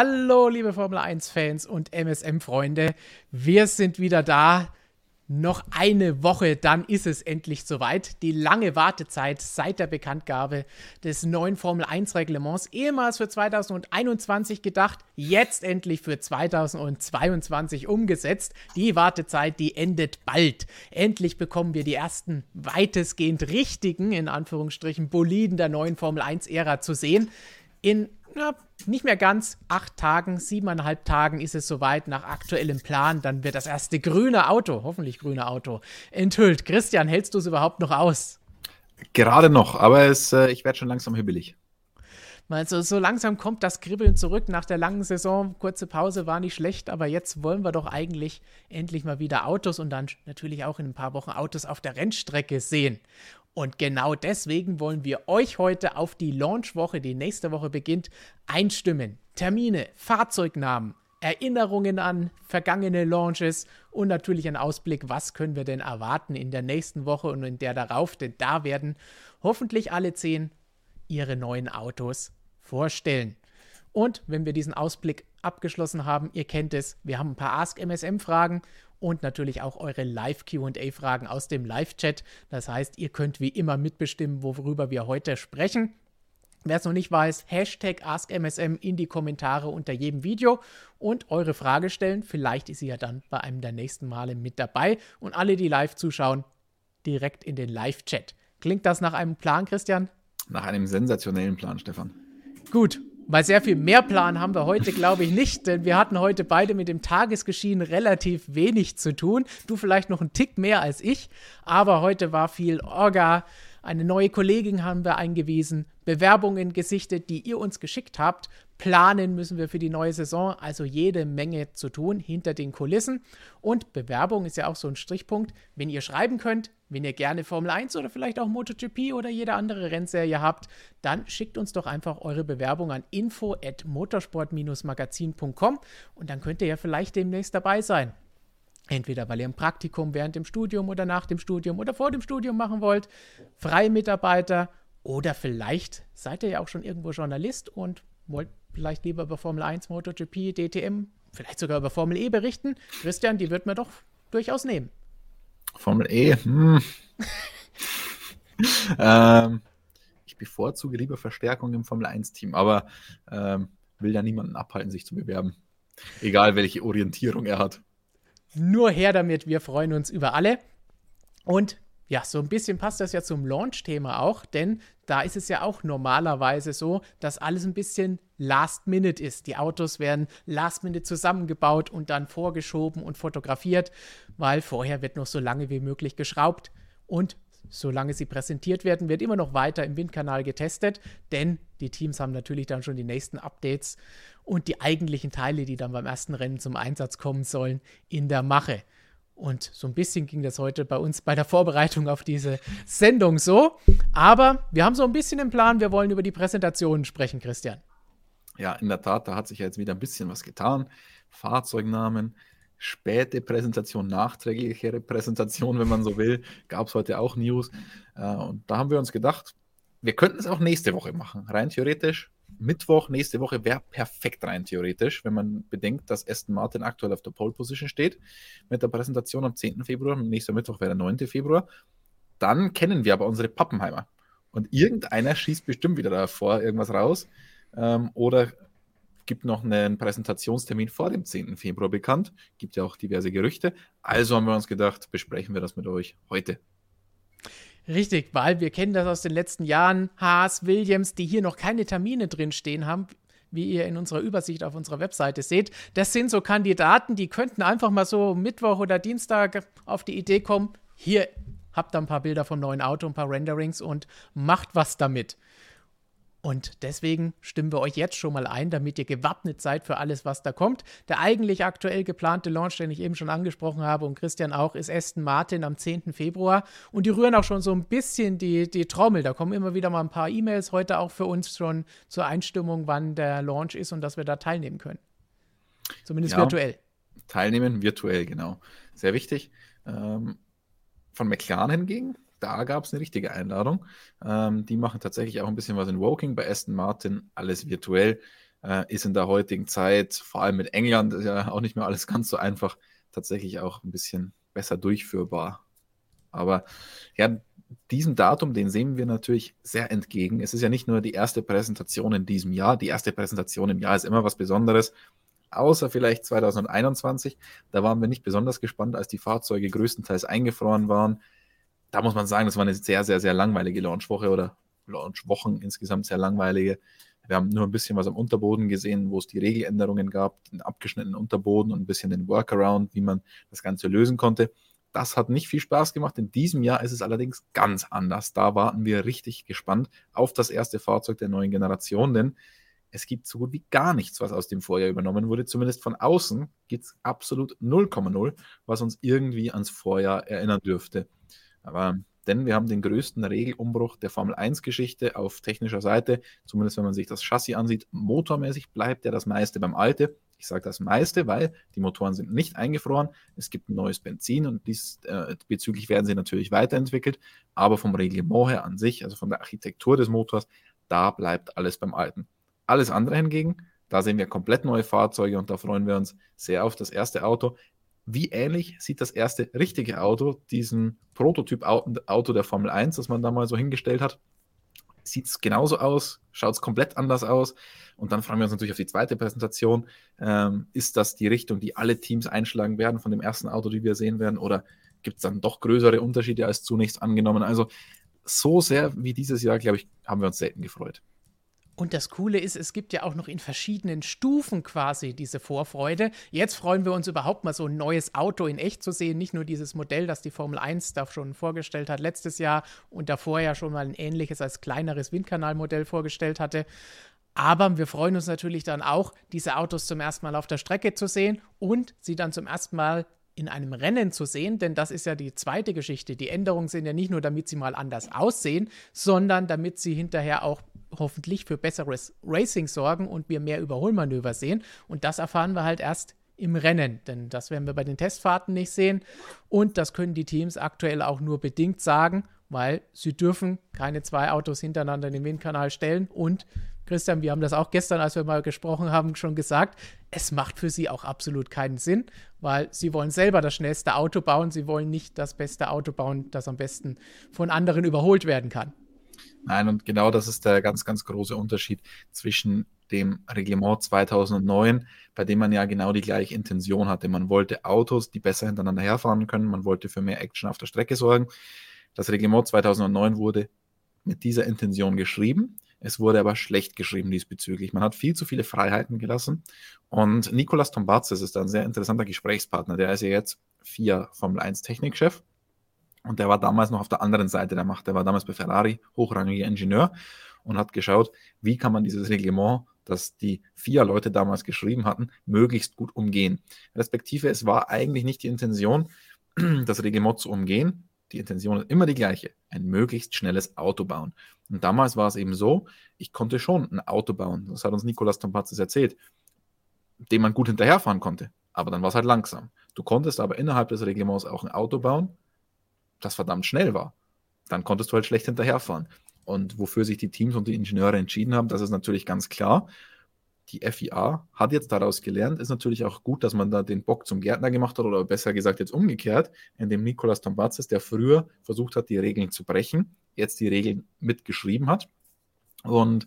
Hallo, liebe Formel 1-Fans und MSM-Freunde. Wir sind wieder da. Noch eine Woche, dann ist es endlich soweit. Die lange Wartezeit seit der Bekanntgabe des neuen Formel 1 Reglements, ehemals für 2021 gedacht, jetzt endlich für 2022 umgesetzt. Die Wartezeit, die endet bald. Endlich bekommen wir die ersten weitestgehend richtigen, in Anführungsstrichen, Boliden der neuen Formel 1 Ära zu sehen. In ja, nicht mehr ganz acht Tagen, siebeneinhalb Tagen ist es soweit nach aktuellem Plan. Dann wird das erste grüne Auto, hoffentlich grüne Auto, enthüllt. Christian, hältst du es überhaupt noch aus? Gerade noch, aber es, äh, ich werde schon langsam hibbelig. Also so langsam kommt das Kribbeln zurück nach der langen Saison. Kurze Pause war nicht schlecht, aber jetzt wollen wir doch eigentlich endlich mal wieder Autos und dann natürlich auch in ein paar Wochen Autos auf der Rennstrecke sehen. Und genau deswegen wollen wir euch heute auf die Launchwoche, die nächste Woche beginnt, einstimmen. Termine, Fahrzeugnamen, Erinnerungen an vergangene Launches und natürlich ein Ausblick, was können wir denn erwarten in der nächsten Woche und in der darauf, denn da werden hoffentlich alle zehn ihre neuen Autos vorstellen. Und wenn wir diesen Ausblick abgeschlossen haben, ihr kennt es, wir haben ein paar Ask MSM Fragen und natürlich auch eure Live-QA-Fragen aus dem Live-Chat. Das heißt, ihr könnt wie immer mitbestimmen, worüber wir heute sprechen. Wer es noch nicht weiß, Hashtag AskMSM in die Kommentare unter jedem Video und eure Frage stellen. Vielleicht ist sie ja dann bei einem der nächsten Male mit dabei. Und alle, die live zuschauen, direkt in den Live-Chat. Klingt das nach einem Plan, Christian? Nach einem sensationellen Plan, Stefan. Gut, weil sehr viel mehr Plan haben wir heute, glaube ich, nicht, denn wir hatten heute beide mit dem Tagesgeschehen relativ wenig zu tun. Du vielleicht noch einen Tick mehr als ich, aber heute war viel Orga. Eine neue Kollegin haben wir eingewiesen, Bewerbungen gesichtet, die ihr uns geschickt habt. Planen müssen wir für die neue Saison, also jede Menge zu tun hinter den Kulissen. Und Bewerbung ist ja auch so ein Strichpunkt. Wenn ihr schreiben könnt, wenn ihr gerne Formel 1 oder vielleicht auch MotoGP oder jede andere Rennserie habt, dann schickt uns doch einfach eure Bewerbung an info at motorsport-magazin.com und dann könnt ihr ja vielleicht demnächst dabei sein. Entweder weil ihr ein Praktikum während dem Studium oder nach dem Studium oder vor dem Studium machen wollt, freie Mitarbeiter oder vielleicht seid ihr ja auch schon irgendwo Journalist und wollt vielleicht lieber über Formel 1, MotoGP, DTM, vielleicht sogar über Formel E berichten. Christian, die wird man doch durchaus nehmen. Formel E, hm. ähm, ich bevorzuge lieber Verstärkung im Formel 1-Team, aber ähm, will ja niemanden abhalten, sich zu bewerben. Egal, welche Orientierung er hat. Nur her damit, wir freuen uns über alle. Und ja, so ein bisschen passt das ja zum Launch-Thema auch, denn da ist es ja auch normalerweise so, dass alles ein bisschen Last-Minute ist. Die Autos werden Last-Minute zusammengebaut und dann vorgeschoben und fotografiert, weil vorher wird noch so lange wie möglich geschraubt und solange sie präsentiert werden, wird immer noch weiter im Windkanal getestet, denn die Teams haben natürlich dann schon die nächsten Updates und die eigentlichen Teile, die dann beim ersten Rennen zum Einsatz kommen sollen, in der Mache. Und so ein bisschen ging das heute bei uns bei der Vorbereitung auf diese Sendung so. Aber wir haben so ein bisschen im Plan, wir wollen über die Präsentationen sprechen, Christian. Ja, in der Tat, da hat sich ja jetzt wieder ein bisschen was getan. Fahrzeugnamen, späte Präsentation, nachträglichere Präsentation, wenn man so will. Gab es heute auch News. Äh, und da haben wir uns gedacht, wir könnten es auch nächste Woche machen. Rein theoretisch Mittwoch nächste Woche wäre perfekt rein theoretisch, wenn man bedenkt, dass Aston Martin aktuell auf der Pole Position steht mit der Präsentation am 10. Februar. Nächster Mittwoch wäre der 9. Februar. Dann kennen wir aber unsere Pappenheimer. Und irgendeiner schießt bestimmt wieder davor irgendwas raus. Ähm, oder gibt noch einen Präsentationstermin vor dem 10. Februar bekannt. Gibt ja auch diverse Gerüchte. Also haben wir uns gedacht, besprechen wir das mit euch heute. Richtig, weil wir kennen das aus den letzten Jahren. Haas, Williams, die hier noch keine Termine drin stehen haben, wie ihr in unserer Übersicht auf unserer Webseite seht. Das sind so Kandidaten, die könnten einfach mal so Mittwoch oder Dienstag auf die Idee kommen, hier habt ihr ein paar Bilder vom neuen Auto, ein paar Renderings und macht was damit. Und deswegen stimmen wir euch jetzt schon mal ein, damit ihr gewappnet seid für alles, was da kommt. Der eigentlich aktuell geplante Launch, den ich eben schon angesprochen habe und Christian auch, ist Aston Martin am 10. Februar. Und die rühren auch schon so ein bisschen die, die Trommel. Da kommen immer wieder mal ein paar E-Mails heute auch für uns schon zur Einstimmung, wann der Launch ist und dass wir da teilnehmen können. Zumindest ja, virtuell. Teilnehmen virtuell, genau. Sehr wichtig. Ähm, von McLaren hingegen da gab es eine richtige Einladung. Ähm, die machen tatsächlich auch ein bisschen was in Woking bei Aston Martin, alles virtuell. äh, ist in der heutigen Zeit, vor allem mit England, ist ja auch nicht mehr alles ganz so einfach, tatsächlich auch ein bisschen besser durchführbar. Aber ja, diesem Datum, den sehen wir natürlich sehr entgegen. Es ist ja nicht nur die erste Präsentation in diesem Jahr. Die erste Präsentation im Jahr ist immer was Besonderes, außer vielleicht 2021. Da waren wir nicht besonders gespannt, als die Fahrzeuge größtenteils eingefroren waren. Da muss man sagen, das war eine sehr, sehr, sehr langweilige Launchwoche oder Launchwochen insgesamt sehr langweilige. Wir haben nur ein bisschen was am Unterboden gesehen, wo es die Regeländerungen gab, den abgeschnittenen Unterboden und ein bisschen den Workaround, wie man das Ganze lösen konnte. Das hat nicht viel Spaß gemacht. In diesem Jahr ist es allerdings ganz anders. Da warten wir richtig gespannt auf das erste Fahrzeug der neuen Generation, denn es gibt so gut wie gar nichts, was aus dem Vorjahr übernommen wurde. Zumindest von außen gibt es absolut 0,0, was uns irgendwie ans Vorjahr erinnern dürfte. Aber denn wir haben den größten Regelumbruch der Formel 1-Geschichte auf technischer Seite, zumindest wenn man sich das Chassis ansieht. Motormäßig bleibt ja das meiste beim Alte. Ich sage das meiste, weil die Motoren sind nicht eingefroren. Es gibt ein neues Benzin und diesbezüglich äh, werden sie natürlich weiterentwickelt. Aber vom Reglement her an sich, also von der Architektur des Motors, da bleibt alles beim Alten. Alles andere hingegen, da sehen wir komplett neue Fahrzeuge und da freuen wir uns sehr auf das erste Auto. Wie ähnlich sieht das erste richtige Auto, diesen Prototyp-Auto der Formel 1, das man da mal so hingestellt hat? Sieht es genauso aus? Schaut es komplett anders aus? Und dann freuen wir uns natürlich auf die zweite Präsentation. Ähm, ist das die Richtung, die alle Teams einschlagen werden von dem ersten Auto, die wir sehen werden? Oder gibt es dann doch größere Unterschiede als zunächst angenommen? Also so sehr wie dieses Jahr, glaube ich, haben wir uns selten gefreut. Und das Coole ist, es gibt ja auch noch in verschiedenen Stufen quasi diese Vorfreude. Jetzt freuen wir uns überhaupt mal so ein neues Auto in echt zu sehen. Nicht nur dieses Modell, das die Formel 1 da schon vorgestellt hat letztes Jahr und davor ja schon mal ein ähnliches als kleineres Windkanalmodell vorgestellt hatte. Aber wir freuen uns natürlich dann auch, diese Autos zum ersten Mal auf der Strecke zu sehen und sie dann zum ersten Mal in einem Rennen zu sehen, denn das ist ja die zweite Geschichte. Die Änderungen sind ja nicht nur, damit sie mal anders aussehen, sondern damit sie hinterher auch hoffentlich für besseres Racing sorgen und wir mehr Überholmanöver sehen. Und das erfahren wir halt erst im Rennen, denn das werden wir bei den Testfahrten nicht sehen. Und das können die Teams aktuell auch nur bedingt sagen, weil sie dürfen keine zwei Autos hintereinander in den Windkanal stellen. Und Christian, wir haben das auch gestern, als wir mal gesprochen haben, schon gesagt, es macht für sie auch absolut keinen Sinn, weil sie wollen selber das schnellste Auto bauen, sie wollen nicht das beste Auto bauen, das am besten von anderen überholt werden kann. Nein, und genau das ist der ganz, ganz große Unterschied zwischen dem Reglement 2009, bei dem man ja genau die gleiche Intention hatte. Man wollte Autos, die besser hintereinander herfahren können, man wollte für mehr Action auf der Strecke sorgen. Das Reglement 2009 wurde mit dieser Intention geschrieben. Es wurde aber schlecht geschrieben diesbezüglich. Man hat viel zu viele Freiheiten gelassen. Und Nicolas Tombatzes ist ein sehr interessanter Gesprächspartner. Der ist ja jetzt vier Formel 1 Technikchef und der war damals noch auf der anderen Seite der Macht. Der war damals bei Ferrari hochrangiger Ingenieur und hat geschaut, wie kann man dieses Reglement, das die vier Leute damals geschrieben hatten, möglichst gut umgehen. Respektive, es war eigentlich nicht die Intention, das Reglement zu umgehen. Die Intention ist immer die gleiche, ein möglichst schnelles Auto bauen. Und damals war es eben so, ich konnte schon ein Auto bauen, das hat uns Nicolas Tompazis erzählt, dem man gut hinterherfahren konnte. Aber dann war es halt langsam. Du konntest aber innerhalb des Reglements auch ein Auto bauen, das verdammt schnell war, dann konntest du halt schlecht hinterherfahren. Und wofür sich die Teams und die Ingenieure entschieden haben, das ist natürlich ganz klar. Die FIA hat jetzt daraus gelernt, ist natürlich auch gut, dass man da den Bock zum Gärtner gemacht hat oder besser gesagt jetzt umgekehrt, indem Nicolas Tombazis, der früher versucht hat, die Regeln zu brechen, jetzt die Regeln mitgeschrieben hat. Und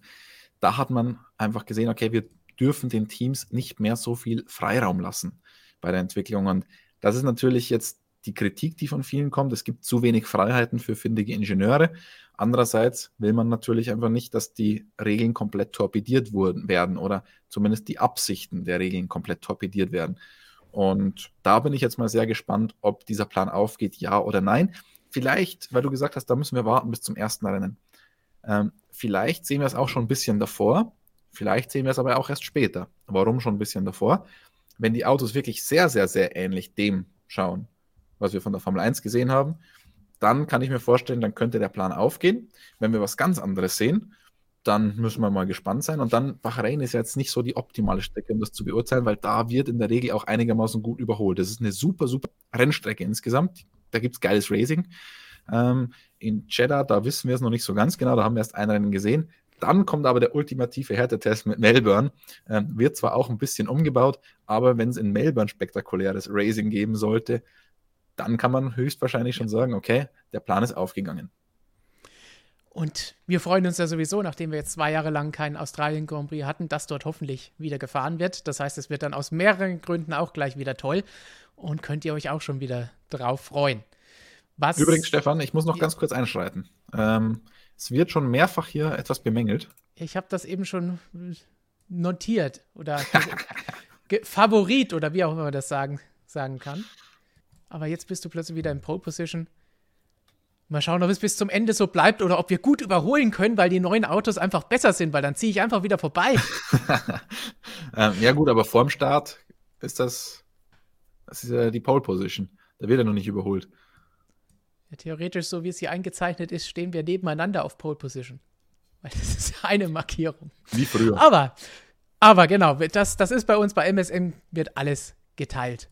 da hat man einfach gesehen, okay, wir dürfen den Teams nicht mehr so viel Freiraum lassen bei der Entwicklung. Und das ist natürlich jetzt die Kritik, die von vielen kommt. Es gibt zu wenig Freiheiten für findige Ingenieure. Andererseits will man natürlich einfach nicht, dass die Regeln komplett torpediert wurden, werden oder zumindest die Absichten der Regeln komplett torpediert werden. Und da bin ich jetzt mal sehr gespannt, ob dieser Plan aufgeht, ja oder nein. Vielleicht, weil du gesagt hast, da müssen wir warten bis zum ersten Rennen. Ähm, vielleicht sehen wir es auch schon ein bisschen davor. Vielleicht sehen wir es aber auch erst später. Warum schon ein bisschen davor? Wenn die Autos wirklich sehr, sehr, sehr ähnlich dem schauen, was wir von der Formel 1 gesehen haben, dann kann ich mir vorstellen, dann könnte der Plan aufgehen. Wenn wir was ganz anderes sehen, dann müssen wir mal gespannt sein. Und dann, Bahrain ist jetzt nicht so die optimale Strecke, um das zu beurteilen, weil da wird in der Regel auch einigermaßen gut überholt. Das ist eine super, super Rennstrecke insgesamt. Da gibt es geiles Racing. Ähm, in Jeddah, da wissen wir es noch nicht so ganz genau, da haben wir erst ein Rennen gesehen. Dann kommt aber der ultimative Härtetest mit Melbourne. Ähm, wird zwar auch ein bisschen umgebaut, aber wenn es in Melbourne spektakuläres Racing geben sollte, dann kann man höchstwahrscheinlich schon sagen, okay, der Plan ist aufgegangen. Und wir freuen uns ja sowieso, nachdem wir jetzt zwei Jahre lang keinen Australien Grand Prix hatten, dass dort hoffentlich wieder gefahren wird. Das heißt, es wird dann aus mehreren Gründen auch gleich wieder toll und könnt ihr euch auch schon wieder drauf freuen. Was Übrigens, Stefan, ich muss noch ganz kurz einschreiten. Ähm, es wird schon mehrfach hier etwas bemängelt. Ich habe das eben schon notiert oder Favorit oder wie auch immer man das sagen, sagen kann. Aber jetzt bist du plötzlich wieder in Pole Position. Mal schauen, ob es bis zum Ende so bleibt oder ob wir gut überholen können, weil die neuen Autos einfach besser sind, weil dann ziehe ich einfach wieder vorbei. ähm, ja, gut, aber vorm Start ist das, das ist ja die Pole Position. Da wird er noch nicht überholt. Ja, theoretisch, so wie es hier eingezeichnet ist, stehen wir nebeneinander auf Pole Position. Weil das ist eine Markierung. Wie früher. Aber, aber genau, das, das ist bei uns bei MSM, wird alles geteilt.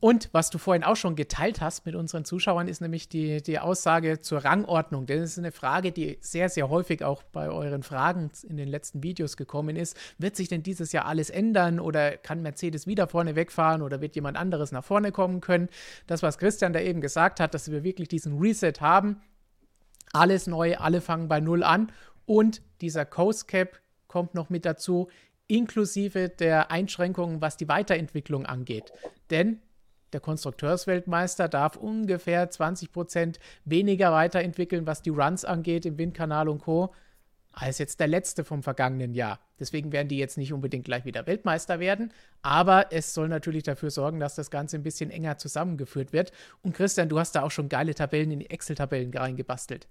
Und was du vorhin auch schon geteilt hast mit unseren Zuschauern, ist nämlich die, die Aussage zur Rangordnung. Das ist eine Frage, die sehr, sehr häufig auch bei euren Fragen in den letzten Videos gekommen ist. Wird sich denn dieses Jahr alles ändern oder kann Mercedes wieder vorne wegfahren oder wird jemand anderes nach vorne kommen können? Das, was Christian da eben gesagt hat, dass wir wirklich diesen Reset haben. Alles neu, alle fangen bei Null an und dieser Coast Cap kommt noch mit dazu, inklusive der Einschränkungen, was die Weiterentwicklung angeht. Denn der Konstrukteursweltmeister darf ungefähr 20 Prozent weniger weiterentwickeln, was die Runs angeht im Windkanal und Co., als jetzt der letzte vom vergangenen Jahr. Deswegen werden die jetzt nicht unbedingt gleich wieder Weltmeister werden, aber es soll natürlich dafür sorgen, dass das Ganze ein bisschen enger zusammengeführt wird. Und Christian, du hast da auch schon geile Tabellen in die Excel-Tabellen reingebastelt.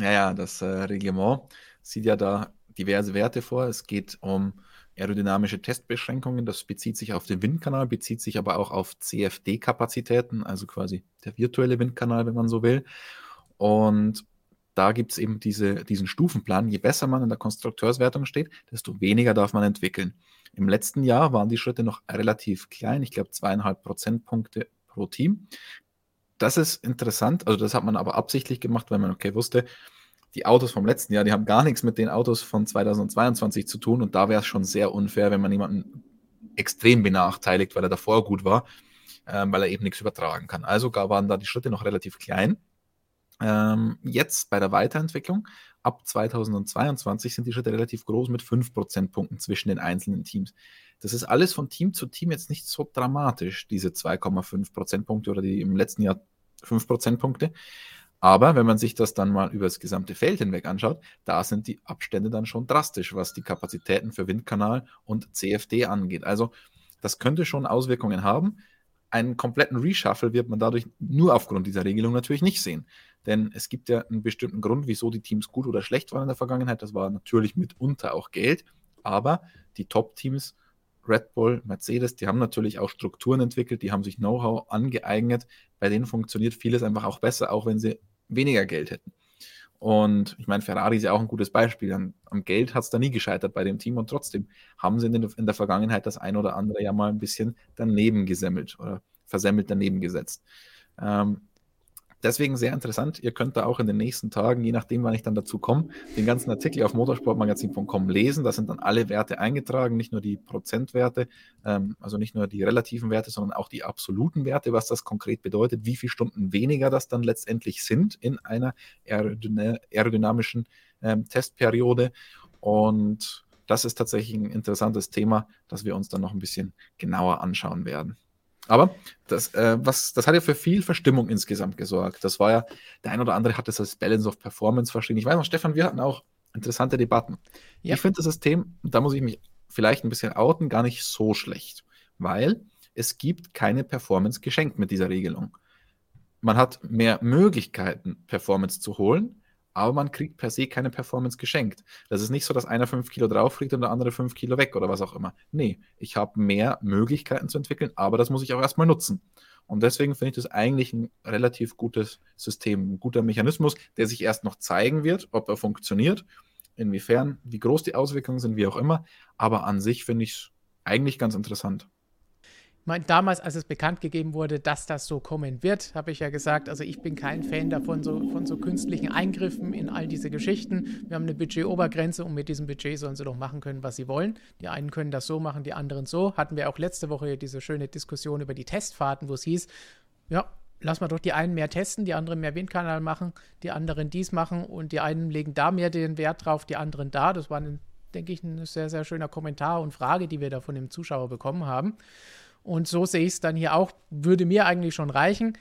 Ja, ja, das äh, Reglement sieht ja da diverse Werte vor. Es geht um aerodynamische Testbeschränkungen. Das bezieht sich auf den Windkanal, bezieht sich aber auch auf CFD-Kapazitäten, also quasi der virtuelle Windkanal, wenn man so will. Und da gibt es eben diese, diesen Stufenplan. Je besser man in der Konstrukteurswertung steht, desto weniger darf man entwickeln. Im letzten Jahr waren die Schritte noch relativ klein, ich glaube zweieinhalb Prozentpunkte pro Team. Das ist interessant, also das hat man aber absichtlich gemacht, weil man okay wusste, die Autos vom letzten Jahr, die haben gar nichts mit den Autos von 2022 zu tun und da wäre es schon sehr unfair, wenn man jemanden extrem benachteiligt, weil er davor gut war, ähm, weil er eben nichts übertragen kann. Also waren da die Schritte noch relativ klein. Ähm, jetzt bei der Weiterentwicklung ab 2022 sind die Schritte relativ groß mit 5 Prozentpunkten zwischen den einzelnen Teams. Das ist alles von Team zu Team jetzt nicht so dramatisch, diese 2,5 Prozentpunkte oder die im letzten Jahr 5 Prozentpunkte. Aber wenn man sich das dann mal über das gesamte Feld hinweg anschaut, da sind die Abstände dann schon drastisch, was die Kapazitäten für Windkanal und CFD angeht. Also das könnte schon Auswirkungen haben. Einen kompletten Reshuffle wird man dadurch nur aufgrund dieser Regelung natürlich nicht sehen. Denn es gibt ja einen bestimmten Grund, wieso die Teams gut oder schlecht waren in der Vergangenheit. Das war natürlich mitunter auch Geld. Aber die Top-Teams, Red Bull, Mercedes, die haben natürlich auch Strukturen entwickelt, die haben sich Know-how angeeignet. Bei denen funktioniert vieles einfach auch besser, auch wenn sie weniger Geld hätten. Und ich meine, Ferrari ist ja auch ein gutes Beispiel. Am, am Geld hat es da nie gescheitert bei dem Team und trotzdem haben sie in, den, in, der Vergangenheit das ein oder andere ja mal ein bisschen daneben gesemmelt oder versemmelt daneben gesetzt. Ähm, Deswegen sehr interessant. Ihr könnt da auch in den nächsten Tagen, je nachdem, wann ich dann dazu komme, den ganzen Artikel auf motorsportmagazin.com lesen. Da sind dann alle Werte eingetragen, nicht nur die Prozentwerte, ähm, also nicht nur die relativen Werte, sondern auch die absoluten Werte, was das konkret bedeutet, wie viele Stunden weniger das dann letztendlich sind in einer aerodynamischen ähm, Testperiode. Und das ist tatsächlich ein interessantes Thema, das wir uns dann noch ein bisschen genauer anschauen werden. Aber das, äh, was, das hat ja für viel Verstimmung insgesamt gesorgt. Das war ja, der ein oder andere hat das als Balance of Performance verstehen. Ich weiß noch, Stefan, wir hatten auch interessante Debatten. Ja. Ich finde das System, da muss ich mich vielleicht ein bisschen outen, gar nicht so schlecht, weil es gibt keine Performance geschenkt mit dieser Regelung. Man hat mehr Möglichkeiten, Performance zu holen, aber man kriegt per se keine Performance geschenkt. Das ist nicht so, dass einer 5 Kilo drauf kriegt und der andere 5 Kilo weg oder was auch immer. Nee, ich habe mehr Möglichkeiten zu entwickeln, aber das muss ich auch erstmal nutzen. Und deswegen finde ich das eigentlich ein relativ gutes System, ein guter Mechanismus, der sich erst noch zeigen wird, ob er funktioniert, inwiefern, wie groß die Auswirkungen sind, wie auch immer. Aber an sich finde ich es eigentlich ganz interessant. Damals, als es bekannt gegeben wurde, dass das so kommen wird, habe ich ja gesagt, also ich bin kein Fan davon, so, von so künstlichen Eingriffen in all diese Geschichten. Wir haben eine Budgetobergrenze und mit diesem Budget sollen sie doch machen können, was sie wollen. Die einen können das so machen, die anderen so. Hatten wir auch letzte Woche diese schöne Diskussion über die Testfahrten, wo es hieß, ja, lass mal doch die einen mehr testen, die anderen mehr Windkanal machen, die anderen dies machen und die einen legen da mehr den Wert drauf, die anderen da. Das war, denke ich, ein sehr, sehr schöner Kommentar und Frage, die wir da von dem Zuschauer bekommen haben. Und so sehe ich es dann hier auch. Würde mir eigentlich schon reichen.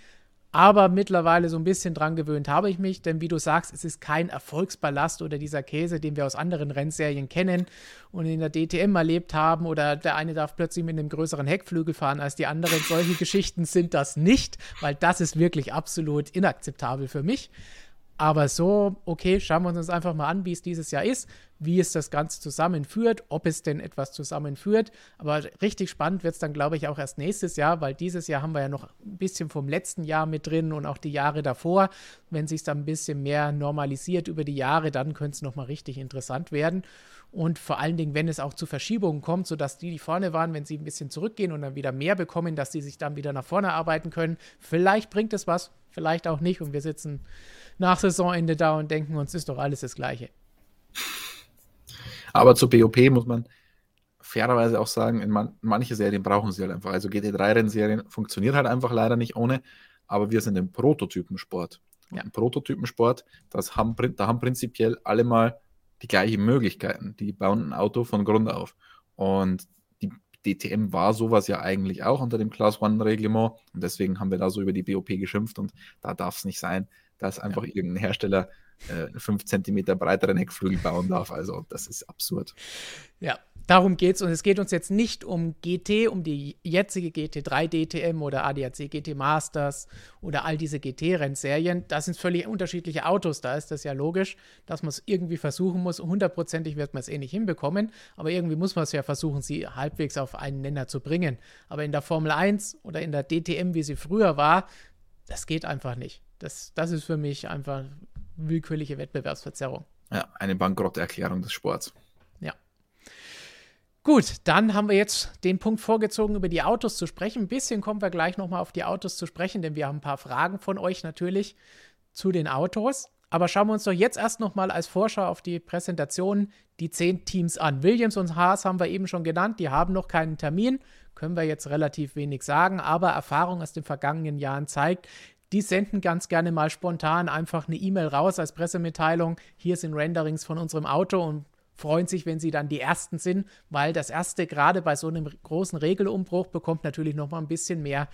Aber mittlerweile so ein bisschen dran gewöhnt habe ich mich, denn wie du sagst, es ist kein Erfolgsballast oder dieser Käse, den wir aus anderen Rennserien kennen und in der DTM erlebt haben oder der eine darf plötzlich mit einem größeren Heckflügel fahren als die anderen. Solche Geschichten sind das nicht, weil das ist wirklich absolut inakzeptabel für mich. Aber so, okay, schauen wir uns einfach mal an, wie es dieses Jahr ist, wie es das Ganze zusammenführt, ob es denn etwas zusammenführt. Aber richtig spannend wird es dann, glaube ich, auch erst nächstes Jahr, weil dieses Jahr haben wir ja noch ein bisschen vom letzten Jahr mit drin und auch die Jahre davor. Wenn sich dann ein bisschen mehr normalisiert über die Jahre, dann könnte es nochmal richtig interessant werden. Und vor allen Dingen, wenn es auch zu Verschiebungen kommt, sodass die, die vorne waren, wenn sie ein bisschen zurückgehen und dann wieder mehr bekommen, dass die sich dann wieder nach vorne arbeiten können. Vielleicht bringt es was, vielleicht auch nicht. Und wir sitzen nach Saisonende da und denken uns, ist doch alles das Gleiche. Aber zur BOP muss man fairerweise auch sagen, in man, manche Serien brauchen sie halt einfach. Also GT3-Rennserien funktioniert halt einfach leider nicht ohne, aber wir sind im Prototypensport. Ja. Im Prototypensport, das haben, da haben prinzipiell alle mal die gleichen Möglichkeiten. Die bauen ein Auto von Grund auf. Und DTM war sowas ja eigentlich auch unter dem Class One-Reglement. Und deswegen haben wir da so über die BOP geschimpft und da darf es nicht sein, dass einfach ja. irgendein Hersteller äh, 5 cm breiteren Heckflügel bauen darf. Also das ist absurd. Ja, darum geht es. Und es geht uns jetzt nicht um GT, um die jetzige GT3 DTM oder ADAC GT Masters oder all diese GT-Rennserien. Das sind völlig unterschiedliche Autos. Da ist das ja logisch, dass man es irgendwie versuchen muss. Hundertprozentig wird man es eh nicht hinbekommen, aber irgendwie muss man es ja versuchen, sie halbwegs auf einen Nenner zu bringen. Aber in der Formel 1 oder in der DTM, wie sie früher war, das geht einfach nicht. Das, das ist für mich einfach willkürliche Wettbewerbsverzerrung. Ja, eine Bankrotterklärung des Sports. Ja. Gut, dann haben wir jetzt den Punkt vorgezogen, über die Autos zu sprechen. Ein bisschen kommen wir gleich nochmal auf die Autos zu sprechen, denn wir haben ein paar Fragen von euch natürlich zu den Autos. Aber schauen wir uns doch jetzt erst nochmal als Vorschau auf die Präsentation die zehn Teams an. Williams und Haas haben wir eben schon genannt, die haben noch keinen Termin, können wir jetzt relativ wenig sagen, aber Erfahrung aus den vergangenen Jahren zeigt, die senden ganz gerne mal spontan einfach eine E-Mail raus als Pressemitteilung. Hier sind Renderings von unserem Auto und freuen sich, wenn sie dann die Ersten sind, weil das Erste gerade bei so einem großen Regelumbruch bekommt natürlich noch mal ein bisschen mehr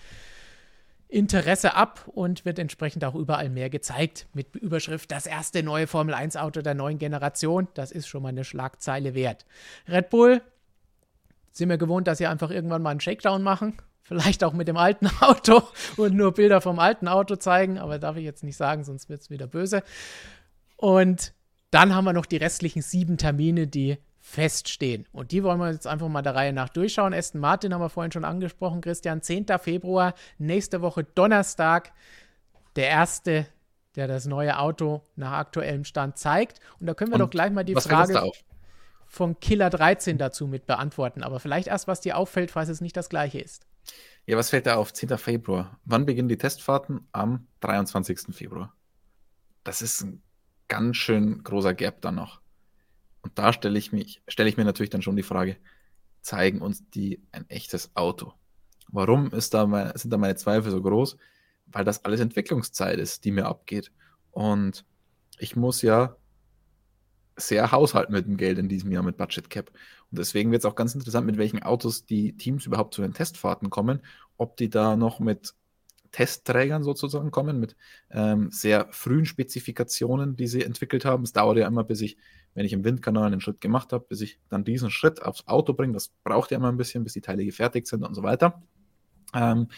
Interesse ab und wird entsprechend auch überall mehr gezeigt mit Überschrift das erste neue Formel 1 Auto der neuen Generation. Das ist schon mal eine Schlagzeile wert. Red Bull sind wir gewohnt, dass sie einfach irgendwann mal einen Shakedown machen Vielleicht auch mit dem alten Auto und nur Bilder vom alten Auto zeigen, aber darf ich jetzt nicht sagen, sonst wird es wieder böse. Und dann haben wir noch die restlichen sieben Termine, die feststehen. Und die wollen wir jetzt einfach mal der Reihe nach durchschauen. Aston Martin haben wir vorhin schon angesprochen, Christian. 10. Februar, nächste Woche Donnerstag, der erste, der das neue Auto nach aktuellem Stand zeigt. Und da können wir Und doch gleich mal die Frage von Killer 13 dazu mit beantworten. Aber vielleicht erst, was dir auffällt, falls es nicht das gleiche ist. Ja, was fällt da auf? 10. Februar. Wann beginnen die Testfahrten? Am 23. Februar. Das ist ein ganz schön großer Gap dann noch. Und da stelle ich, mich, stelle ich mir natürlich dann schon die Frage, zeigen uns die ein echtes Auto? Warum ist da mein, sind da meine Zweifel so groß? Weil das alles Entwicklungszeit ist, die mir abgeht. Und ich muss ja sehr haushalten mit dem Geld in diesem Jahr mit Budget Cap. Und deswegen wird es auch ganz interessant, mit welchen Autos die Teams überhaupt zu den Testfahrten kommen, ob die da noch mit Testträgern sozusagen kommen, mit ähm, sehr frühen Spezifikationen, die sie entwickelt haben. Es dauert ja immer, bis ich, wenn ich im Windkanal einen Schritt gemacht habe, bis ich dann diesen Schritt aufs Auto bringe. Das braucht ja immer ein bisschen, bis die Teile gefertigt sind und so weiter. Ähm,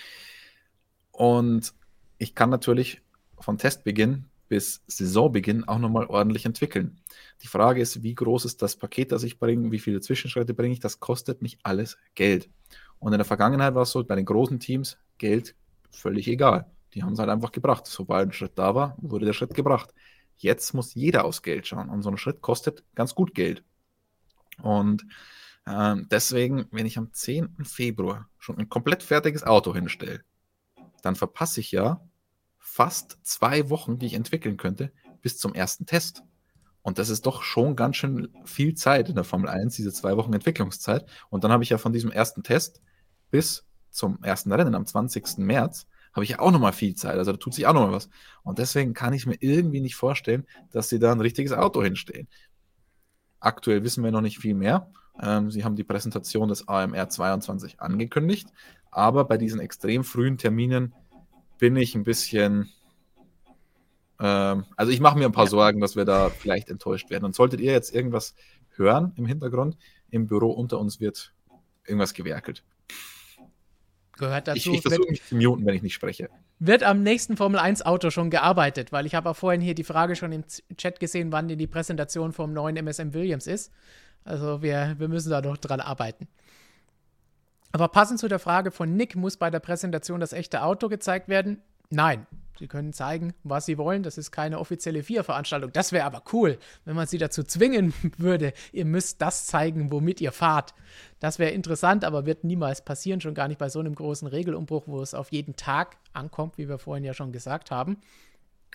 und ich kann natürlich von Testbeginn bis Saisonbeginn auch nochmal ordentlich entwickeln. Die Frage ist, wie groß ist das Paket, das ich bringe, wie viele Zwischenschritte bringe ich, das kostet mich alles Geld. Und in der Vergangenheit war es so, bei den großen Teams, Geld völlig egal. Die haben es halt einfach gebracht. Sobald ein Schritt da war, wurde der Schritt gebracht. Jetzt muss jeder aufs Geld schauen und so ein Schritt kostet ganz gut Geld. Und Ähm, deswegen, wenn ich am 10. Februar schon ein komplett fertiges Auto hinstelle, dann verpasse ich ja fast zwei Wochen, die ich entwickeln könnte, bis zum ersten Test. Und das ist doch schon ganz schön viel Zeit in der Formel 1, diese zwei Wochen Entwicklungszeit. Und dann habe ich ja von diesem ersten Test bis zum ersten Rennen am 20. März, habe ich ja auch nochmal viel Zeit. Also da tut sich auch nochmal was. Und deswegen kann ich mir irgendwie nicht vorstellen, dass sie da ein richtiges Auto hinstellen. Aktuell wissen wir noch nicht viel mehr. Ähm, sie haben die Präsentation des AMR 22 angekündigt. Aber bei diesen extrem frühen Terminen bin ich ein bisschen ähm, also ich mache mir ein paar. Sorgen, dass wir da vielleicht enttäuscht werden. Und solltet ihr jetzt irgendwas hören im Hintergrund, im Büro unter uns wird irgendwas gewerkelt. Gehört dazu. Ich, ich versuche mich zu muten, wenn ich nicht spreche. Wird am nächsten Formel 1 Auto schon gearbeitet? Weil ich habe auch vorhin hier die Frage schon im Chat gesehen, wann denn die Präsentation vom neuen MSM Williams ist. Also wir, wir müssen da noch dran arbeiten. Aber passend zu der Frage von Nick, muss bei der Präsentation das echte Auto gezeigt werden? Nein, Sie können zeigen, was Sie wollen. Das ist keine offizielle FIA-Veranstaltung. Das wäre aber cool, wenn man Sie dazu zwingen würde. Ihr müsst das zeigen, womit ihr fahrt. Das wäre interessant, aber wird niemals passieren. Schon gar nicht bei so einem großen Regelumbruch, wo es auf jeden Tag ankommt, wie wir vorhin ja schon gesagt haben.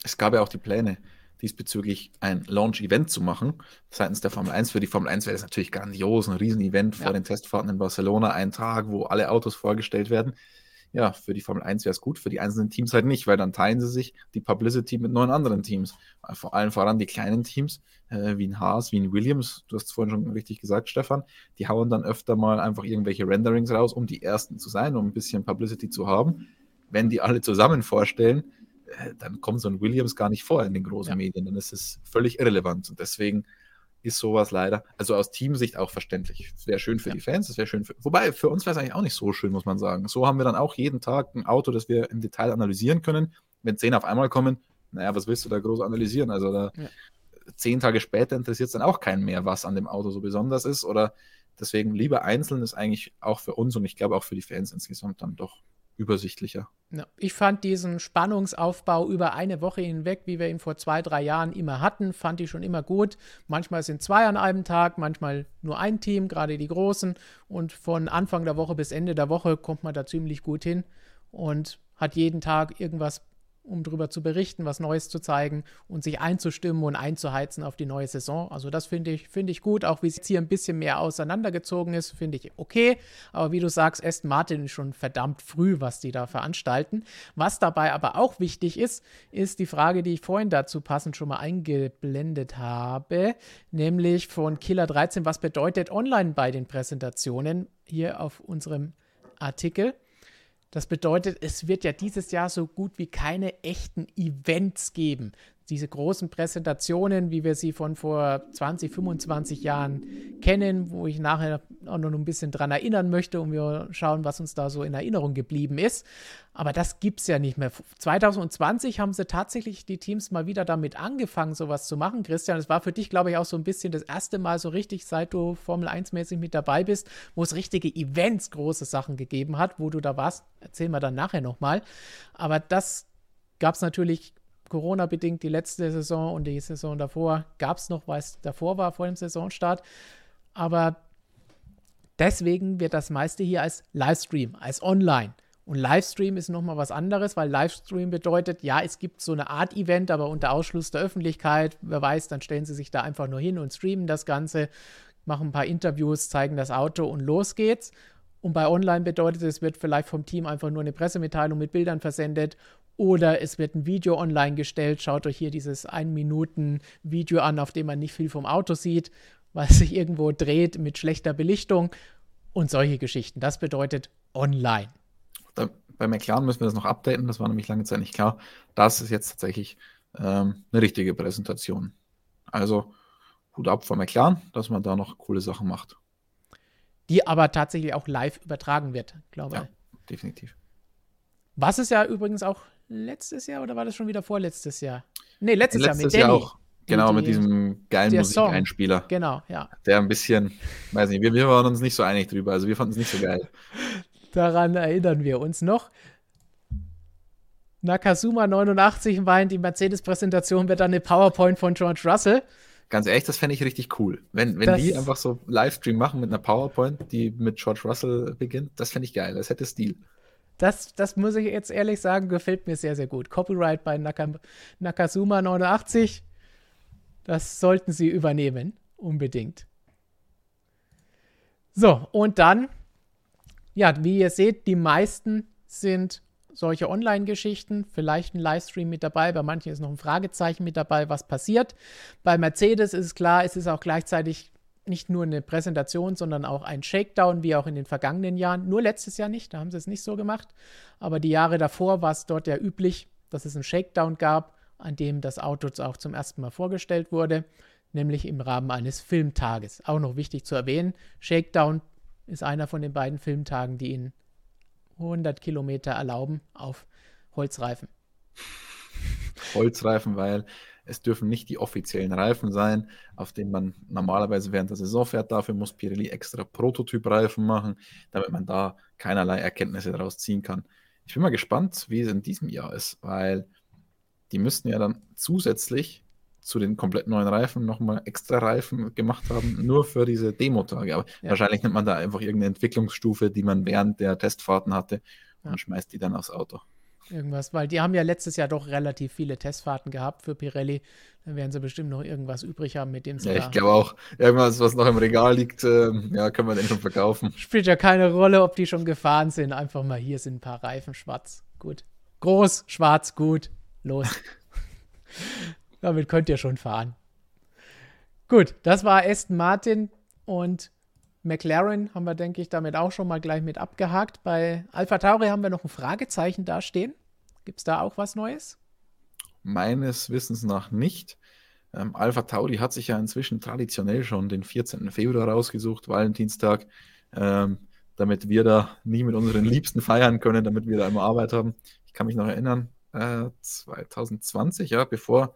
Es gab ja auch die Pläne, diesbezüglich ein Launch-Event zu machen, seitens der Formel 1. Für die Formel 1 wäre das natürlich grandios, ein Riesenevent ja. vor den Testfahrten in Barcelona, ein Tag, wo alle Autos vorgestellt werden ja, für die Formel 1 wäre es gut, für die einzelnen Teams halt nicht, weil dann teilen sie sich die Publicity mit neun anderen Teams. Vor allem voran die kleinen Teams, äh, wie ein Haas, wie ein Williams, du hast es vorhin schon richtig gesagt, Stefan, die hauen dann öfter mal einfach irgendwelche Renderings raus, um die Ersten zu sein, um ein bisschen Publicity zu haben. Wenn die alle zusammen vorstellen, äh, dann kommt so ein Williams gar nicht vor in den großen ja. Medien, dann ist es völlig irrelevant. Und deswegen ist sowas leider, also aus Teamsicht auch verständlich. Es wäre schön für ja. die Fans, es wäre schön für, wobei für uns wäre es eigentlich auch nicht so schön, muss man sagen. So haben wir dann auch jeden Tag ein Auto, das wir im Detail analysieren können. Wenn zehn auf einmal kommen, naja, was willst du da groß analysieren? Also da ja. zehn Tage später interessiert es dann auch keinen mehr, was an dem Auto so besonders ist oder deswegen lieber einzeln ist eigentlich auch für uns und ich glaube auch für die Fans insgesamt dann doch übersichtlicher. Ich fand diesen Spannungsaufbau über eine Woche hinweg, wie wir ihn vor zwei, drei Jahren immer hatten, fand ich schon immer gut. Manchmal sind zwei an einem Tag, manchmal nur ein Team, gerade die Großen. Und von Anfang der Woche bis Ende der Woche kommt man da ziemlich gut hin und hat jeden Tag irgendwas um darüber zu berichten, was Neues zu zeigen und sich einzustimmen und einzuheizen auf die neue Saison. Also das finde ich, find ich gut, auch wie es hier ein bisschen mehr auseinandergezogen ist, finde ich okay. Aber wie du sagst, Aston Martin ist schon verdammt früh, was die da veranstalten. Was dabei aber auch wichtig ist, ist die Frage, die ich vorhin dazu passend schon mal eingeblendet habe, nämlich von Killer 13, was bedeutet online bei den Präsentationen hier auf unserem Artikel? Das bedeutet, es wird ja dieses Jahr so gut wie keine echten Events geben diese großen Präsentationen, wie wir sie von vor 20, 25 Jahren kennen, wo ich nachher auch noch ein bisschen dran erinnern möchte und wir schauen, was uns da so in Erinnerung geblieben ist. Aber das gibt es ja nicht mehr. 2020 haben sie tatsächlich die Teams mal wieder damit angefangen, sowas zu machen. Christian, es war für dich, glaube ich, auch so ein bisschen das erste Mal so richtig, seit du Formel 1-mäßig mit dabei bist, wo es richtige Events, große Sachen gegeben hat, wo du da warst. Erzählen wir dann nachher nochmal. Aber das gab es natürlich Corona-bedingt die letzte Saison und die Saison davor gab es noch, weil es davor war, vor dem Saisonstart. Aber deswegen wird das meiste hier als Livestream, als Online. Und Livestream ist nochmal was anderes, weil Livestream bedeutet, ja, es gibt so eine Art Event, aber unter Ausschluss der Öffentlichkeit. Wer weiß, dann stellen sie sich da einfach nur hin und streamen das Ganze, machen ein paar Interviews, zeigen das Auto und los geht's. Und bei Online bedeutet es, wird vielleicht vom Team einfach nur eine Pressemitteilung mit Bildern versendet oder es wird ein Video online gestellt. Schaut euch hier dieses 1-Minuten-Video an, auf dem man nicht viel vom Auto sieht, weil es sich irgendwo dreht mit schlechter Belichtung und solche Geschichten. Das bedeutet online. Da, bei McLaren müssen wir das noch updaten, das war nämlich lange Zeit nicht klar. Das ist jetzt tatsächlich ähm, eine richtige Präsentation. Also Hut ab von McLaren, dass man da noch coole Sachen macht. Die aber tatsächlich auch live übertragen wird, glaube ich. Ja, definitiv. Was es ja übrigens auch letztes Jahr oder war das schon wieder vorletztes Jahr? Nee, letztes, letztes Jahr mit Danny. Jahr auch. Genau, mit diesem geilen Musikeinspieler. Genau, ja. Der ein bisschen, weiß nicht, wir, wir waren uns nicht so einig drüber. Also wir fanden es nicht so geil. Daran erinnern wir uns noch. Nakasuma 89 meint, die Mercedes-Präsentation wird dann eine PowerPoint von George Russell. ganz ehrlich, das fände ich richtig cool. Wenn, wenn die einfach so Livestream machen mit einer PowerPoint, die mit George Russell beginnt, das fände ich geil. Das hätte Stil. Das, das muss ich jetzt ehrlich sagen, gefällt mir sehr, sehr gut. Copyright bei Naka, Nakasuma 89. Das sollten sie übernehmen. Unbedingt. So, und dann, ja, wie ihr seht, die meisten sind solche Online-Geschichten, vielleicht ein Livestream mit dabei, bei manchen ist noch ein Fragezeichen mit dabei, was passiert. Bei Mercedes ist klar, es ist auch gleichzeitig nicht nur eine Präsentation, sondern auch ein Shakedown, wie auch in den vergangenen Jahren. Nur letztes Jahr nicht, da haben sie es nicht so gemacht. Aber die Jahre davor war es dort ja üblich, dass es einen Shakedown gab, an dem das Auto auch zum ersten Mal vorgestellt wurde, nämlich im Rahmen eines Filmtages. Auch noch wichtig zu erwähnen, Shakedown ist einer von den beiden Filmtagen, die in 100 Kilometer erlauben auf Holzreifen. Holzreifen, weil es dürfen nicht die offiziellen Reifen sein, auf denen man normalerweise während der Saison fährt. Dafür muss Pirelli extra Prototyp-Reifen machen, damit man da keinerlei Erkenntnisse daraus ziehen kann. Ich bin mal gespannt, wie es in diesem Jahr ist, weil die müssten ja dann zusätzlich zu den komplett neuen Reifen nochmal extra Reifen gemacht haben, nur für diese Demo-Tage. Aber ja. wahrscheinlich nimmt man da einfach irgendeine Entwicklungsstufe, die man während der Testfahrten hatte und ja. schmeißt die dann aufs Auto. Irgendwas, weil die haben ja letztes Jahr doch relativ viele Testfahrten gehabt für Pirelli. Dann werden sie bestimmt noch irgendwas übrig haben, mit dem sie. Ja, ich glaube auch. Irgendwas, was noch im Regal liegt, äh, ja, können wir den schon verkaufen. Spielt ja keine Rolle, ob die schon gefahren sind. Einfach mal hier sind ein paar Reifen schwarz. Gut. Groß, schwarz, gut. Los. Damit könnt ihr schon fahren. Gut, das war Aston Martin und McLaren haben wir, denke ich, damit auch schon mal gleich mit abgehakt. Bei Alpha Tauri haben wir noch ein Fragezeichen dastehen. Gibt es da auch was Neues? Meines Wissens nach nicht. Ähm, Alpha Tauri hat sich ja inzwischen traditionell schon den 14. Februar rausgesucht, Valentinstag, ähm, damit wir da nie mit unseren Liebsten feiern können, damit wir da immer Arbeit haben. Ich kann mich noch erinnern, äh, 2020, ja, bevor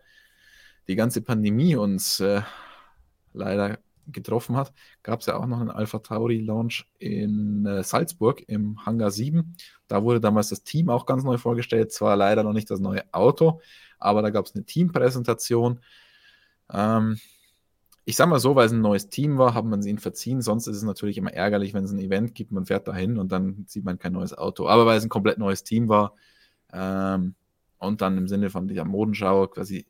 die ganze Pandemie uns äh, leider getroffen hat, gab es ja auch noch einen Alpha Tauri Launch in äh, Salzburg im Hangar 7. Da wurde damals das Team auch ganz neu vorgestellt, zwar leider noch nicht das neue Auto, aber da gab es eine Teampräsentation. Ähm, ich sag mal so, weil es ein neues Team war, haben man es ihnen verziehen. Sonst ist es natürlich immer ärgerlich, wenn es ein Event gibt, man fährt dahin und dann sieht man kein neues Auto. Aber weil es ein komplett neues Team war ähm, und dann im Sinne von dieser Modenschau quasi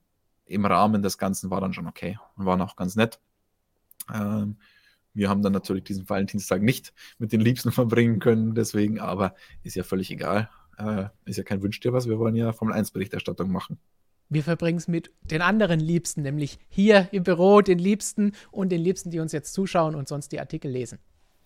im Rahmen des Ganzen war dann schon okay und war auch ganz nett. Ähm, wir haben dann natürlich diesen Valentinstag nicht mit den Liebsten verbringen können, deswegen, aber ist ja völlig egal. Äh, ist ja kein Wünsch dir was, wir wollen ja Formel 1 Berichterstattung machen. Wir verbringen es mit den anderen Liebsten, nämlich hier im Büro, den Liebsten und den Liebsten, die uns jetzt zuschauen und sonst die Artikel lesen.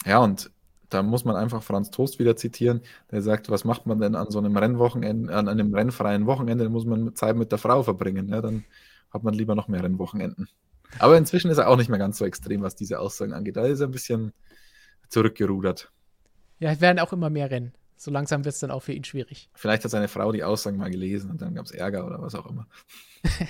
Ja, und da muss man einfach Franz Toast wieder zitieren, der sagt, was macht man denn an so einem Rennwochenende, an einem rennfreien Wochenende, da muss man Zeit mit der Frau verbringen. Ja, dann hat man lieber noch mehr Rennwochenenden. Aber inzwischen ist er auch nicht mehr ganz so extrem, was diese Aussagen angeht. Da ist er ein bisschen zurückgerudert. Ja, es werden auch immer mehr Rennen. So langsam wird es dann auch für ihn schwierig. Vielleicht hat seine Frau die Aussagen mal gelesen und dann gab es Ärger oder was auch immer.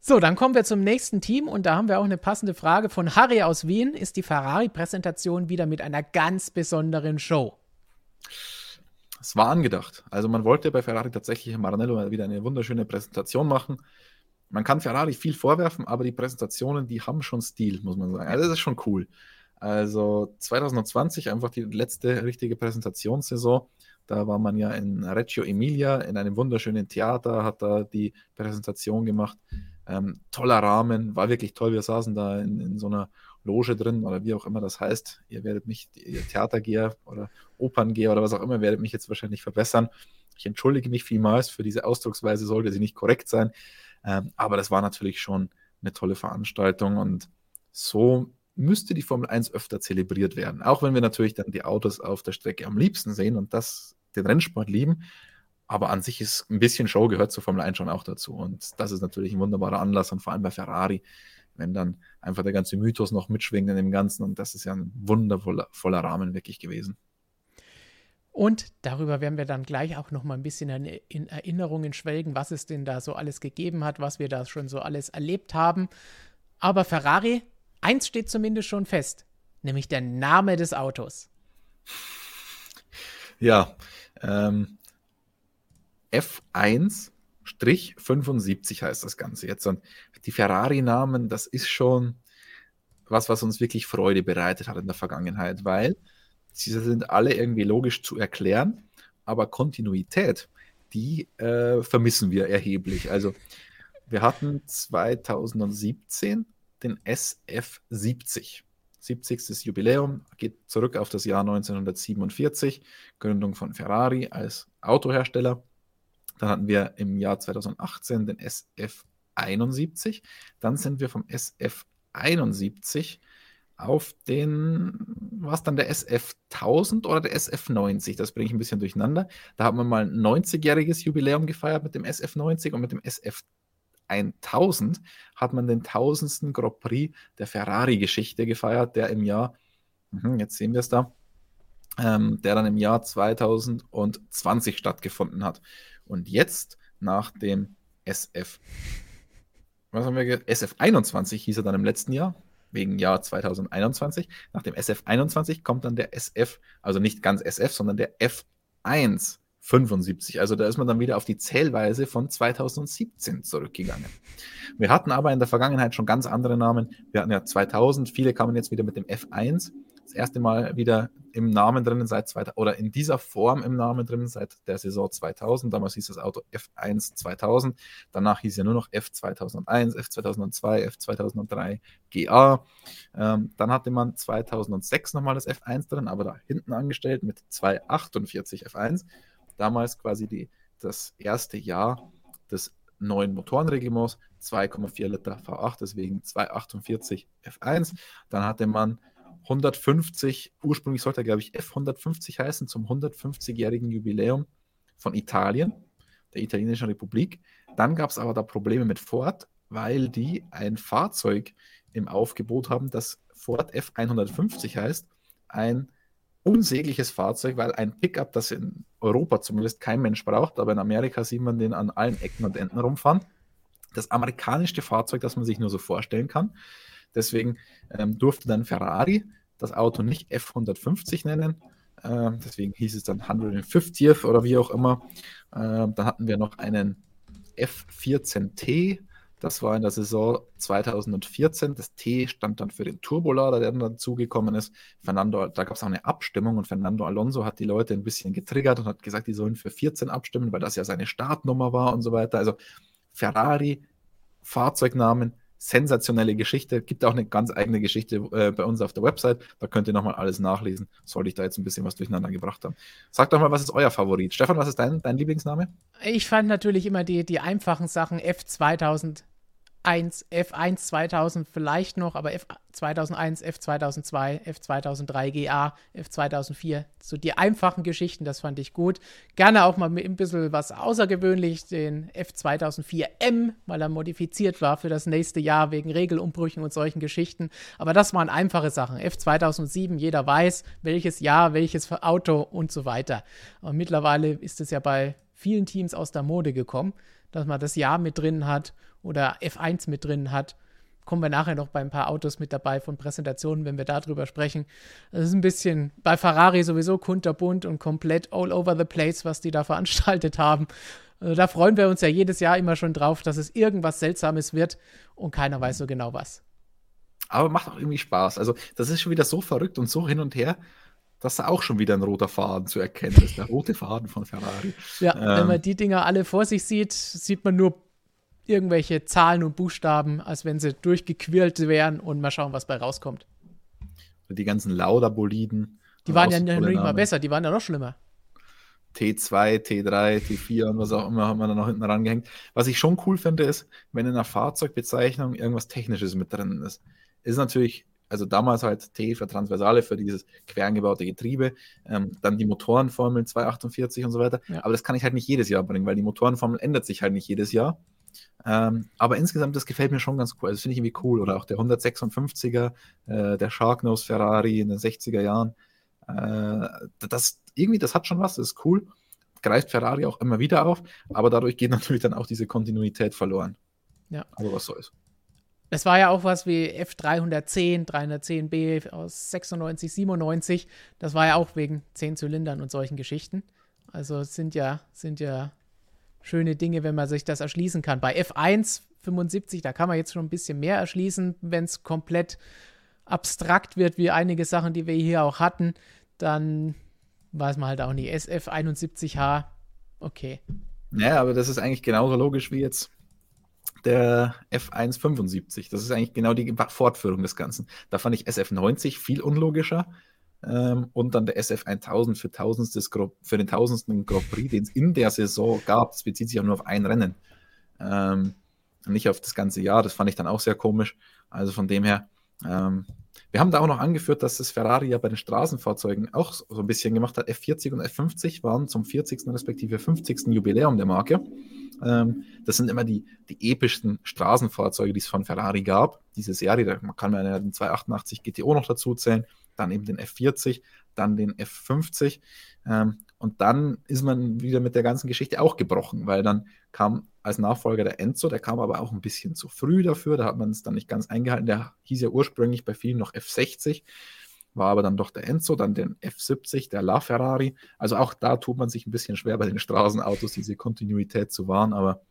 so, dann kommen wir zum nächsten Team und da haben wir auch eine passende Frage von Harry aus Wien. Ist die Ferrari-Präsentation wieder mit einer ganz besonderen Show? Es war angedacht. Also man wollte bei Ferrari tatsächlich Maranello wieder eine wunderschöne Präsentation machen man kann Ferrari viel vorwerfen, aber die Präsentationen, die haben schon Stil, muss man sagen. Also das ist schon cool. Also 2020 einfach die letzte richtige Präsentationssaison. Da war man ja in Reggio Emilia in einem wunderschönen Theater, hat da die Präsentation gemacht. Ähm, toller Rahmen, war wirklich toll. Wir saßen da in, in, so einer Loge drin oder wie auch immer das heißt. Ihr werdet mich, ihr Theatergeher oder Operngeher oder was auch immer, werdet mich jetzt wahrscheinlich verbessern. Ich entschuldige mich vielmals für diese Ausdrucksweise, sollte sie nicht korrekt sein. Ähm, aber das war natürlich schon eine tolle Veranstaltung und so müsste die Formel 1 öfter zelebriert werden. Auch wenn wir natürlich dann die Autos auf der Strecke am liebsten sehen und das den Rennsport lieben. Aber an sich ist ein bisschen Show gehört zur Formel 1 schon auch dazu. Und das ist natürlich ein wunderbarer Anlass und vor allem bei Ferrari, wenn dann einfach der ganze Mythos noch mitschwingt in dem Ganzen. Und das ist ja ein wundervoller Rahmen wirklich gewesen. Und darüber werden wir dann gleich auch noch mal ein bisschen in Erinnerungen schwelgen, was es denn da so alles gegeben hat, was wir da schon so alles erlebt haben. Aber Ferrari, eins steht zumindest schon fest, nämlich der Name des Autos. Ja, ähm, F1 F-75 heißt das Ganze jetzt. Und die Ferrari-Namen, das ist schon was, was uns wirklich Freude bereitet hat in der Vergangenheit, weil sie sind alle irgendwie logisch zu erklären, aber Kontinuität, die äh, vermissen wir erheblich. Also wir hatten 2017 den SF70. 70. Jubiläum geht zurück auf das Jahr 1947, Gründung von Ferrari als Autohersteller. Dann hatten wir im Jahr 2018 den SF71. Dann sind wir vom SF71 auf den, was dann der SF 1000 oder der SF 90? Das bringe ich ein bisschen durcheinander. Da haben wir mal ein 90-jähriges Jubiläum gefeiert mit dem SF 90 und mit dem SF 1000 hat man den 1000. Grand Prix der Ferrari-Geschichte gefeiert, der im Jahr, mhm, jetzt sehen wir es da, ähm, der dann im Jahr 2020 stattgefunden hat. Und jetzt nach dem SF, was haben wir, SF 21 hieß er dann im letzten Jahr, wegen Jahr 2021. Nach dem SF 21 kommt dann der SF, also nicht ganz SF, sondern der F1 75. Also da ist man dann wieder auf die Zählweise von 2017 zurückgegangen. Wir hatten aber in der Vergangenheit schon ganz andere Namen. Wir hatten ja 2000, viele kamen jetzt wieder mit dem F1 das erste Mal wieder im Namen drinnen seit 2000 oder in dieser Form im Namen drinnen seit der Saison 2000. Damals hieß das Auto F1 2000. Danach hieß ja nur noch F2001, F2002, F2003 GA. Ähm, dann hatte man 2006 nochmal das F1 drin, aber da hinten angestellt mit 248 F1. Damals quasi die, das erste Jahr des neuen Motorenreglements, 2,4 Liter V8, deswegen 248 F1. Dann hatte man 150, ursprünglich sollte er, glaube ich, F150 heißen, zum 150-jährigen Jubiläum von Italien, der Italienischen Republik. Dann gab es aber da Probleme mit Ford, weil die ein Fahrzeug im Aufgebot haben, das Ford F150 heißt. Ein unsägliches Fahrzeug, weil ein Pickup, das in Europa zumindest kein Mensch braucht, aber in Amerika sieht man den an allen Ecken und Enden rumfahren. Das amerikanischste Fahrzeug, das man sich nur so vorstellen kann. Deswegen ähm, durfte dann Ferrari das Auto nicht F150 nennen. Ähm, deswegen hieß es dann 150th oder wie auch immer. Ähm, dann hatten wir noch einen F14T. Das war in der Saison 2014. Das T stand dann für den Turbolader, der dann dazugekommen ist. Fernando, da gab es auch eine Abstimmung und Fernando Alonso hat die Leute ein bisschen getriggert und hat gesagt, die sollen für 14 abstimmen, weil das ja seine Startnummer war und so weiter. Also Ferrari, Fahrzeugnamen, sensationelle Geschichte. Gibt auch eine ganz eigene Geschichte äh, bei uns auf der Website. Da könnt ihr nochmal alles nachlesen. Sollte ich da jetzt ein bisschen was durcheinander gebracht haben. Sagt doch mal, was ist euer Favorit? Stefan, was ist dein, dein Lieblingsname? Ich fand natürlich immer die, die einfachen Sachen. F2000 1, F1 2000 vielleicht noch, aber F 2001, F 2002, F 2003 GA, F 2004, so die einfachen Geschichten, das fand ich gut. Gerne auch mal mit ein bisschen was außergewöhnlich, den F 2004M, weil er modifiziert war für das nächste Jahr wegen Regelumbrüchen und solchen Geschichten. Aber das waren einfache Sachen. F 2007, jeder weiß, welches Jahr, welches Auto und so weiter. Und mittlerweile ist es ja bei vielen Teams aus der Mode gekommen, dass man das Jahr mit drin hat oder F1 mit drin hat. Kommen wir nachher noch bei ein paar Autos mit dabei von Präsentationen, wenn wir darüber sprechen. Das ist ein bisschen bei Ferrari sowieso kunterbunt und komplett all over the place, was die da veranstaltet haben. Also da freuen wir uns ja jedes Jahr immer schon drauf, dass es irgendwas Seltsames wird und keiner weiß so genau was. Aber macht auch irgendwie Spaß. Also, das ist schon wieder so verrückt und so hin und her, dass da auch schon wieder ein roter Faden zu erkennen ist. Der rote Faden von Ferrari. Ja, ähm, wenn man die Dinger alle vor sich sieht, sieht man nur irgendwelche Zahlen und Buchstaben, als wenn sie durchgequirlt wären und mal schauen, was bei rauskommt. Die ganzen Lauda-Boliden. Die waren ja nicht mal besser, die waren ja noch schlimmer. T2, T3, T4 und was auch immer haben wir da noch hinten rangehängt. Was ich schon cool finde, ist, wenn in einer Fahrzeugbezeichnung irgendwas Technisches mit drin ist. Ist natürlich, also damals halt T für Transversale, für dieses quer angebaute Getriebe, ähm, dann die Motorenformel 248 und so weiter. Ja. Aber das kann ich halt nicht jedes Jahr bringen, weil die Motorenformel ändert sich halt nicht jedes Jahr. Ähm, aber insgesamt, das gefällt mir schon ganz cool. Also, das finde ich irgendwie cool. Oder auch der 156er, äh, der Sharknose Ferrari in den 60er Jahren. Äh, das, irgendwie, das hat schon was, das ist cool. Greift Ferrari auch immer wieder auf, aber dadurch geht natürlich dann auch diese Kontinuität verloren. Ja. Aber was soll's. Es war ja auch was wie F310, 310b aus 96, 97. Das war ja auch wegen 10 Zylindern und solchen Geschichten. Also sind ja, sind ja schöne Dinge, wenn man sich das erschließen kann. Bei F1 75, da kann man jetzt schon ein bisschen mehr erschließen, wenn es komplett abstrakt wird, wie einige Sachen, die wir hier auch hatten, dann weiß man halt auch nicht. SF 71H, okay. Ja, aber das ist eigentlich genauso logisch wie jetzt der F175. Das ist eigentlich genau die Fortführung des Ganzen. Da fand ich SF90 viel unlogischer. Ähm, und dann der SF1000 für, für den tausendsten Grand Prix, den es in der Saison gab. Das bezieht sich auch nur auf ein Rennen. Ähm, nicht auf das ganze Jahr. Das fand ich dann auch sehr komisch. Also von dem her, ähm, wir haben da auch noch angeführt, dass das Ferrari ja bei den Straßenfahrzeugen auch so ein bisschen gemacht hat. F40 und F50 waren zum 40. respektive 50. Jubiläum der Marke. Ähm, das sind immer die, die epischsten Straßenfahrzeuge, die es von Ferrari gab. Diese Serie, da kann man ja den 288 GTO noch dazu zählen, dann eben den F40, dann den F50. Ähm, und dann ist man wieder mit der ganzen Geschichte auch gebrochen, weil dann kam als Nachfolger der Enzo, der kam aber auch ein bisschen zu früh dafür, da hat man es dann nicht ganz eingehalten. Der hieß ja ursprünglich bei vielen noch F60, war aber dann doch der Enzo, dann den F70, der La Ferrari. Also auch da tut man sich ein bisschen schwer bei den Straßenautos, diese Kontinuität zu wahren, aber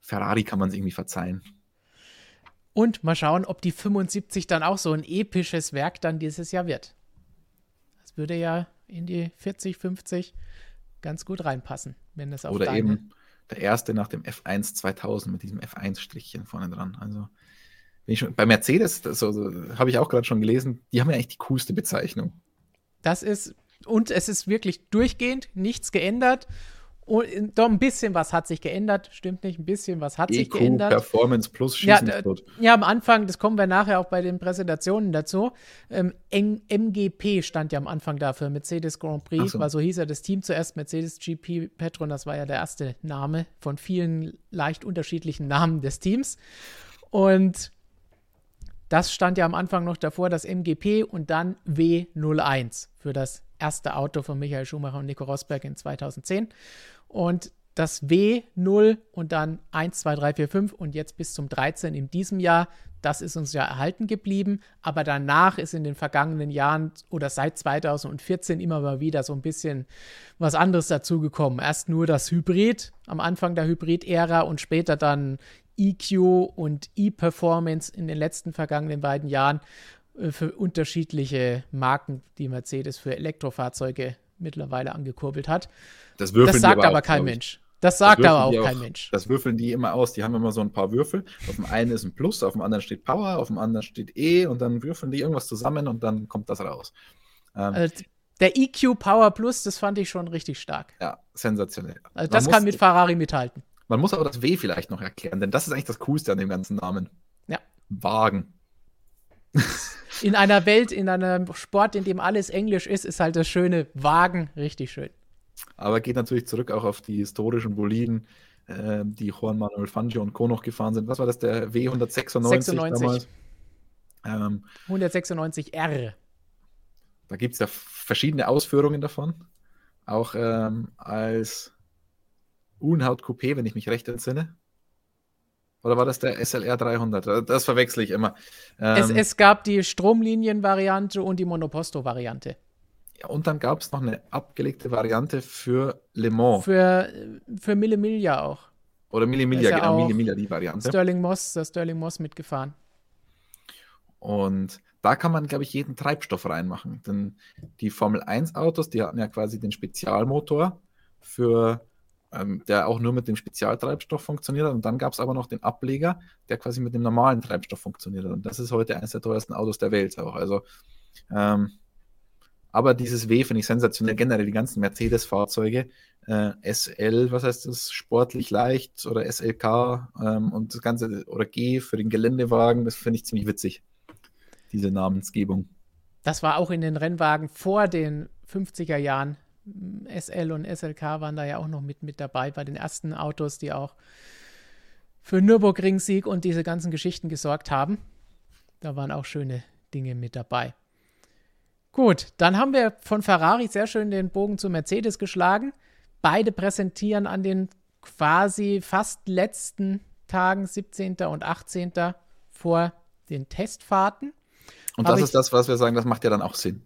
Ferrari kann man es irgendwie verzeihen. Und mal schauen, ob die 75 dann auch so ein episches Werk dann dieses Jahr wird. Das würde ja in die 40, 50 ganz gut reinpassen, wenn das auf Oder eben der erste nach dem F1 2000 mit diesem F1-Strichchen vorne dran. Also schon, bei Mercedes, so, so, habe ich auch gerade schon gelesen, die haben ja eigentlich die coolste Bezeichnung. Das ist, und es ist wirklich durchgehend nichts geändert. Und doch ein bisschen was hat sich geändert, stimmt nicht, ein bisschen was hat EQ, sich geändert. Performance plus Schießen ja, ja, am Anfang, das kommen wir nachher auch bei den Präsentationen dazu. Ähm, MGP stand ja am Anfang dafür, Mercedes Grand Prix, so. weil so hieß ja das Team zuerst, Mercedes GP Petron, das war ja der erste Name von vielen leicht unterschiedlichen Namen des Teams. Und das stand ja am Anfang noch davor, das MGP und dann W01 für das erste Auto von Michael Schumacher und Nico Rosberg in 2010. Und das W0 und dann 1, 2, 3, 4, 5 und jetzt bis zum 13 in diesem Jahr, das ist uns ja erhalten geblieben. Aber danach ist in den vergangenen Jahren oder seit 2014 immer mal wieder so ein bisschen was anderes dazugekommen. Erst nur das Hybrid am Anfang der Hybrid-Ära und später dann EQ und E-Performance in den letzten vergangenen beiden Jahren. Äh, für unterschiedliche Marken, die Mercedes für Elektrofahrzeuge mittlerweile angekurbelt hat. Das, das sagt aber, auch, kein Mensch. Das sagt das aber auch kein Mensch. Das würfeln die immer aus. Die haben immer so ein paar Würfel. Auf dem einen ist ein Plus, auf dem anderen steht Power, auf dem anderen steht E und dann würfeln die irgendwas zusammen und dann kommt das raus. Ähm, also der EQ Power Plus, das fand ich schon richtig stark. Ja, sensationell. Also das kann mit Ferrari mithalten. Man muss aber das W vielleicht noch erklären, denn das ist eigentlich das Coolste an dem ganzen Namen. Ja. Wagen. in einer Welt, in einem Sport, in dem alles Englisch ist, ist halt das schöne Wagen richtig schön. Aber geht natürlich zurück auch auf die historischen Boliden, äh, die Juan Manuel Fangio und Co. noch gefahren sind. Was war das, der W196 96. damals? Ähm, 196R. Da gibt es ja verschiedene Ausführungen davon. Auch ähm, als Unhaut Coupé, wenn ich mich recht entsinne. Oder war das der SLR 300? Das verwechsel ich immer. Ähm, es, es, gab die Stromlinien-Variante und die Monoposto-Variante. Ja, und dann gab es noch eine abgelegte Variante für Le Mans. Für, für Mille Miglia auch. Oder Mille Miglia, ja genau, Mille Miglia, die Variante. Sterling Moss, der Sterling Moss mitgefahren. Und da kann man, glaube ich, jeden Treibstoff reinmachen. Denn die Formel 1 Autos, die hatten ja quasi den Spezialmotor für ähm, der auch nur mit dem Spezialtreibstoff funktioniert hat. Und dann gab es aber noch den Ableger, der quasi mit dem normalen Treibstoff funktioniert hat. Und das ist heute eines der teuersten Autos der Welt auch. Also, ähm, aber dieses W finde ich sensationell. Generell die ganzen Mercedes-Fahrzeuge, äh, SL, was heißt das? Sportlich leicht oder SLK ähm, und das Ganze oder G für den Geländewagen, das finde ich ziemlich witzig, diese Namensgebung. Das war auch in den Rennwagen vor den 50er Jahren SL und SLK waren da ja auch noch mit, mit dabei bei den ersten Autos, die auch für Nürburgring-Sieg und diese ganzen Geschichten gesorgt haben. Da waren auch schöne Dinge mit dabei. Gut, dann haben wir von Ferrari sehr schön den Bogen zu Mercedes geschlagen. Beide präsentieren an den quasi fast letzten Tagen, 17. und 18. vor den Testfahrten. Und das ist das, was wir sagen, das macht ja dann auch Sinn.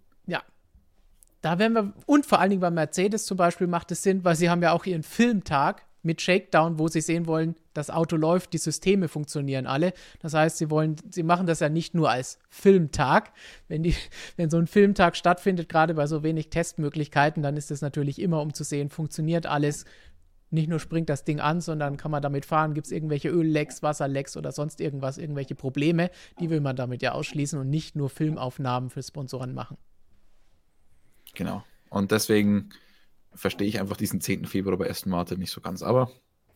Da werden wir, und vor allen Dingen bei Mercedes zum Beispiel macht es Sinn, weil sie haben ja auch ihren Filmtag mit Shakedown, wo sie sehen wollen, das Auto läuft, die Systeme funktionieren alle. Das heißt, sie wollen, sie machen das ja nicht nur als Filmtag. Wenn, die, wenn so ein Filmtag stattfindet, gerade bei so wenig Testmöglichkeiten, dann ist es natürlich immer, um zu sehen, funktioniert alles. Nicht nur springt das Ding an, sondern kann man damit fahren, gibt es irgendwelche Öllecks, Wasserlecks oder sonst irgendwas, irgendwelche Probleme, die will man damit ja ausschließen und nicht nur Filmaufnahmen für Sponsoren machen. Genau. Und deswegen verstehe ich einfach diesen 10. Februar bei Aston Martin nicht so ganz. Aber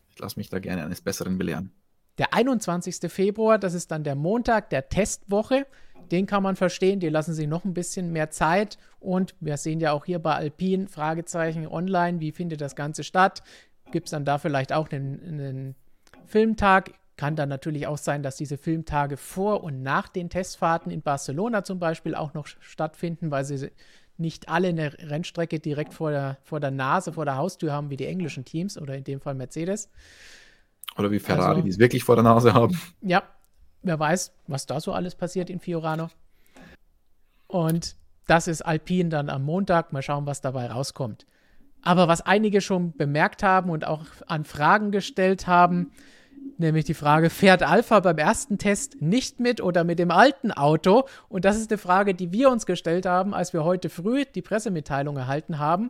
ich lasse mich da gerne eines Besseren belehren. Der 21. Februar, das ist dann der Montag der Testwoche. Den kann man verstehen, die lassen sich noch ein bisschen mehr Zeit. Und wir sehen ja auch hier bei Alpine Fragezeichen online, wie findet das Ganze statt? Gibt es dann da vielleicht auch einen, einen Filmtag? Kann dann natürlich auch sein, dass diese Filmtage vor und nach den Testfahrten in Barcelona zum Beispiel auch noch stattfinden, weil sie nicht alle eine Rennstrecke direkt vor der, vor der Nase, vor der Haustür haben, wie die englischen Teams oder in dem Fall Mercedes. Oder wie Ferrari, also, die es wirklich vor der Nase haben. Ja, wer weiß, was da so alles passiert in Fiorano. Und das ist Alpine dann am Montag. Mal schauen, was dabei rauskommt. Aber was einige schon bemerkt haben und auch an Fragen gestellt haben, Nämlich die Frage, fährt Alpha beim ersten Test nicht mit oder mit dem alten Auto? Und das ist eine Frage, die wir uns gestellt haben, als wir heute früh die Pressemitteilung erhalten haben.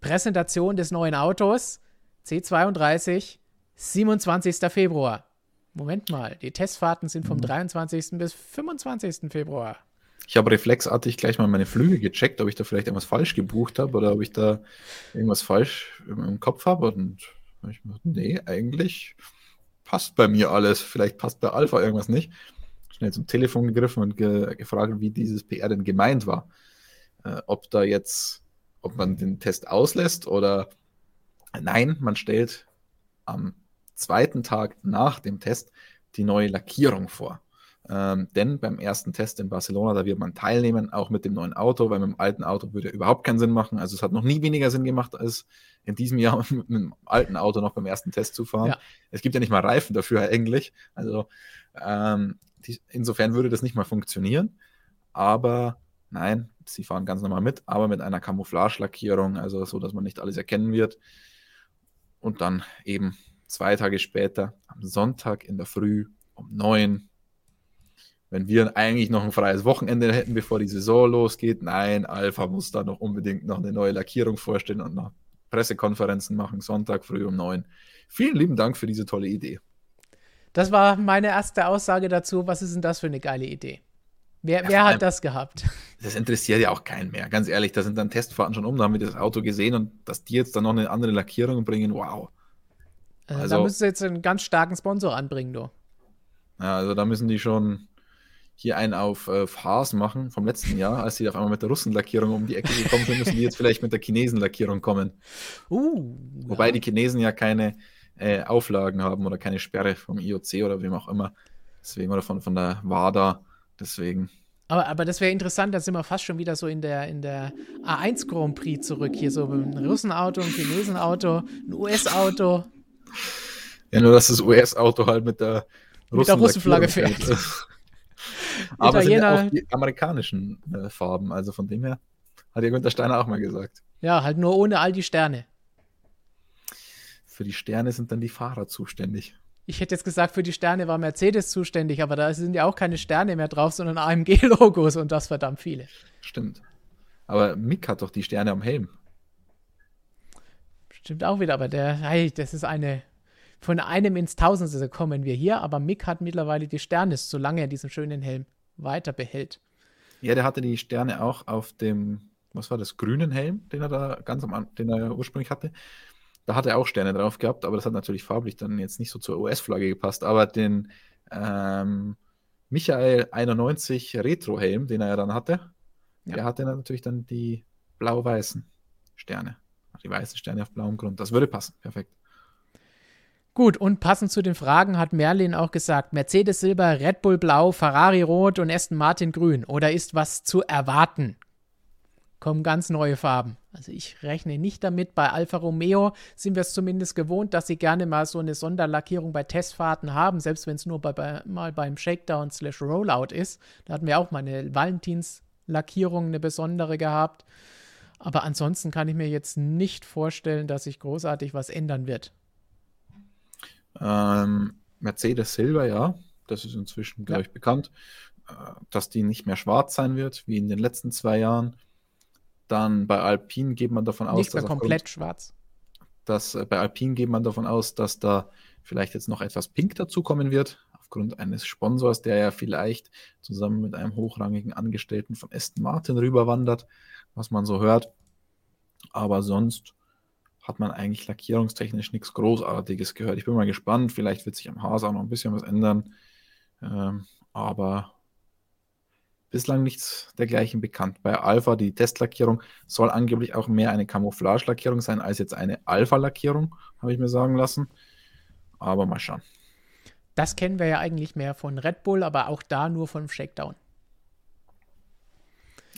Präsentation des neuen Autos, C32, 27. Februar. Moment mal, die Testfahrten sind vom 23. Mhm. bis 25. Februar. Ich habe reflexartig gleich mal meine Flüge gecheckt, ob ich da vielleicht irgendwas falsch gebucht habe oder ob ich da irgendwas falsch im Kopf habe. Und ich dachte, nee, eigentlich passt bei mir alles, vielleicht passt bei Alpha irgendwas nicht. Schnell zum Telefon gegriffen und ge gefragt, wie dieses PR denn gemeint war. Äh, ob da jetzt, ob man den Test auslässt oder nein, man stellt am zweiten Tag nach dem Test die neue Lackierung vor. Ähm, denn beim ersten Test in Barcelona, da wird man teilnehmen, auch mit dem neuen Auto, weil mit dem alten Auto würde überhaupt keinen Sinn machen. Also es hat noch nie weniger Sinn gemacht, als in diesem Jahr mit dem alten Auto noch beim ersten Test zu fahren. Ja. Es gibt ja nicht mal Reifen dafür eigentlich. Also ähm, die, insofern würde das nicht mal funktionieren. Aber nein, sie fahren ganz normal mit, aber mit einer Camouflage-Lackierung, also so, dass man nicht alles erkennen wird. Und dann eben zwei Tage später, am Sonntag in der Früh um neun wenn wir eigentlich noch ein freies Wochenende hätten, bevor die Saison losgeht, nein, Alpha muss da noch unbedingt noch eine neue Lackierung vorstellen und noch Pressekonferenzen machen, Sonntag früh um neun. Vielen lieben Dank für diese tolle Idee. Das war meine erste Aussage dazu. Was ist denn das für eine geile Idee? Wer, ja, wer hat das gehabt? Das interessiert ja auch keinen mehr. Ganz ehrlich, da sind dann Testfahrten schon um, da haben wir das Auto gesehen und dass die jetzt dann noch eine andere Lackierung bringen, wow. Also, also da müssen sie jetzt einen ganz starken Sponsor anbringen, du. Ja, also da müssen die schon hier einen auf äh, Haas machen vom letzten Jahr, als sie auf einmal mit der Russenlackierung um die Ecke gekommen sind, müssen die jetzt vielleicht mit der Chinesenlackierung kommen. Uh, Wobei ja. die Chinesen ja keine äh, Auflagen haben oder keine Sperre vom IOC oder wem auch immer. Deswegen oder von, von der WADA. Deswegen. Aber, aber das wäre interessant, da sind wir fast schon wieder so in der, in der A1 Grand Prix zurück. Hier so ein Russenauto, ein Chinesenauto, ein US-Auto. Ja, nur dass das US-Auto halt mit der, mit der Russenflagge fährt. Aber es sind ja auch die amerikanischen äh, Farben, also von dem her hat ja Günter Steiner auch mal gesagt. Ja, halt nur ohne all die Sterne. Für die Sterne sind dann die Fahrer zuständig. Ich hätte jetzt gesagt, für die Sterne war Mercedes zuständig, aber da sind ja auch keine Sterne mehr drauf, sondern AMG-Logos und das verdammt viele. Stimmt. Aber Mick hat doch die Sterne am Helm. Stimmt auch wieder, aber der, hey, das ist eine von einem ins Tausendste kommen wir hier, aber Mick hat mittlerweile die Sterne, solange er diesen schönen Helm weiter behält. Ja, der hatte die Sterne auch auf dem, was war das, grünen Helm, den er da ganz am Anfang, den er ursprünglich hatte. Da hat er auch Sterne drauf gehabt, aber das hat natürlich farblich dann jetzt nicht so zur US-Flagge gepasst. Aber den ähm, Michael 91 Retro-Helm, den er ja dann hatte, ja. der hatte natürlich dann die blau-weißen Sterne. Die weißen Sterne auf blauem Grund. Das würde passen. Perfekt. Gut, und passend zu den Fragen hat Merlin auch gesagt, Mercedes Silber, Red Bull Blau, Ferrari Rot und Aston Martin Grün. Oder ist was zu erwarten? Kommen ganz neue Farben. Also ich rechne nicht damit. Bei Alfa Romeo sind wir es zumindest gewohnt, dass sie gerne mal so eine Sonderlackierung bei Testfahrten haben, selbst wenn es nur bei, bei, mal beim Shakedown slash Rollout ist. Da hatten wir auch mal eine Valentinslackierung, eine besondere gehabt. Aber ansonsten kann ich mir jetzt nicht vorstellen, dass sich großartig was ändern wird. Ähm, Mercedes Silber, ja, das ist inzwischen, glaube ich, bekannt, äh, dass die nicht mehr schwarz sein wird, wie in den letzten zwei Jahren. Dann bei Alpine geht man davon aus, nicht mehr komplett schwarz. Dass, äh, bei Alpine geht man davon aus, dass da vielleicht jetzt noch etwas Pink dazukommen wird, aufgrund eines Sponsors, der ja vielleicht zusammen mit einem hochrangigen Angestellten von Aston Martin rüberwandert, was man so hört. Aber sonst hat man eigentlich lackierungstechnisch nichts Großartiges gehört. Ich bin mal gespannt, vielleicht wird sich am Haas auch noch ein bisschen was ändern. Ähm, aber bislang nichts dergleichen bekannt. Bei Alpha, die Testlackierung, soll angeblich auch mehr eine Camouflage-Lackierung sein als jetzt eine Alpha-Lackierung, habe ich mir sagen lassen. Aber mal schauen. Das kennen wir ja eigentlich mehr von Red Bull, aber auch da nur vom Shakedown.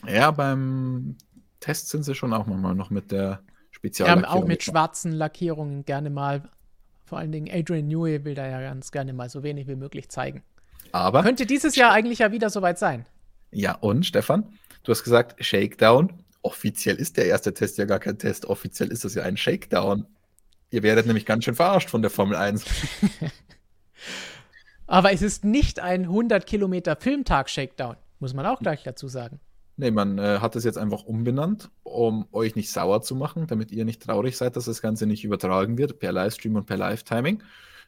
Ja, beim Test sind sie schon auch manchmal noch mit der Speziallackierung. Ja, auch mit schwarzen Lackierungen gerne mal. Vor allen Dingen Adrian Newey will da ja ganz gerne mal so wenig wie möglich zeigen. Aber könnte dieses Jahr eigentlich ja wieder soweit sein. Ja, und Stefan, du hast gesagt, Shakedown. Offiziell ist der erste Test ja gar kein Test. Offiziell ist das ja ein Shakedown. Ihr werdet nämlich ganz schön verarscht von der Formel 1. Aber es ist nicht ein 100 Kilometer Filmtag-Shakedown, muss man auch gleich dazu sagen. Nee, man äh, hat es jetzt einfach umbenannt, um euch nicht sauer zu machen, damit ihr nicht traurig seid, dass das Ganze nicht übertragen wird per Livestream und per Live-Timing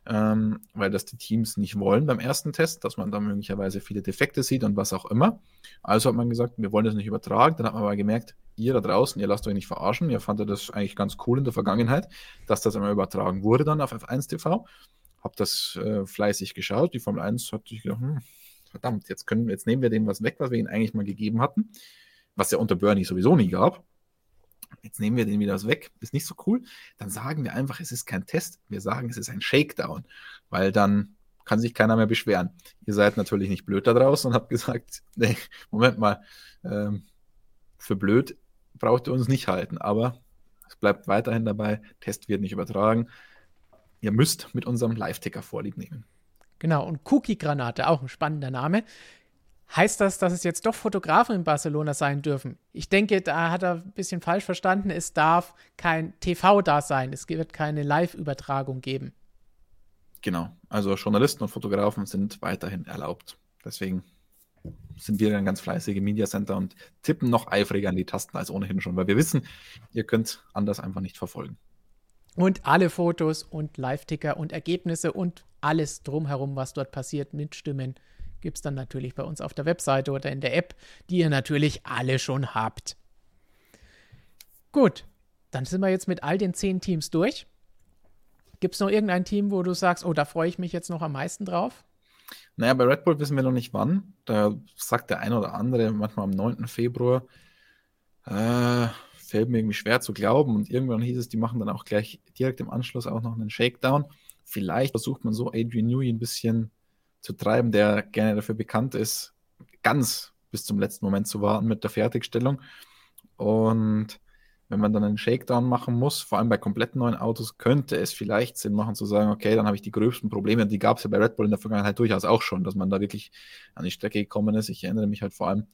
ähm, weil das die Teams nicht wollen beim ersten Test, dass man da möglicherweise viele Defekte sieht und was auch immer. Also hat man gesagt, wir wollen das nicht übertragen. Dann hat man aber gemerkt, ihr da draußen, ihr lasst euch nicht verarschen. Ihr fandet das eigentlich ganz cool in der Vergangenheit, dass das einmal übertragen wurde dann auf F1 TV. Hab das äh, fleißig geschaut. Die Formel 1 hat sich gedacht, hm, verdammt, jetzt, können, jetzt nehmen wir dem was weg, was wir ihnen eigentlich mal gegeben hatten, was ja unter Bernie sowieso nie gab jetzt nehmen wir den wieder weg, ist nicht so cool, dann sagen wir einfach, es ist kein Test, wir sagen, es ist ein Shakedown, weil dann kann sich keiner mehr beschweren. Ihr seid natürlich nicht blöd da draußen und habt gesagt, nee, Moment mal, ähm, für blöd braucht ihr uns nicht halten, aber es bleibt weiterhin dabei, Test wird nicht übertragen. Ihr müsst mit unserem Live-Ticker Vorlieb nehmen. Genau, und Cookie-Granate, auch ein spannender Name, heißt das, dass es jetzt doch Fotografen in Barcelona sein dürfen? Ich denke, da hat er ein bisschen falsch verstanden. Es darf kein TV da sein. Es wird keine Live-Übertragung geben. Genau. Also Journalisten und Fotografen sind weiterhin erlaubt. Deswegen sind wir ein ganz fleißige Media Center und tippen noch eifriger an die Tasten als ohnehin schon, weil wir wissen, ihr könnt anders einfach nicht verfolgen. Und alle Fotos und Live-Ticker und Ergebnisse und alles drumherum, was dort passiert, mitstimmen gibt es dann natürlich bei uns auf der Webseite oder in der App, die ihr natürlich alle schon habt. Gut, dann sind wir jetzt mit all den zehn Teams durch. Gibt es noch irgendein Team, wo du sagst, oh, da freue ich mich jetzt noch am meisten drauf? Naja, bei Red Bull wissen wir noch nicht wann. Da sagt der eine oder andere manchmal am 9. Februar. Äh, fällt mir irgendwie schwer zu glauben. Und irgendwann hieß es, die machen dann auch gleich direkt im Anschluss auch noch einen Shakedown. Vielleicht versucht man so Adrian Newey ein bisschen zu treiben, der gerne dafür bekannt ist, ganz bis zum letzten Moment zu warten mit der Fertigstellung. Und wenn man dann einen Shakedown machen muss, vor allem bei komplett neuen Autos, könnte es vielleicht Sinn machen zu sagen, okay, dann habe ich die größten Probleme. Die gab es ja bei Red Bull in der Vergangenheit durchaus auch schon, dass man da wirklich an die Strecke gekommen ist. Ich erinnere mich halt vor allem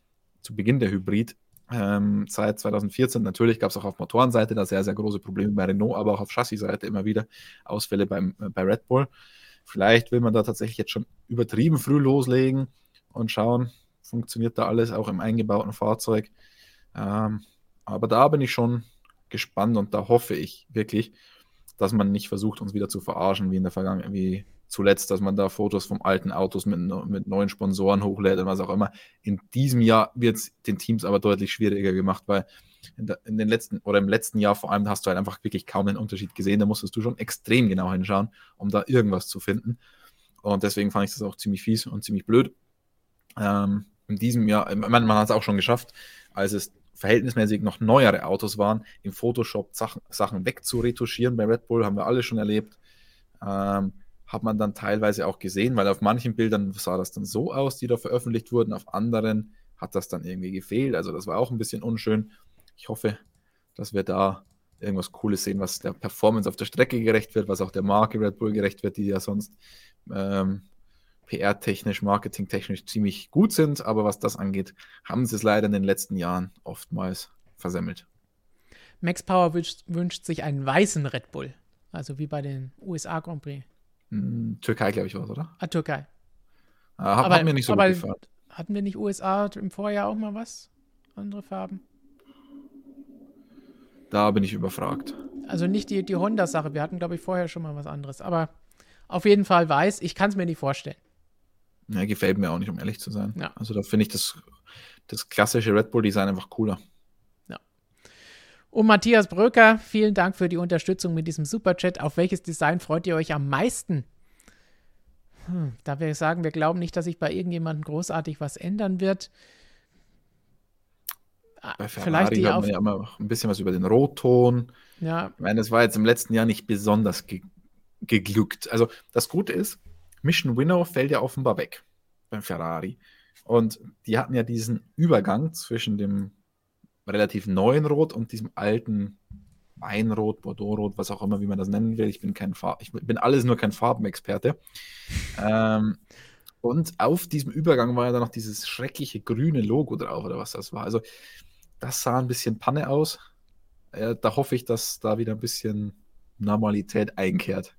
zu Beginn der Hybrid. Ähm, seit 2014 natürlich gab es auch auf Motorenseite da sehr, sehr große Probleme bei Renault, aber auch auf Chassisseite immer wieder Ausfälle beim, äh, bei Red Bull. Vielleicht will man da tatsächlich jetzt schon übertrieben früh loslegen und schauen, funktioniert da alles auch im eingebauten Fahrzeug. Ähm, aber da bin ich schon gespannt und da hoffe ich wirklich, dass man nicht versucht, uns wieder zu verarschen, wie in der Vergangenheit, wie zuletzt, dass man da Fotos vom alten Autos mit, mit neuen Sponsoren hochlädt und was auch immer. In diesem Jahr wird es den Teams aber deutlich schwieriger gemacht, weil in, den letzten oder im letzten Jahr vor allem hast du halt einfach wirklich kaum einen Unterschied gesehen. Da musstest du schon extrem genau hinschauen, um da irgendwas zu finden. Und deswegen fand ich das auch ziemlich fies und ziemlich blöd. Ähm, in diesem Jahr, meine, man hat es auch schon geschafft, als es verhältnismäßig noch neuere Autos waren, im Photoshop Sachen, Sachen wegzuretuschieren. Bei Red Bull haben wir alle schon erlebt. Ähm, hat man dann teilweise auch gesehen, weil auf manchen Bildern sah das dann so aus, die da veröffentlicht wurden, auf anderen hat das dann irgendwie gefehlt. Also das war auch ein bisschen unschön. Ich hoffe, dass wir da irgendwas Cooles sehen, was der Performance auf der Strecke gerecht wird, was auch der Marke Red Bull gerecht wird, die ja sonst ähm, PR-technisch, marketingtechnisch ziemlich gut sind. Aber was das angeht, haben sie es leider in den letzten Jahren oftmals versemmelt. Max Power wünscht, wünscht sich einen weißen Red Bull, also wie bei den USA Grand Prix. Hm, Türkei, glaube ich, war es, oder? Ah, Türkei. Ah, hat, Aber- hat mir nicht so aber- gefallen. Hatten wir nicht USA im Vorjahr auch mal was? Andere Farben? Da bin ich überfragt. Also nicht die, die Honda-Sache. Wir hatten, glaube ich, vorher schon mal was anderes. Aber auf jeden Fall weiß, ich kann es mir nicht vorstellen. Ja, gefällt mir auch nicht, um ehrlich zu sein. Ja. Also da finde ich das, das klassische Red Bull-Design einfach cooler. Und Matthias Bröker, vielen Dank für die Unterstützung mit diesem Superchat. Auf welches Design freut ihr euch am meisten? Hm, da wir sagen, wir glauben nicht, dass sich bei irgendjemandem großartig was ändern wird. Ah, Bei Ferrari Vielleicht die auf. man ja immer ein bisschen was über den Rotton. Ja, Ich meine, es war jetzt im letzten Jahr nicht besonders ge geglückt. Also das Gute ist, Mission Winnow fällt ja offenbar weg beim Ferrari. Und die hatten ja diesen Übergang zwischen dem relativ neuen Rot und diesem alten Weinrot, Bordeauxrot, was auch immer, wie man das nennen will. Ich bin kein Farb, ich bin alles nur kein Farbenexperte. ähm, und auf diesem Übergang war ja dann noch dieses schreckliche grüne Logo drauf, oder was das war. Also das sah ein bisschen Panne aus. Äh, da hoffe ich, dass da wieder ein bisschen Normalität einkehrt.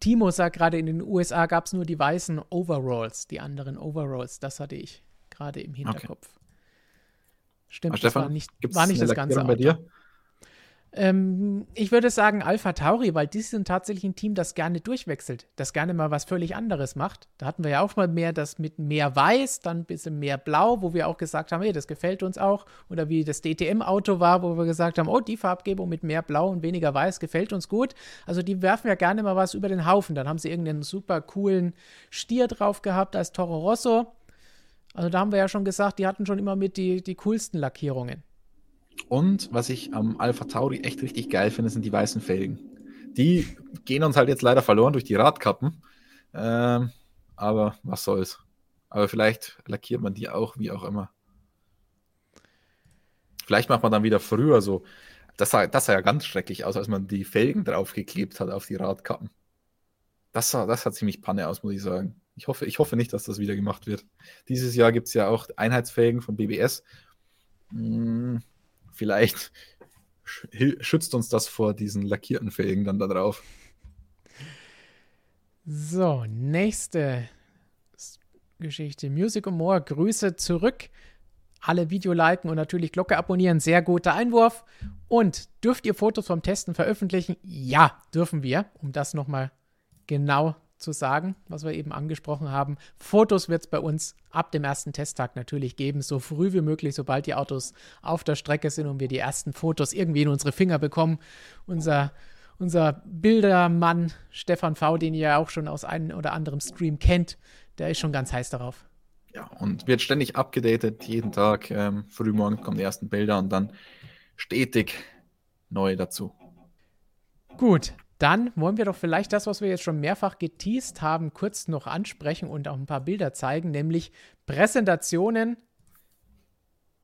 Timo sagt gerade, in den USA gab es nur die weißen Overalls, die anderen Overalls. Das hatte ich gerade im Hinterkopf. Stimmt, das war Stefan, nicht, war nicht das ganze Lackierung bei Auto. dir? Ähm, ich würde sagen Alpha Tauri, weil die sind tatsächlich ein Team, das gerne durchwechselt, das gerne mal was völlig anderes macht. Da hatten wir ja auch mal mehr das mit mehr Weiß, dann ein bisschen mehr Blau, wo wir auch gesagt haben, hey, das gefällt uns auch. Oder wie das DTM-Auto war, wo wir gesagt haben, oh, die Farbgebung mit mehr Blau und weniger Weiß gefällt uns gut. Also die werfen ja gerne mal was über den Haufen. Dann haben sie irgendeinen super coolen Stier drauf gehabt als Toro Rosso. Also da haben wir ja schon gesagt, die hatten schon immer mit die, die coolsten Lackierungen. Und was ich am Alpha Tauri echt richtig geil finde, sind die weißen Felgen. Die gehen uns halt jetzt leider verloren durch die Radkappen. Ähm, aber was soll's. Aber vielleicht lackiert man die auch, wie auch immer. Vielleicht macht man dann wieder früher so. Das sah, das sah ja ganz schrecklich aus, als man die Felgen draufgeklebt hat auf die Radkappen. Das sah, das sah ziemlich Panne aus, muss ich sagen. Ich hoffe, ich hoffe nicht, dass das wieder gemacht wird. Dieses Jahr gibt es ja auch Einheitsfelgen von BBS. Hm, vielleicht schützt uns das vor diesen lackierten Felgen dann da drauf. So, nächste Geschichte. Music und More, Grüße zurück. Alle Video liken und natürlich Glocke abonnieren. Sehr guter Einwurf. Und dürft ihr Fotos vom Testen veröffentlichen? Ja, dürfen wir, um das nochmal genau zu sagen, was wir eben angesprochen haben. Fotos wird es bei uns ab dem ersten Testtag natürlich geben, so früh wie möglich, sobald die Autos auf der Strecke sind und wir die ersten Fotos irgendwie in unsere Finger bekommen. Unser, unser Bildermann Stefan V., den ihr ja auch schon aus einem oder anderem Stream kennt, der ist schon ganz heiß darauf. Ja, und wird ständig abgedatet, jeden Tag. Ähm, frühmorgen kommen die ersten Bilder und dann stetig neu dazu. Gut, dann wollen wir doch vielleicht das, was wir jetzt schon mehrfach geteased haben, kurz noch ansprechen und auch ein paar Bilder zeigen, nämlich Präsentationen,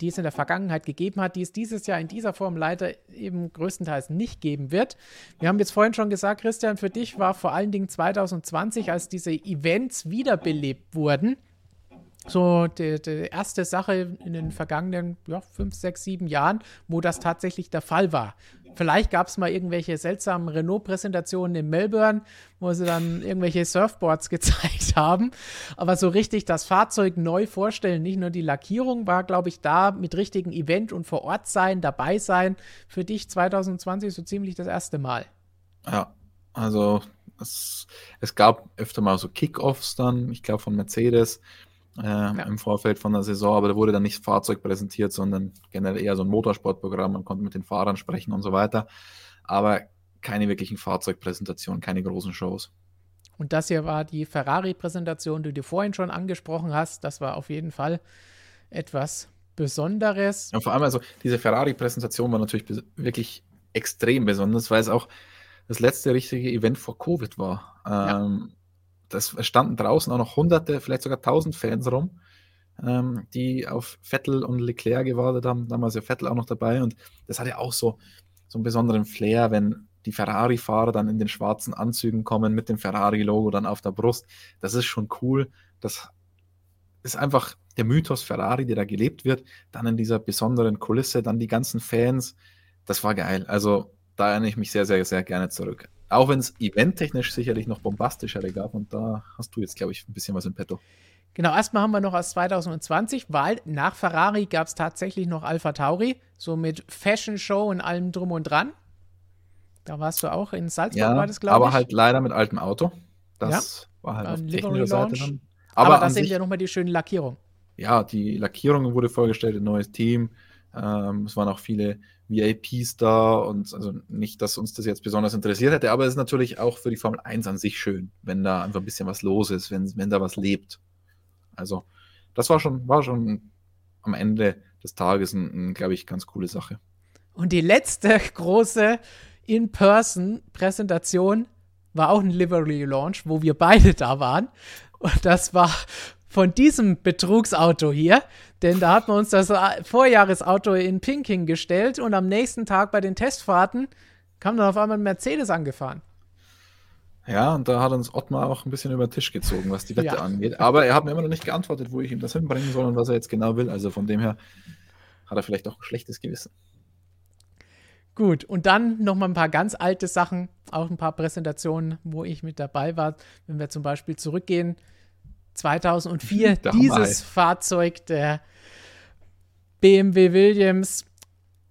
die es in der Vergangenheit gegeben hat, die es dieses Jahr in dieser Form leider eben größtenteils nicht geben wird. Wir haben jetzt vorhin schon gesagt, Christian, für dich war vor allen Dingen 2020, als diese Events wiederbelebt wurden, so die, die erste Sache in den vergangenen ja, fünf, sechs, sieben Jahren, wo das tatsächlich der Fall war. Vielleicht gab es mal irgendwelche seltsamen Renault-Präsentationen in Melbourne, wo sie dann irgendwelche Surfboards gezeigt haben. Aber so richtig das Fahrzeug neu vorstellen, nicht nur die Lackierung, war, glaube ich, da mit richtigen Event und vor Ort sein, dabei sein, für dich 2020 so ziemlich das erste Mal. Ja, also es, es gab öfter mal so Kickoffs dann, ich glaube von Mercedes äh, im Vorfeld von der Saison, aber da wurde dann nicht das Fahrzeug präsentiert, sondern generell eher so ein Motorsportprogramm, man konnte mit den Fahrern sprechen und so weiter. Aber keine wirklichen Fahrzeugpräsentationen, keine großen Shows. Und das hier war die Ferrari-Präsentation, die du vorhin schon angesprochen hast. Das war auf jeden Fall etwas Besonderes. Und vor allem also diese Ferrari-Präsentation war natürlich wirklich extrem besonders, weil es auch das letzte richtige Event vor Covid war. Ja. Ähm, das standen draußen auch noch hunderte, vielleicht sogar tausend Fans rum, ähm, die auf Vettel und Leclerc gewartet haben. Damals ja Vettel auch noch dabei und das hat ja auch so, so einen besonderen Flair, wenn die Ferrari-Fahrer dann in den schwarzen Anzügen kommen mit dem Ferrari-Logo dann auf der Brust. Das ist schon cool. Das ist einfach der Mythos Ferrari, der da gelebt wird. Dann in dieser besonderen Kulisse, dann die ganzen Fans. Das war geil. Also da erinnere ich mich sehr, sehr, sehr gerne zurück. Auch wenn es eventtechnisch sicherlich noch bombastischere gab und da hast du jetzt, glaube ich, ein bisschen was im Petto. Genau, erstmal haben wir noch aus 2020, weil nach Ferrari gab es tatsächlich noch Alpha Tauri, so mit Fashion Show und allem drum und dran. Da warst du auch in Salzburg, ja, war das, glaube ich. Aber halt leider mit altem Auto. Das ja, war halt auf technischer Seite dann. Aber, aber da sehen wir nochmal die schöne Lackierung. Ja, die Lackierung wurde vorgestellt, ein neues Team. Ähm, es waren auch viele VIPs da und also nicht, dass uns das jetzt besonders interessiert hätte, aber es ist natürlich auch für die Formel 1 an sich schön, wenn da einfach ein bisschen was los ist, wenn, wenn da was lebt. Also, das war schon, war schon am Ende des Tages, eine, ein glaube ich, ganz coole Sache. Und die letzte große In-Person-Präsentation war auch ein Livery-Launch, wo wir beide da waren. Und das war von diesem Betrugsauto hier, denn da hat man uns das Vorjahresauto in Pinking gestellt und am nächsten Tag bei den Testfahrten kam dann auf einmal ein Mercedes angefahren. Ja, und da hat uns Ottmar auch ein bisschen über den Tisch gezogen, was die Wette ja. angeht. Aber er hat mir immer noch nicht geantwortet, wo ich ihm das hinbringen soll und was er jetzt genau will. Also von dem her hat er vielleicht auch ein schlechtes Gewissen. Gut, und dann noch mal ein paar ganz alte Sachen, auch ein paar Präsentationen, wo ich mit dabei war. Wenn wir zum Beispiel zurückgehen, 2004 dieses Fahrzeug der BMW Williams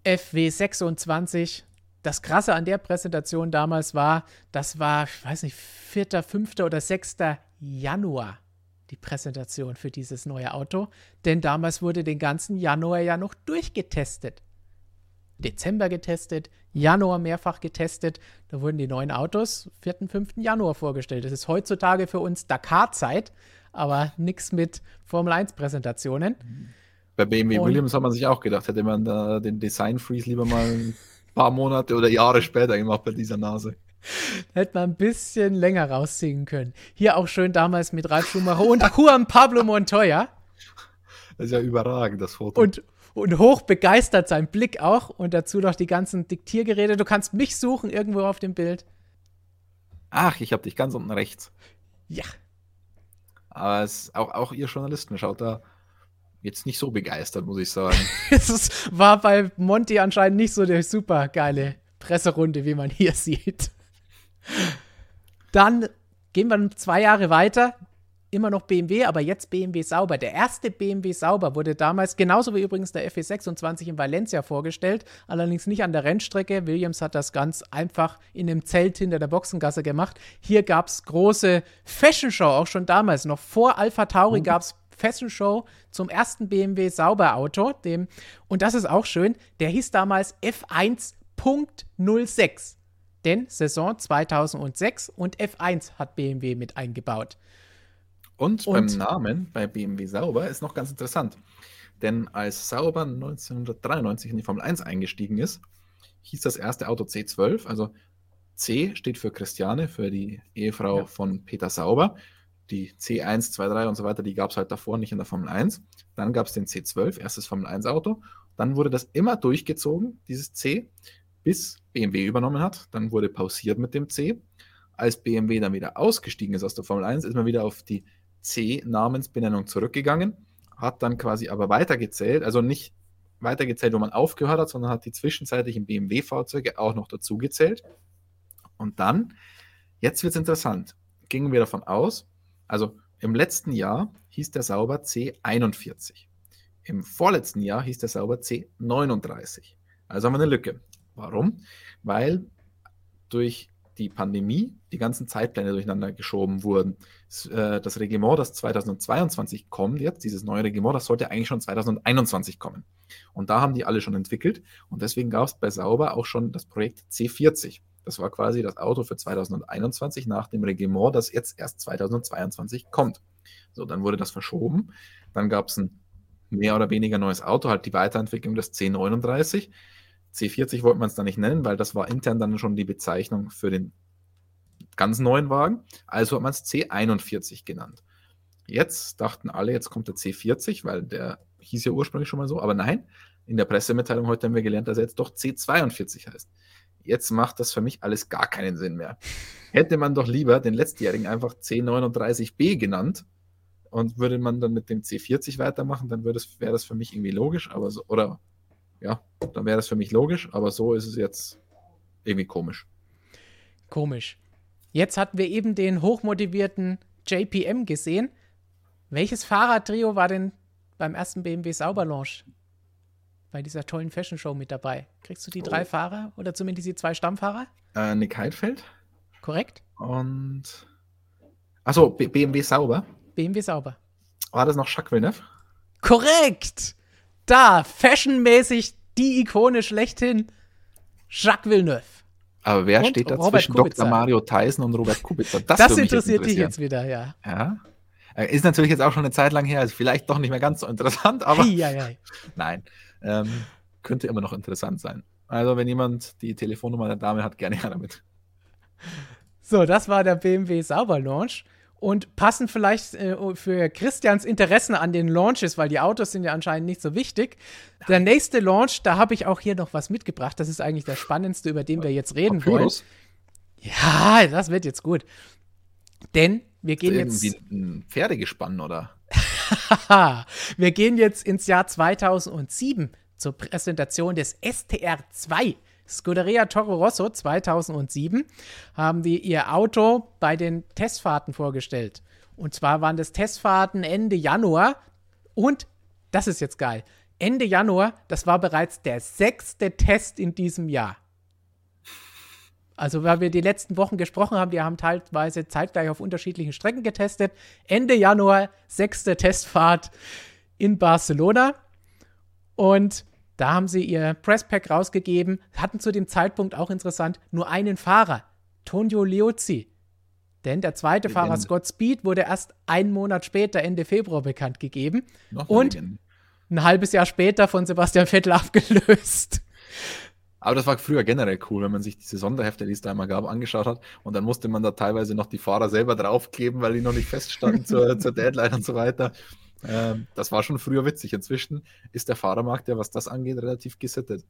FW26. Das Krasse an der Präsentation damals war, das war, ich weiß nicht, 4., 5. oder 6. Januar die Präsentation für dieses neue Auto. Denn damals wurde den ganzen Januar ja noch durchgetestet. Dezember getestet, Januar mehrfach getestet. Da wurden die neuen Autos 4., 5. Januar vorgestellt. Das ist heutzutage für uns Dakar-Zeit aber nichts mit Formel 1-Präsentationen. Bei BMW und, Williams hat man sich auch gedacht, hätte man da den Design Freeze lieber mal ein paar Monate oder Jahre später gemacht bei dieser Nase. Hätte man ein bisschen länger rausziehen können. Hier auch schön damals mit Ralf Schumacher und Juan Pablo Montoya. Das ist ja überragend, das Foto. Und, und hoch begeistert sein Blick auch. Und dazu noch die ganzen Diktiergeräte. Du kannst mich suchen irgendwo auf dem Bild. Ach, ich habe dich ganz unten rechts. Ja, aber es, auch, auch ihr Journalisten schaut da jetzt nicht so begeistert, muss ich sagen. es war bei Monty anscheinend nicht so der super geile Presserunde, wie man hier sieht. Dann gehen wir zwei Jahre weiter immer noch BMW, aber jetzt BMW Sauber. Der erste BMW Sauber wurde damals, genauso wie übrigens der FE26 in Valencia vorgestellt, allerdings nicht an der Rennstrecke. Williams hat das ganz einfach in einem Zelt hinter der Boxengasse gemacht. Hier gab es große Fashion Show, auch schon damals, noch vor Alpha Tauri mhm. gab es Fashion Show zum ersten BMW Sauber Auto, dem, und das ist auch schön, der hieß damals F1.06. Denn Saison 2006 und F1 hat BMW mit eingebaut. Und, und beim Namen bei BMW Sauber ist noch ganz interessant. Denn als Sauber 1993 in die Formel 1 eingestiegen ist, hieß das erste Auto C12. Also C steht für Christiane, für die Ehefrau ja. von Peter Sauber. Die C1, 2, 3 und so weiter, die gab es halt davor nicht in der Formel 1. Dann gab es den C12, erstes Formel 1 Auto. Dann wurde das immer durchgezogen, dieses C, bis BMW übernommen hat. Dann wurde pausiert mit dem C. Als BMW dann wieder ausgestiegen ist aus der Formel 1, ist man wieder auf die C-Namensbenennung zurückgegangen, hat dann quasi aber weitergezählt, also nicht weitergezählt, wo man aufgehört hat, sondern hat die zwischenzeitlichen BMW-Fahrzeuge auch noch dazu gezählt. Und dann, jetzt wird es interessant, gingen wir davon aus, also im letzten Jahr hieß der Sauber C41. Im vorletzten Jahr hieß der Sauber C39. Also haben wir eine Lücke. Warum? Weil durch die Pandemie die ganzen Zeitpläne durcheinander geschoben wurden. Äh, das Reglement, das 2022 kommt jetzt, dieses neue Reglement, das sollte eigentlich schon 2021 kommen. Und da haben die alle schon entwickelt. Und deswegen gab es bei Sauber auch schon das Projekt C40. Das war quasi das Auto für 2021 nach dem Reglement, das jetzt erst 2022 kommt. So, dann wurde das verschoben. Dann gab es ein mehr oder weniger neues Auto, halt die Weiterentwicklung des C39. C40 wollte man es dann nicht nennen, weil das war intern dann schon die Bezeichnung für den ganz neuen Wagen. Also hat man es C41 genannt. Jetzt dachten alle, jetzt kommt der C40, weil der hieß ja ursprünglich schon mal so, aber nein, in der Pressemitteilung heute haben wir gelernt, dass er jetzt doch C42 heißt. Jetzt macht das für mich alles gar keinen Sinn mehr. Hätte man doch lieber den letztjährigen einfach C39B genannt und würde man dann mit dem C40 weitermachen, dann wäre das für mich irgendwie logisch, aber so, oder ja, dann wäre das für mich logisch, aber so ist es jetzt irgendwie komisch. Komisch. Jetzt hatten wir eben den hochmotivierten JPM gesehen. Welches Fahrradtrio war denn beim ersten BMW Sauberlaunch bei dieser tollen Fashion Show mit dabei? Kriegst du die oh. drei Fahrer oder zumindest die zwei Stammfahrer? Äh, Nick Heidfeld. Korrekt. Und. Achso, BMW Sauber. BMW Sauber. War das noch Jacques Villeneuve? Korrekt! Da, fashionmäßig die Ikone schlechthin. Jacques Villeneuve. Aber wer und steht da zwischen. Dr. Mario Tyson und Robert Kubica? Das, das interessiert dich jetzt wieder, ja. Ja. Äh, ist natürlich jetzt auch schon eine Zeit lang her, also vielleicht doch nicht mehr ganz so interessant, aber ja, ja. nein, ähm, könnte immer noch interessant sein. Also wenn jemand die Telefonnummer der Dame hat, gerne her damit. So, das war der BMW Sauber Launch und passen vielleicht äh, für Christians Interessen an den Launches, weil die Autos sind ja anscheinend nicht so wichtig. Der nächste Launch, da habe ich auch hier noch was mitgebracht. Das ist eigentlich der spannendste, über den wir jetzt reden wollen. Ja, das wird jetzt gut. Denn wir gehen jetzt. Irgendwie ein Pferdegespann, oder? wir gehen jetzt ins Jahr 2007 zur Präsentation des STR 2. Scuderia Toro Rosso 2007 haben die ihr Auto bei den Testfahrten vorgestellt. Und zwar waren das Testfahrten Ende Januar und, das ist jetzt geil, Ende Januar, das war bereits der sechste Test in diesem Jahr. Also, weil wir die letzten Wochen gesprochen haben, die haben teilweise zeitgleich auf unterschiedlichen Strecken getestet. Ende Januar, sechste Testfahrt in Barcelona. Und da haben sie ihr Presspack rausgegeben, hatten zu dem Zeitpunkt auch interessant nur einen Fahrer, Tonio Liozzi. Denn der zweite Legende. Fahrer, Scott Speed, wurde erst einen Monat später, Ende Februar, bekannt gegeben. Noch und Legende. ein halbes Jahr später von Sebastian Vettel abgelöst. Aber das war früher generell cool, wenn man sich diese Sonderhefte, die es da immer gab, angeschaut hat. Und dann musste man da teilweise noch die Fahrer selber draufkleben, weil die noch nicht feststanden zur, zur Deadline und so weiter. Ähm, das war schon früher witzig. Inzwischen ist der Fahrermarkt ja, was das angeht, relativ gesittet.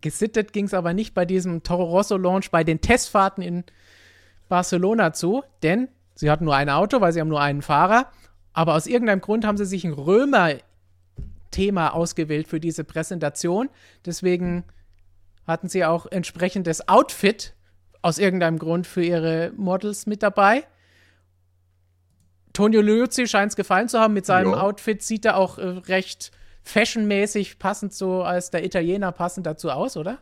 Gesittet ging es aber nicht bei diesem Toro Rosso Launch, bei den Testfahrten in Barcelona zu, denn sie hatten nur ein Auto, weil sie haben nur einen Fahrer. Aber aus irgendeinem Grund haben sie sich ein Römer-Thema ausgewählt für diese Präsentation. Deswegen hatten sie auch entsprechendes Outfit aus irgendeinem Grund für ihre Models mit dabei. Tonio Liuzzi scheint es gefallen zu haben. Mit seinem ja. Outfit sieht er auch äh, recht fashionmäßig passend so als der Italiener passend dazu aus, oder?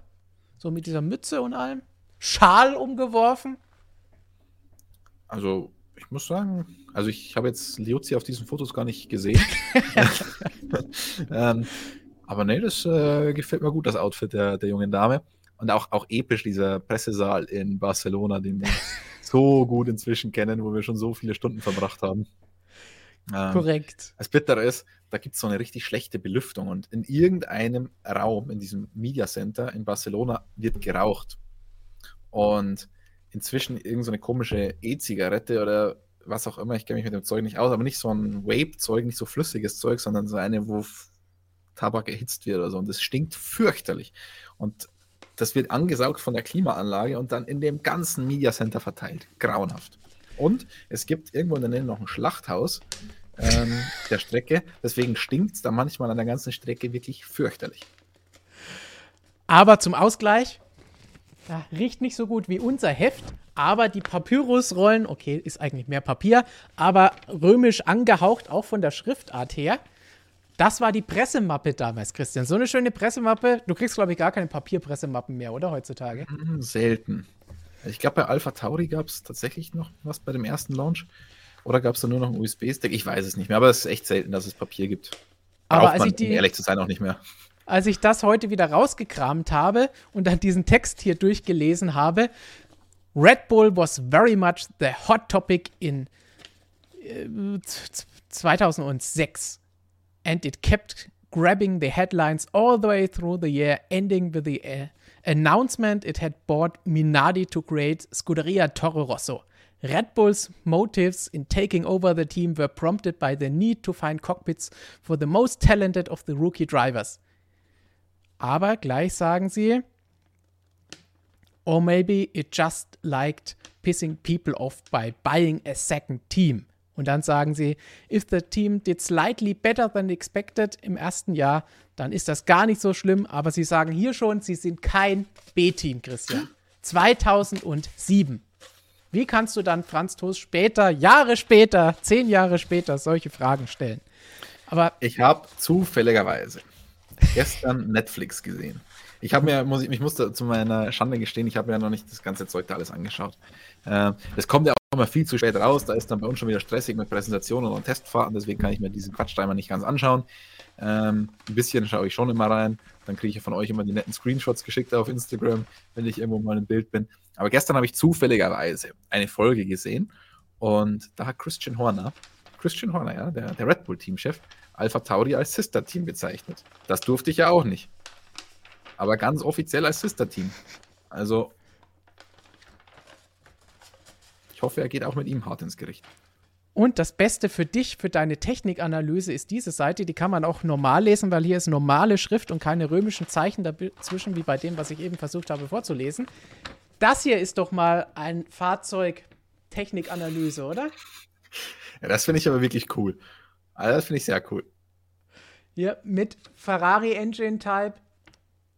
So mit dieser Mütze und allem. Schal umgeworfen. Also, ich muss sagen, also ich habe jetzt Liuzzi auf diesen Fotos gar nicht gesehen. ähm, aber nee, das äh, gefällt mir gut, das Outfit der, der jungen Dame. Und auch, auch episch, dieser Pressesaal in Barcelona, den wir so gut inzwischen kennen, wo wir schon so viele Stunden verbracht haben. Ähm, Korrekt. Das Bittere ist, da gibt es so eine richtig schlechte Belüftung und in irgendeinem Raum, in diesem Media Center in Barcelona, wird geraucht. Und inzwischen irgendeine so komische E-Zigarette oder was auch immer, ich kenne mich mit dem Zeug nicht aus, aber nicht so ein Vape-Zeug, nicht so flüssiges Zeug, sondern so eine, wo Tabak erhitzt wird oder so. Und das stinkt fürchterlich. Und das wird angesaugt von der Klimaanlage und dann in dem ganzen Media Center verteilt. Grauenhaft. Und es gibt irgendwo in der Nähe noch ein Schlachthaus ähm, der Strecke. Deswegen stinkt es da manchmal an der ganzen Strecke wirklich fürchterlich. Aber zum Ausgleich, ja, riecht nicht so gut wie unser Heft, aber die Papyrusrollen, okay, ist eigentlich mehr Papier, aber römisch angehaucht, auch von der Schriftart her. Das war die Pressemappe damals, Christian. So eine schöne Pressemappe. Du kriegst, glaube ich, gar keine Papierpressemappen mehr, oder heutzutage? Mhm, selten. Ich glaube, bei Alpha Tauri gab es tatsächlich noch was bei dem ersten Launch. Oder gab es da nur noch einen USB-Stick? Ich weiß es nicht mehr, aber es ist echt selten, dass es Papier gibt. Aber als man, ich die, um ehrlich zu sein, auch nicht mehr. Als ich das heute wieder rausgekramt habe und dann diesen Text hier durchgelesen habe, Red Bull was very much the hot topic in äh, 2006 and it kept grabbing the headlines all the way through the year, ending with the uh, announcement it had bought Minardi to create Scuderia Toro Rosso. Red Bull's motives in taking over the team were prompted by the need to find cockpits for the most talented of the rookie drivers. Aber gleich sagen sie, or maybe it just liked pissing people off by buying a second team. Und dann sagen sie, if the team did slightly better than expected im ersten Jahr, dann ist das gar nicht so schlimm. Aber sie sagen hier schon, sie sind kein B-Team, Christian. 2007. Wie kannst du dann Franz Toast später, Jahre später, zehn Jahre später solche Fragen stellen? Aber ich habe zufälligerweise gestern Netflix gesehen. Ich habe mir, muss ich, ich musste zu meiner Schande gestehen, ich habe mir ja noch nicht das ganze Zeug da alles angeschaut. Äh, das kommt ja auch immer viel zu spät raus, da ist dann bei uns schon wieder stressig mit Präsentationen und Testfahrten, deswegen kann ich mir diesen Quatsch da immer nicht ganz anschauen. Ähm, ein bisschen schaue ich schon immer rein, dann kriege ich von euch immer die netten Screenshots geschickt auf Instagram, wenn ich irgendwo mal im Bild bin. Aber gestern habe ich zufälligerweise eine Folge gesehen und da hat Christian Horner, Christian Horner, ja, der, der Red Bull-Teamchef, Alpha Tauri als Sister-Team bezeichnet. Das durfte ich ja auch nicht. Aber ganz offiziell als Sister-Team. Also, ich hoffe, er geht auch mit ihm hart ins Gericht. Und das Beste für dich, für deine Technikanalyse, ist diese Seite. Die kann man auch normal lesen, weil hier ist normale Schrift und keine römischen Zeichen dazwischen, wie bei dem, was ich eben versucht habe vorzulesen. Das hier ist doch mal ein Fahrzeug-Technikanalyse, oder? Ja, das finde ich aber wirklich cool. Also das finde ich sehr cool. Hier mit Ferrari Engine Type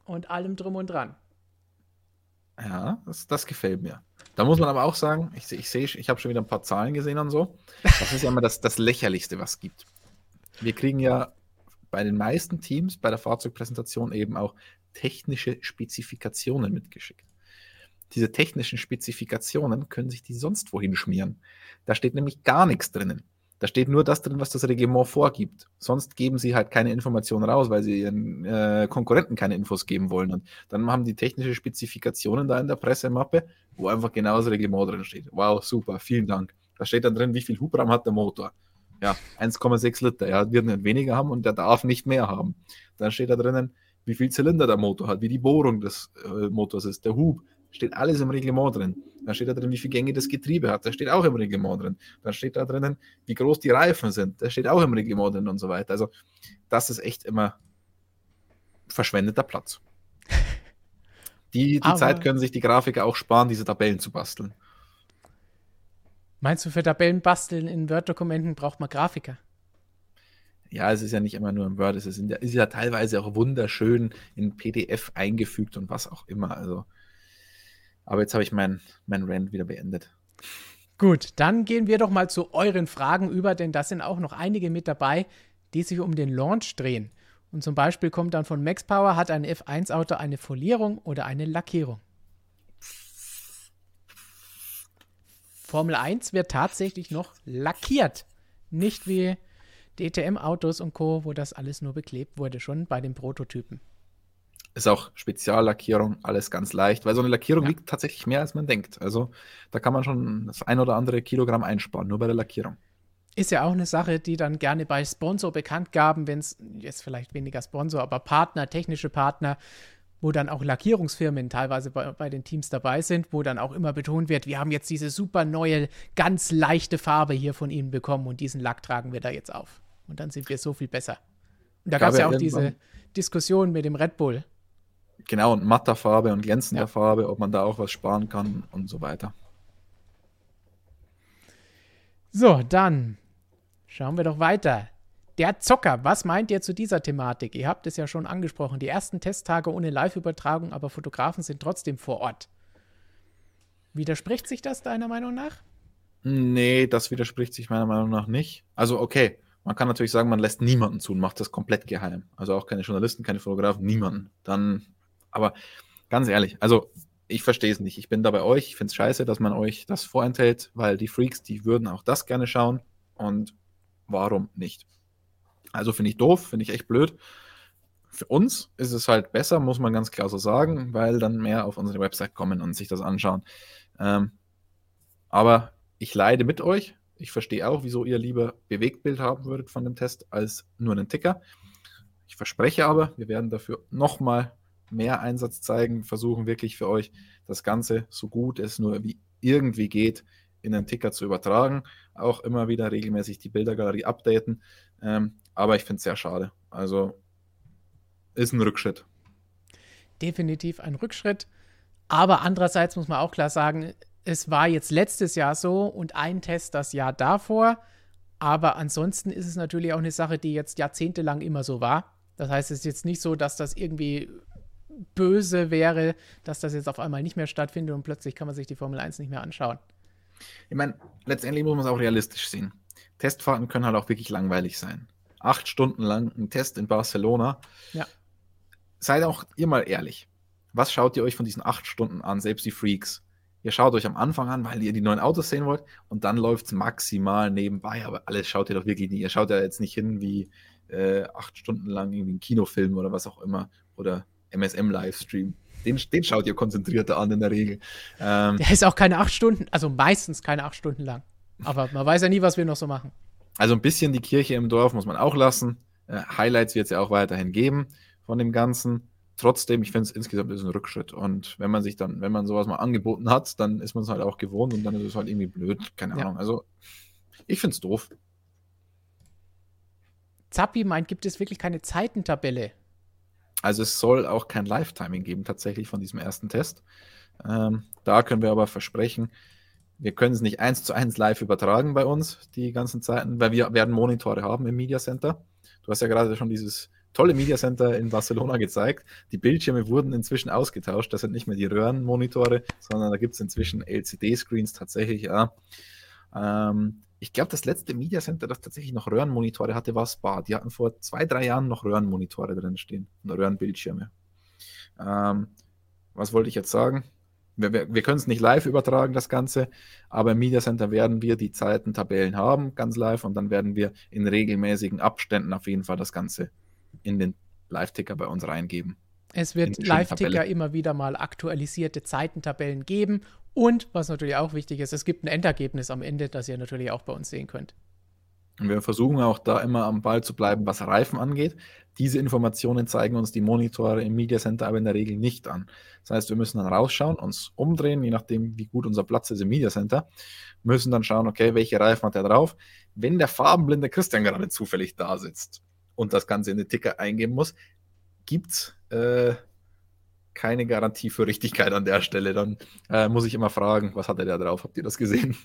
und allem drum und dran. Ja, das, das gefällt mir. Da muss man aber auch sagen, ich, ich sehe, ich habe schon wieder ein paar Zahlen gesehen und so. Das ist ja immer das, das Lächerlichste, was es gibt. Wir kriegen ja bei den meisten Teams bei der Fahrzeugpräsentation eben auch technische Spezifikationen mitgeschickt. Diese technischen Spezifikationen können sich die sonst wohin schmieren. Da steht nämlich gar nichts drinnen. Da steht nur das drin, was das Reglement vorgibt. Sonst geben sie halt keine Informationen raus, weil sie ihren äh, Konkurrenten keine Infos geben wollen. Und dann haben die technische Spezifikationen da in der Pressemappe, wo einfach genau das Reglement drin steht. Wow, super, vielen Dank. Da steht dann drin, wie viel Hubraum hat der Motor. Ja, 1,6 Liter. Er wird nicht weniger haben und der darf nicht mehr haben. Dann steht da drinnen, wie viel Zylinder der Motor hat, wie die Bohrung des äh, Motors ist, der Hub, Steht alles im Reglement drin. Dann steht da drin, wie viele Gänge das Getriebe hat. Das steht auch im Reglement drin. Dann steht da drinnen, wie groß die Reifen sind. Das steht auch im Reglement drin und so weiter. Also, das ist echt immer verschwendeter Platz. Die, die Zeit können sich die Grafiker auch sparen, diese Tabellen zu basteln. Meinst du, für Tabellen basteln in Word-Dokumenten braucht man Grafiker? Ja, es ist ja nicht immer nur im Word, es ist, ja, ist ja teilweise auch wunderschön in PDF eingefügt und was auch immer. Also aber jetzt habe ich meinen mein Rant wieder beendet. Gut, dann gehen wir doch mal zu euren Fragen über, denn da sind auch noch einige mit dabei, die sich um den Launch drehen. Und zum Beispiel kommt dann von Max Power, hat ein F1-Auto eine Folierung oder eine Lackierung? Formel 1 wird tatsächlich noch lackiert. Nicht wie DTM-Autos und Co., wo das alles nur beklebt wurde, schon bei den Prototypen. Ist auch Speziallackierung, alles ganz leicht, weil so eine Lackierung ja. wiegt tatsächlich mehr, als man denkt. Also da kann man schon das ein oder andere Kilogramm einsparen, nur bei der Lackierung. Ist ja auch eine Sache, die dann gerne bei Sponsor bekannt gaben, wenn es jetzt vielleicht weniger Sponsor, aber Partner, technische Partner, wo dann auch Lackierungsfirmen teilweise bei, bei, den Teams dabei sind, wo dann auch immer betont wird, wir haben jetzt diese super neue, ganz leichte Farbe hier von ihnen bekommen und diesen Lack tragen wir da jetzt auf. Und dann sind wir so viel besser. Und da gab es ja auch diese Diskussion mit dem Red Bull. Genau, und matter Farbe und glänzender ja. Farbe, ob man da auch was sparen kann und so weiter. So, dann schauen wir doch weiter. Der Zocker, was meint ihr zu dieser Thematik? Ihr habt es ja schon angesprochen. Die ersten Testtage ohne Live-Übertragung, aber Fotografen sind trotzdem vor Ort. Widerspricht sich das deiner Meinung nach? Nee, das widerspricht sich meiner Meinung nach nicht. Also, okay, man kann natürlich sagen, man lässt niemanden zu und macht das komplett geheim. Also auch keine Journalisten, keine Fotografen, niemanden. Dann aber ganz ehrlich, also ich verstehe es nicht. Ich bin da bei euch. Ich finde es scheiße, dass man euch das vorenthält, weil die Freaks, die würden auch das gerne schauen. Und warum nicht? Also finde ich doof, finde ich echt blöd. Für uns ist es halt besser, muss man ganz klar so sagen, weil dann mehr auf unsere Website kommen und sich das anschauen. Ähm, aber ich leide mit euch. Ich verstehe auch, wieso ihr lieber Bewegtbild haben würdet von dem Test als nur einen Ticker. Ich verspreche aber, wir werden dafür nochmal mehr Einsatz zeigen, versuchen wirklich für euch das Ganze so gut es nur wie irgendwie geht in den Ticker zu übertragen. Auch immer wieder regelmäßig die Bildergalerie updaten. Ähm, aber ich finde es sehr schade. Also ist ein Rückschritt. Definitiv ein Rückschritt. Aber andererseits muss man auch klar sagen, es war jetzt letztes Jahr so und ein Test das Jahr davor. Aber ansonsten ist es natürlich auch eine Sache, die jetzt jahrzehntelang immer so war. Das heißt, es ist jetzt nicht so, dass das irgendwie böse wäre, dass das jetzt auf einmal nicht mehr stattfindet und plötzlich kann man sich die Formel 1 nicht mehr anschauen. Ich meine, letztendlich muss man es auch realistisch sehen. Testfahrten können halt auch wirklich langweilig sein. Acht Stunden lang ein Test in Barcelona. Ja. Seid auch ihr mal ehrlich. Was schaut ihr euch von diesen acht Stunden an, selbst die Freaks? Ihr schaut euch am Anfang an, weil ihr die neuen Autos sehen wollt und dann läuft es maximal nebenbei, aber alles schaut ihr doch wirklich nicht. Ihr schaut ja jetzt nicht hin wie äh, acht Stunden lang irgendwie einen Kinofilm oder was auch immer oder MSM-Livestream. Den, den schaut ihr konzentrierter an in der Regel. Ähm, der ist auch keine acht Stunden, also meistens keine acht Stunden lang. Aber man weiß ja nie, was wir noch so machen. Also ein bisschen die Kirche im Dorf muss man auch lassen. Äh, Highlights wird es ja auch weiterhin geben von dem Ganzen trotzdem, ich finde es insgesamt ist ein Rückschritt. Und wenn man sich dann, wenn man sowas mal angeboten hat, dann ist man es halt auch gewohnt und dann ist es halt irgendwie blöd. Keine ja. Ahnung. Also, ich finde es doof. Zappi meint, gibt es wirklich keine Zeitentabelle? Also es soll auch kein Live-Timing geben, tatsächlich von diesem ersten Test. Ähm, da können wir aber versprechen, wir können es nicht eins zu eins live übertragen bei uns, die ganzen Zeiten, weil wir werden Monitore haben im Media Center. Du hast ja gerade schon dieses tolle Media Center in Barcelona gezeigt. Die Bildschirme wurden inzwischen ausgetauscht. Das sind nicht mehr die Röhrenmonitore, sondern da gibt es inzwischen LCD-Screens tatsächlich. Ja. Ähm, ich glaube, das letzte Media Center, das tatsächlich noch Röhrenmonitore hatte, war Spa. Die hatten vor zwei, drei Jahren noch Röhrenmonitore drin stehen, Röhrenbildschirme. Ähm, was wollte ich jetzt sagen? Wir, wir, wir können es nicht live übertragen, das Ganze, aber im Media Center werden wir die Zeitentabellen haben, ganz live, und dann werden wir in regelmäßigen Abständen auf jeden Fall das Ganze in den Live-Ticker bei uns reingeben. Es wird Live-Ticker immer wieder mal aktualisierte Zeitentabellen geben und was natürlich auch wichtig ist, es gibt ein Endergebnis am Ende, das ihr natürlich auch bei uns sehen könnt. Und wir versuchen auch da immer am Ball zu bleiben, was Reifen angeht. Diese Informationen zeigen uns die Monitore im Media Center aber in der Regel nicht an. Das heißt, wir müssen dann rausschauen, uns umdrehen, je nachdem, wie gut unser Platz ist im Media Center, müssen dann schauen, okay, welche Reifen hat er drauf. Wenn der farbenblinde Christian gerade zufällig da sitzt und das Ganze in den Ticker eingeben muss, gibt es äh, keine Garantie für Richtigkeit an der Stelle. Dann äh, muss ich immer fragen, was hat er da drauf? Habt ihr das gesehen?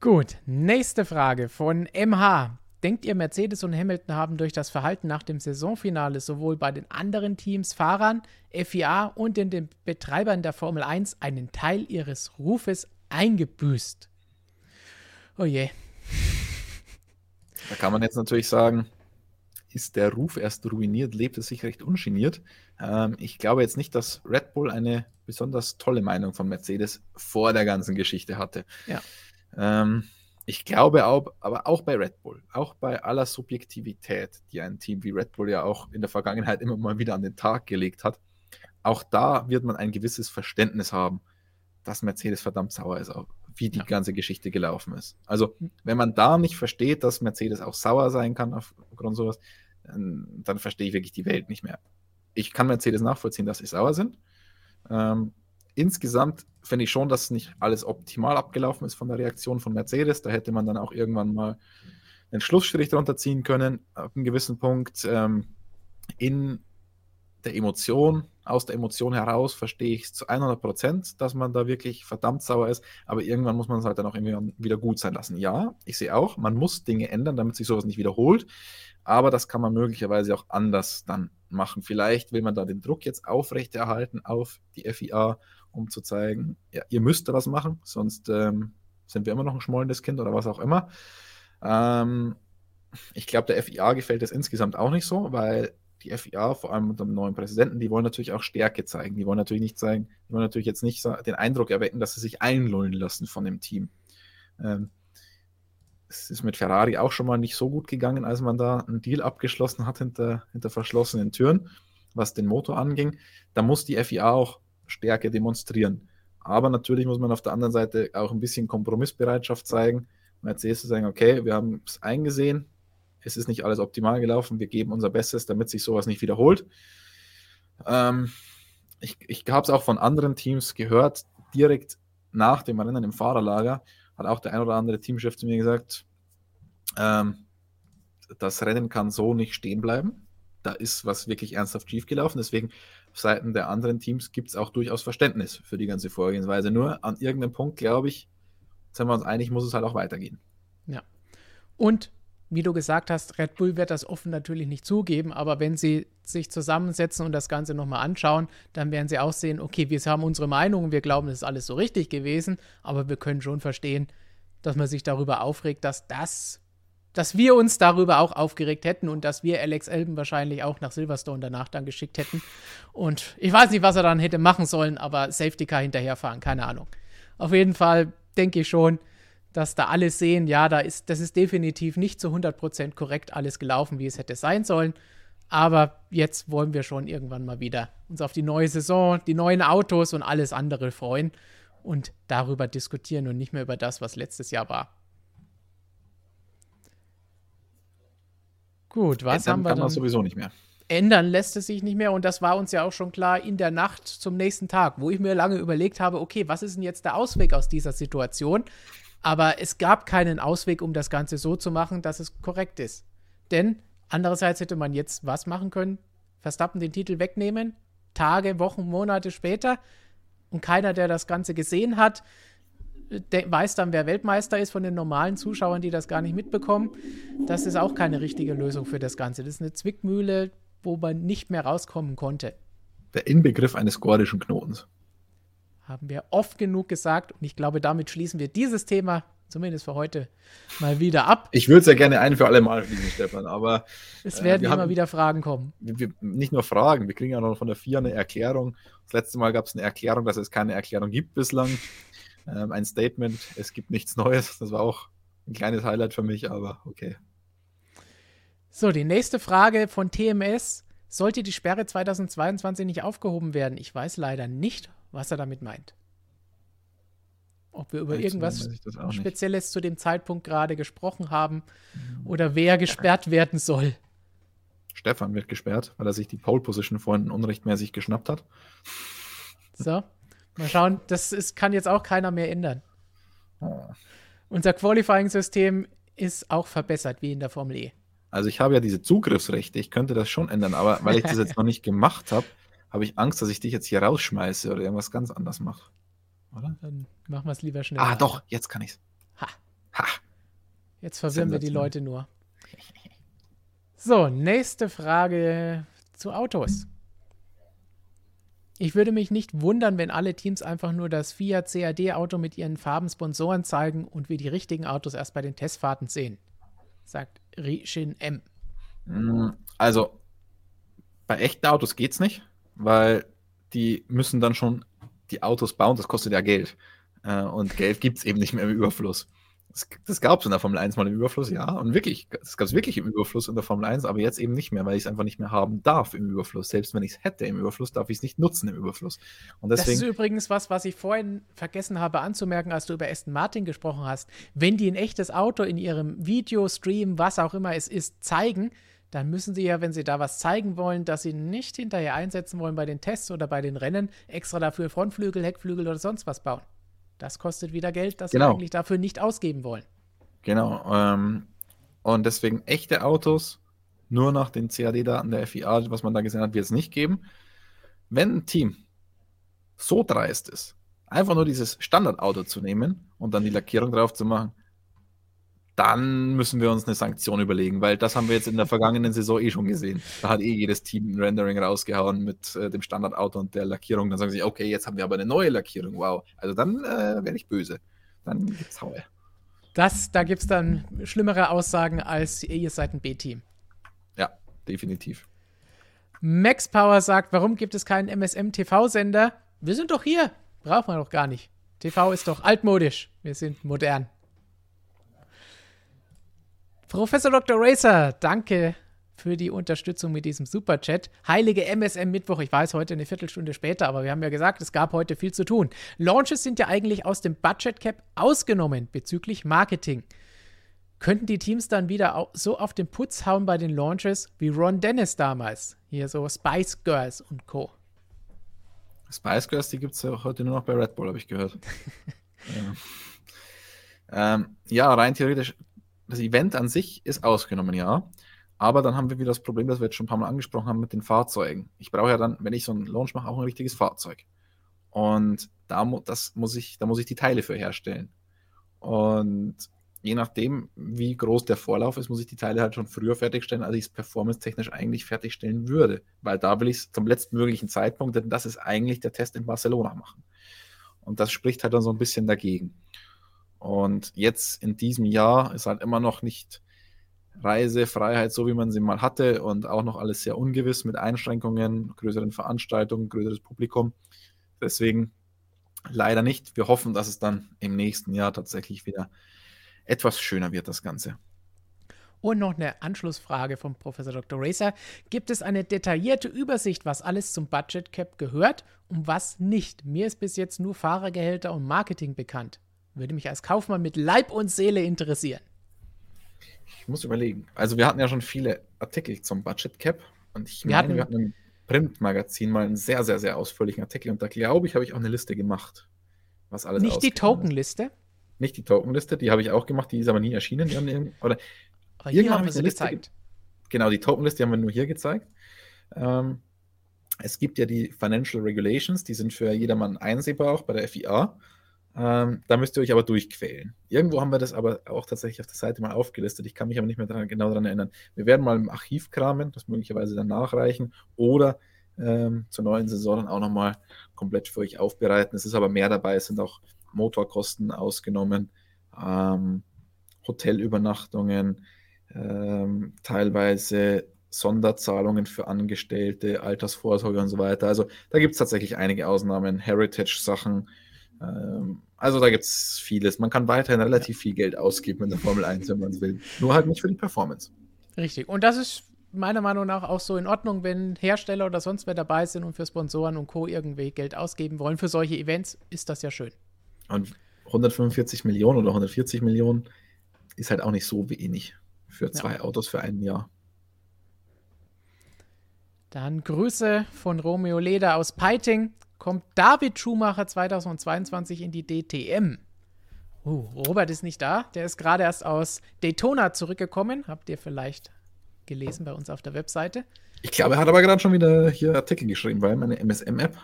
Gut, nächste Frage von MH. Denkt ihr, Mercedes und Hamilton haben durch das Verhalten nach dem Saisonfinale sowohl bei den anderen Teams, Fahrern, FIA und in den Betreibern der Formel 1 einen Teil ihres Rufes eingebüßt? Oh je. Da kann man jetzt natürlich sagen, ist der Ruf erst ruiniert, lebt es sich recht ungeniert. Ähm, ich glaube jetzt nicht, dass Red Bull eine besonders tolle Meinung von Mercedes vor der ganzen Geschichte hatte. Ja. Ähm, ich glaube auch, aber auch bei Red Bull, auch bei aller Subjektivität, die ein Team wie Red Bull ja auch in der Vergangenheit immer mal wieder an den Tag gelegt hat, auch da wird man ein gewisses Verständnis haben, dass Mercedes verdammt sauer ist wie die ja. ganze Geschichte gelaufen ist. Also, wenn man da nicht versteht, dass Mercedes auch sauer sein kann aufgrund sowas, dann, dann verstehe ich wirklich die Welt nicht mehr. Ich kann Mercedes nachvollziehen, dass sie sauer sind. Ähm, insgesamt finde ich schon, dass nicht alles optimal abgelaufen ist von der Reaktion von Mercedes. Da hätte man dann auch irgendwann mal einen Schlussstrich drunter ziehen können, ab einem gewissen Punkt. Ähm, in der Emotion, aus der Emotion heraus verstehe ich zu 100 Prozent, dass man da wirklich verdammt sauer ist, aber irgendwann muss man es halt dann auch irgendwie wieder gut sein lassen. Ja, ich sehe auch, man muss Dinge ändern, damit sich sowas nicht wiederholt, aber das kann man möglicherweise auch anders dann machen. Vielleicht will man da den Druck jetzt aufrechterhalten auf die FIA, um zu zeigen, ja, ihr müsst da was machen, sonst ähm, sind wir immer noch ein schmollendes Kind oder was auch immer. Ähm, ich glaube, der FIA gefällt es insgesamt auch nicht so, weil die FIA, vor allem unter dem neuen Präsidenten, die wollen natürlich auch Stärke zeigen. Die wollen natürlich nicht zeigen, die wollen natürlich jetzt nicht den Eindruck erwecken, dass sie sich einlullen lassen von dem Team. Ähm, es ist mit Ferrari auch schon mal nicht so gut gegangen, als man da einen Deal abgeschlossen hat hinter, hinter verschlossenen Türen, was den Motor anging. Da muss die FIA auch Stärke demonstrieren. Aber natürlich muss man auf der anderen Seite auch ein bisschen Kompromissbereitschaft zeigen. Mercedes zu sagen, okay, wir haben es eingesehen, es ist nicht alles optimal gelaufen, wir geben unser Bestes, damit sich sowas nicht wiederholt. Ähm, ich ich habe es auch von anderen Teams gehört, direkt nach dem Rennen im Fahrerlager hat auch der ein oder andere Teamchef zu mir gesagt, ähm, das Rennen kann so nicht stehen bleiben. Da ist was wirklich ernsthaft schiefgelaufen. Deswegen auf Seiten der anderen Teams gibt es auch durchaus Verständnis für die ganze Vorgehensweise. Nur an irgendeinem Punkt, glaube ich, sind wir uns einig, muss es halt auch weitergehen. Ja. Und wie du gesagt hast, Red Bull wird das offen natürlich nicht zugeben, aber wenn sie sich zusammensetzen und das Ganze nochmal anschauen, dann werden sie auch sehen, okay, wir haben unsere Meinung, wir glauben, es ist alles so richtig gewesen, aber wir können schon verstehen, dass man sich darüber aufregt, dass das, dass wir uns darüber auch aufgeregt hätten und dass wir Alex Elben wahrscheinlich auch nach Silverstone danach dann geschickt hätten. Und ich weiß nicht, was er dann hätte machen sollen, aber Safety Car hinterherfahren, keine Ahnung. Auf jeden Fall denke ich schon, dass da alle sehen, ja, da ist, das ist definitiv nicht zu 100% korrekt alles gelaufen, wie es hätte sein sollen. Aber jetzt wollen wir schon irgendwann mal wieder uns auf die neue Saison, die neuen Autos und alles andere freuen und darüber diskutieren und nicht mehr über das, was letztes Jahr war. Gut, was Ändern haben wir kann dann? man sowieso nicht mehr. ändern lässt es sich nicht mehr und das war uns ja auch schon klar in der Nacht zum nächsten Tag, wo ich mir lange überlegt habe, okay, was ist denn jetzt der Ausweg aus dieser Situation? Aber es gab keinen Ausweg, um das Ganze so zu machen, dass es korrekt ist. Denn andererseits hätte man jetzt was machen können? Verstappen den Titel wegnehmen, Tage, Wochen, Monate später und keiner, der das Ganze gesehen hat, weiß dann, wer Weltmeister ist von den normalen Zuschauern, die das gar nicht mitbekommen. Das ist auch keine richtige Lösung für das Ganze. Das ist eine Zwickmühle, wo man nicht mehr rauskommen konnte. Der Inbegriff eines gordischen Knotens. Haben wir oft genug gesagt und ich glaube, damit schließen wir dieses Thema zumindest für heute mal wieder ab. Ich würde es ja gerne ein für alle Mal schließen, Stefan, aber Es Äh, werden wir immer haben- wieder Fragen kommen. wir, wir, nicht nur Fragen, wir kriegen ja noch von der FIA eine Erklärung. Das letzte Mal gab es eine Erklärung, dass es keine Erklärung gibt bislang. Ähm, ein Statement, es gibt nichts Neues. Das war auch ein kleines Highlight für mich, aber okay. So, die nächste Frage von TMS. Sollte die Sperre 2022 nicht aufgehoben werden? Ich weiß leider nicht, was er damit meint. Ob wir über zu irgendwas auch nicht. Spezielles zu dem Zeitpunkt gerade gesprochen haben oder wer gesperrt werden soll. Stefan wird gesperrt, weil er sich die Pole Position vorhin unrechtmäßig geschnappt hat. So, mal schauen. Das ist, kann jetzt auch keiner mehr ändern. Ah. Unser Qualifying-System ist auch verbessert, wie in der Formel E. Also ich habe ja diese Zugriffsrechte, ich könnte das schon ändern, aber weil ich das jetzt noch nicht gemacht habe, habe ich Angst, dass ich dich jetzt hier rausschmeiße oder irgendwas ganz anderes mache. Oder? Dann machen wir es lieber schnell. Ah, doch, jetzt kann ich's. Ha. Ha. Jetzt verwirren wir die. Leute nur. So, nächste Frage zu Autos. Ich würde mich nicht wundern, wenn alle Teams einfach nur das Fiat CAD-Auto mit ihren Farben Sponsoren zeigen und wir die richtigen Autos erst bei den Testfahrten sehen, sagt Rishin M. Mm, Also, bei echten Autos geht's nicht, weil die müssen dann schon die Autos bauen, das kostet ja Geld. Äh, Und Geld gibt's eben nicht mehr im Überfluss. Das, das gab es in der Formel 1 mal im Überfluss, ja. Und wirklich, das gab es wirklich im Überfluss in der Formel 1, aber jetzt eben nicht mehr, weil ich es einfach nicht mehr haben darf im Überfluss. Selbst wenn ich es hätte im Überfluss, darf ich es nicht nutzen im Überfluss. Und Das ist deswegen, übrigens was, was ich vorhin vergessen habe anzumerken, als du über Aston Martin gesprochen hast. Wenn die ein echtes Auto in ihrem Video, Stream, was auch immer es ist, zeigen, dann müssen sie ja, wenn sie da was zeigen wollen, dass sie nicht hinterher einsetzen wollen bei den Tests oder bei den Rennen, extra dafür Frontflügel, Heckflügel oder sonst was bauen. Das kostet wieder Geld, das sie Genau. eigentlich dafür nicht ausgeben wollen. genau. Ähm, und deswegen echte Autos nur nach den CAD-Daten der FIA, was man da gesehen hat, wird es nicht geben. Wenn ein Team so dreist ist, einfach nur dieses Standardauto zu nehmen und dann die Lackierung drauf zu machen, dann müssen wir uns eine Sanktion überlegen, weil das haben wir jetzt in der vergangenen Saison eh schon gesehen. Da hat eh jedes Team ein Rendering rausgehauen mit äh, dem Standardauto und der Lackierung. Dann sagen sie, okay, jetzt haben wir aber eine neue Lackierung. Wow. Also dann äh, werde ich böse. Dann gibt's Haue. Das, da gibt es dann schlimmere Aussagen als ihr seid ein B-Team. Ja, definitiv. Max Power sagt, warum gibt es keinen MSM-TV-Sender? Wir sind doch hier. Braucht man doch gar nicht. TV ist doch altmodisch. Wir sind modern. Professor Dr. Racer, danke für die Unterstützung mit diesem Superchat. Heilige MSM Mittwoch, ich weiß heute eine Viertelstunde später, aber wir haben ja gesagt, es gab heute viel zu tun. Launches sind ja eigentlich aus dem Budget Cap ausgenommen bezüglich Marketing. Könnten die Teams dann wieder so auf den Putz hauen bei den Launches wie Ron Dennis damals? Hier so Spice Girls und Co. Spice Girls, die gibt es ja heute nur noch bei Red Bull, habe ich gehört. ja. Ähm, ja, rein theoretisch, das Event an sich ist ausgenommen, ja. Aber dann haben wir wieder das Problem, das wir jetzt schon ein paar Mal angesprochen haben mit den Fahrzeugen. Ich brauche ja dann, wenn ich so einen Launch mache, auch ein richtiges Fahrzeug. Und da, mu das muss ich, da muss ich die Teile für herstellen. Und je nachdem, wie groß der Vorlauf ist, muss ich die Teile halt schon früher fertigstellen, als ich es performance-technisch eigentlich fertigstellen würde. Weil da will ich es zum letzten möglichen Zeitpunkt, denn das ist eigentlich der Test in Barcelona machen. Und das spricht halt dann so ein bisschen dagegen. Und jetzt in diesem Jahr ist halt immer noch nicht Reisefreiheit, so wie man sie mal hatte und auch noch alles sehr ungewiss mit Einschränkungen, größeren Veranstaltungen, größeres Publikum. Deswegen leider nicht. Wir hoffen, dass es dann im nächsten Jahr tatsächlich wieder etwas schöner wird, das Ganze. Und noch eine Anschlussfrage vom Professor Dr. Racer. Gibt es eine detaillierte Übersicht, was alles zum Budget Cap gehört und was nicht? Mir ist bis jetzt nur Fahrergehälter und Marketing bekannt. Würde mich als Kaufmann mit Leib und Seele interessieren. Ich muss überlegen. Also wir hatten ja schon viele Artikel zum Budget Cap und ich Wir meine, hatten- wir hatten im Printmagazin mal einen sehr, sehr, sehr ausführlichen Artikel und da glaube ich, habe ich auch eine Liste gemacht, was alles Nicht die. Tokenliste, Nicht die Tokenliste, die habe ich auch gemacht, die ist aber nie erschienen. Haben Oder aber hier haben habe wir sie eine Liste gezeigt. genau, die Tokenliste haben wir nur hier gezeigt. Ähm, es gibt ja die Financial Regulations, die sind für jedermann einsehbar, auch bei der FIA. Ähm, da müsst ihr euch aber durchquälen. Irgendwo haben wir das aber auch tatsächlich auf der Seite mal aufgelistet. Ich kann mich aber nicht mehr dran, genau daran erinnern. Wir werden mal im Archiv kramen, das möglicherweise dann nachreichen oder ähm, zur neuen Saison dann auch nochmal komplett für euch aufbereiten. Es ist aber mehr dabei, es sind auch Motorkosten ausgenommen, ähm, Hotelübernachtungen, ähm, teilweise Sonderzahlungen für Angestellte, Altersvorsorge und so weiter. Also da gibt es tatsächlich einige Ausnahmen, Heritage-Sachen. Ähm, also da gibt es vieles. Man kann weiterhin relativ viel Geld ausgeben in der Formel 1, wenn man es will. Nur halt nicht für die Performance. Richtig. Und das ist meiner Meinung nach auch so in Ordnung, wenn Hersteller oder sonst wer dabei sind und für Sponsoren und Co. irgendwie Geld ausgeben wollen. Für solche Events ist das ja schön. Und 145 Millionen oder 140 Millionen ist halt auch nicht so wenig für zwei Autos für ein Jahr. Dann Grüße von Romeo Leder aus Peiting. Kommt David Schumacher 2022 in die DTM? Uh, Robert ist nicht da. Der ist gerade erst aus Daytona zurückgekommen. Habt ihr vielleicht gelesen bei uns auf der Webseite? Ich glaube, er hat aber gerade schon wieder hier Artikel geschrieben, weil meine MSM-App.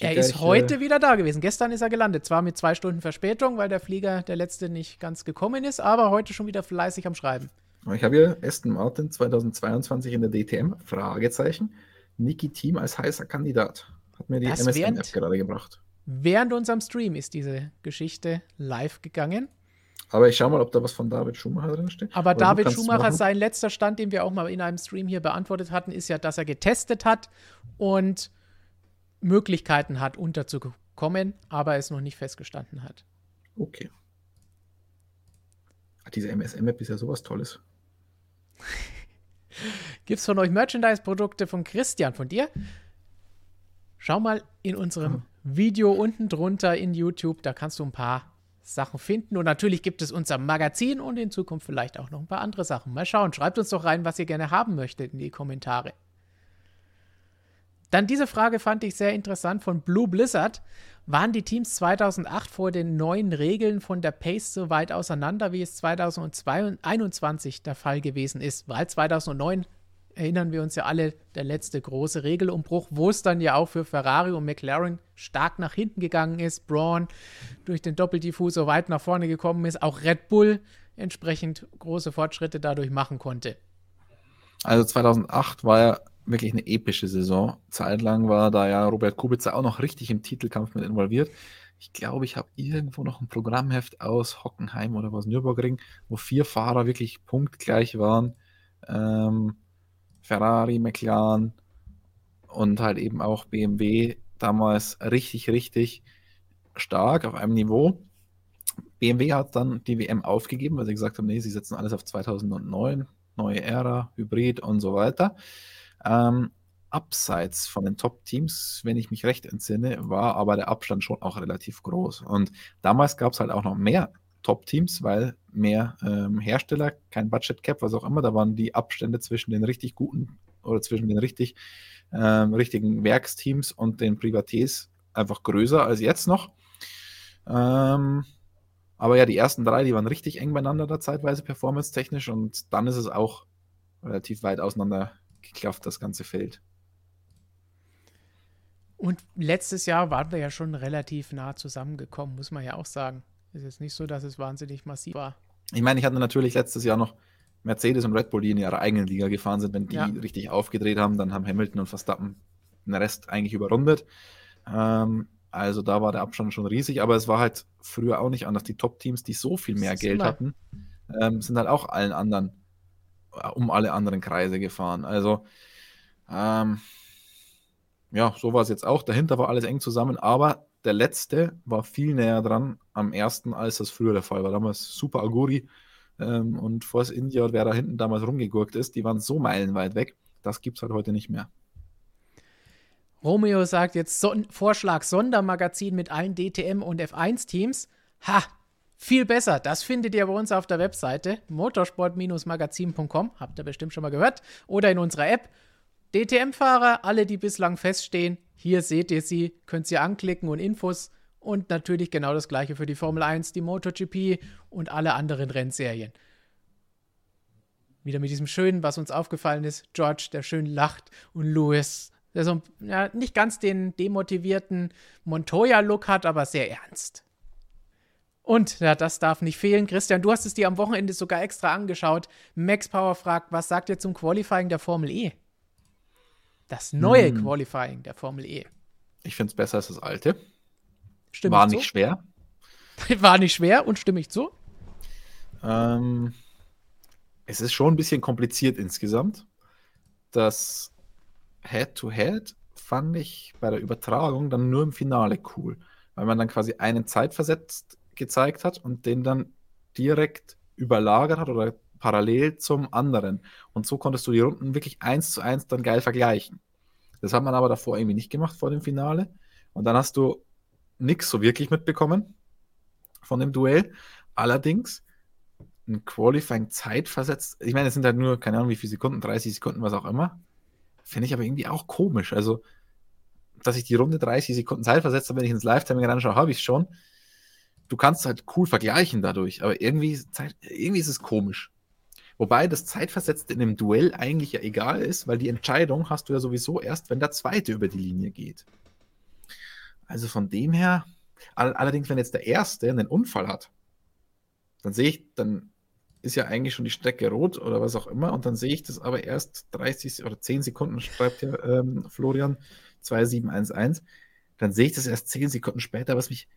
Er ist heute wieder da gewesen. Gestern ist er gelandet. Zwar mit zwei Stunden Verspätung, weil der Flieger, der letzte, nicht ganz gekommen ist, aber heute schon wieder fleißig am Schreiben. Ich habe hier Aston Martin 2022 in der DTM, Fragezeichen. Niki Team als heißer Kandidat. Hat mir die Das MSM-App während- gerade gebracht. Während unserem Stream ist diese Geschichte live gegangen. Aber ich schaue mal, ob da was von David Schumacher drin steht. Aber Oder David Schumacher, sein letzter Stand, den wir auch mal in einem Stream hier beantwortet hatten, ist ja, dass er getestet hat und Möglichkeiten hat, unterzukommen, aber es noch nicht festgestanden hat. Okay. Ah, Diese MSM-App ist ja sowas Tolles. Gibt es von euch Merchandise-Produkte von Christian, von dir? Schau mal in unserem Video unten drunter in YouTube, da kannst du ein paar Sachen finden. Und natürlich gibt es unser Magazin und in Zukunft vielleicht auch noch ein paar andere Sachen. Mal schauen, schreibt uns doch rein, was ihr gerne haben möchtet in die Kommentare. Dann diese Frage fand ich sehr interessant von Blue Blizzard. Waren die Teams 2008 vor den neuen Regeln von der Pace so weit auseinander, wie es 2021 der Fall gewesen ist? Weil 2009 erinnern wir uns ja alle, der letzte große Regelumbruch, wo es dann ja auch für Ferrari und McLaren stark nach hinten gegangen ist. Braun durch den Doppeldiffusor weit nach vorne gekommen ist, auch Red Bull entsprechend große Fortschritte dadurch machen konnte. Also 2008 war ja wirklich eine epische Saison. Zeitlang war da ja Robert Kubica auch noch richtig im Titelkampf mit involviert. Ich glaube, ich habe irgendwo noch ein Programmheft aus Hockenheim oder was Nürburgring, wo vier Fahrer wirklich punktgleich waren. Ähm, Ferrari, McLaren und halt eben auch BMW damals richtig, richtig stark auf einem Niveau. BMW hat dann die WM aufgegeben, weil sie gesagt haben, nee, sie setzen alles auf 2009, neue Ära, Hybrid und so weiter. Ähm, abseits von den Top-Teams, wenn ich mich recht entsinne, war aber der Abstand schon auch relativ groß. Und damals gab es halt auch noch mehr Top-Teams, weil mehr ähm, Hersteller, kein Budget Cap, was auch immer, da waren die Abstände zwischen den richtig guten oder zwischen den richtig ähm, richtigen Werksteams und den Privatiers einfach größer als jetzt noch. Ähm, aber ja, die ersten drei, die waren richtig eng beieinander da zeitweise performance-technisch und dann ist es auch relativ weit auseinander geklafft, das ganze Feld. Und letztes Jahr waren wir ja schon relativ nah zusammengekommen, muss man ja auch sagen. Ist jetzt nicht so, dass es wahnsinnig massiv war. Ich meine, ich hatte natürlich letztes Jahr noch Mercedes und Red Bull, die in ihrer eigenen Liga gefahren sind. Wenn die ja. richtig aufgedreht haben, dann haben Hamilton und Verstappen den Rest eigentlich überrundet. Ähm, also da war der Abstand schon riesig, aber es war halt früher auch nicht anders. Die Top-Teams, die so viel mehr Geld hatten, ähm, sind halt auch allen anderen, äh, um alle anderen Kreise gefahren. Also ähm, ja, so war es jetzt auch. Dahinter war alles eng zusammen, aber der letzte war viel näher dran am ersten, als das früher der Fall war. Damals Super Aguri ähm, und Force India wer da hinten damals rumgegurkt ist, die waren so meilenweit weg. Das gibt es halt heute nicht mehr. Romeo sagt jetzt Son Vorschlag Sondermagazin mit allen DTM und F1-Teams. Ha, viel besser. Das findet ihr bei uns auf der Webseite motorsport-magazin.com. Habt ihr bestimmt schon mal gehört. Oder in unserer App. DTM-Fahrer, alle, die bislang feststehen, hier seht ihr sie, könnt ihr anklicken und Infos. Und natürlich genau das gleiche für die Formel 1, die MotoGP und alle anderen Rennserien. Wieder mit diesem schönen, was uns aufgefallen ist, George, der schön lacht und Lewis, der so ja, nicht ganz den demotivierten Montoya-Look hat, aber sehr ernst. Und ja, das darf nicht fehlen. Christian, du hast es dir am Wochenende sogar extra angeschaut. Max Power fragt, was sagt ihr zum Qualifying der Formel E? Das neue hm. Qualifying der Formel E. Ich finde es besser als das alte. Stimme War nicht zu? schwer. War nicht schwer und stimme ich zu? Ähm, es ist schon ein bisschen kompliziert insgesamt. Das Head-to-Head -Head fand ich bei der Übertragung dann nur im Finale cool, weil man dann quasi einen zeitversetzt gezeigt hat und den dann direkt überlagert hat oder parallel zum anderen. Und so konntest du die Runden wirklich eins zu eins dann geil vergleichen. Das hat man aber davor irgendwie nicht gemacht vor dem Finale. Und dann hast du nichts so wirklich mitbekommen von dem Duell. Allerdings ein Qualifying zeitversetzt. Ich meine, es sind halt nur, keine Ahnung, wie viele Sekunden, 30 Sekunden, was auch immer. Finde ich aber irgendwie auch komisch. Also, dass ich die Runde 30 Sekunden Zeit versetze, wenn ich ins Lifetime anschaue, habe ich schon. Du kannst halt cool vergleichen dadurch, aber irgendwie, irgendwie ist es komisch. Wobei das Zeitversetzte in einem Duell eigentlich ja egal ist, weil die Entscheidung hast du ja sowieso erst, wenn der Zweite über die Linie geht. Also von dem her, allerdings, wenn jetzt der Erste einen Unfall hat, dann sehe ich, dann ist ja eigentlich schon die Strecke rot oder was auch immer und dann sehe ich das aber erst 30 oder 10 Sekunden, schreibt hier ähm, Florian 2711, dann sehe ich das erst 10 Sekunden später, was mich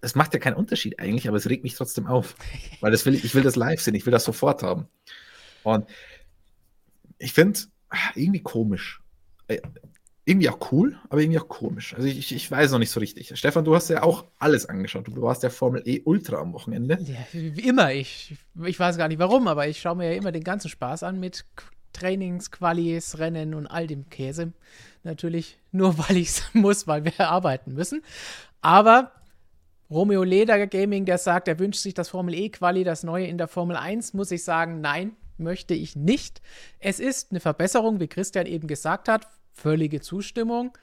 es macht ja keinen Unterschied eigentlich, aber es regt mich trotzdem auf. Weil das will, ich will das live sehen, ich will das sofort haben. Und ich finde irgendwie komisch. Äh, irgendwie auch cool, aber irgendwie auch komisch. Also ich, ich weiß noch nicht so richtig. Stefan, du hast ja auch alles angeschaut. Du warst ja Formel E Ultra am Wochenende. Ja, wie immer. Ich, ich weiß gar nicht warum, aber ich schaue mir ja immer den ganzen Spaß an mit Trainings, Qualis, Rennen und all dem Käse. Natürlich nur, weil ich es muss, weil wir arbeiten müssen. Aber Romeo Leder Gaming, der sagt, er wünscht sich das Formel E Quali, das neue in der Formel 1, muss ich sagen, nein, möchte ich nicht. Es ist eine Verbesserung, wie Christian eben gesagt hat, völlige Zustimmung.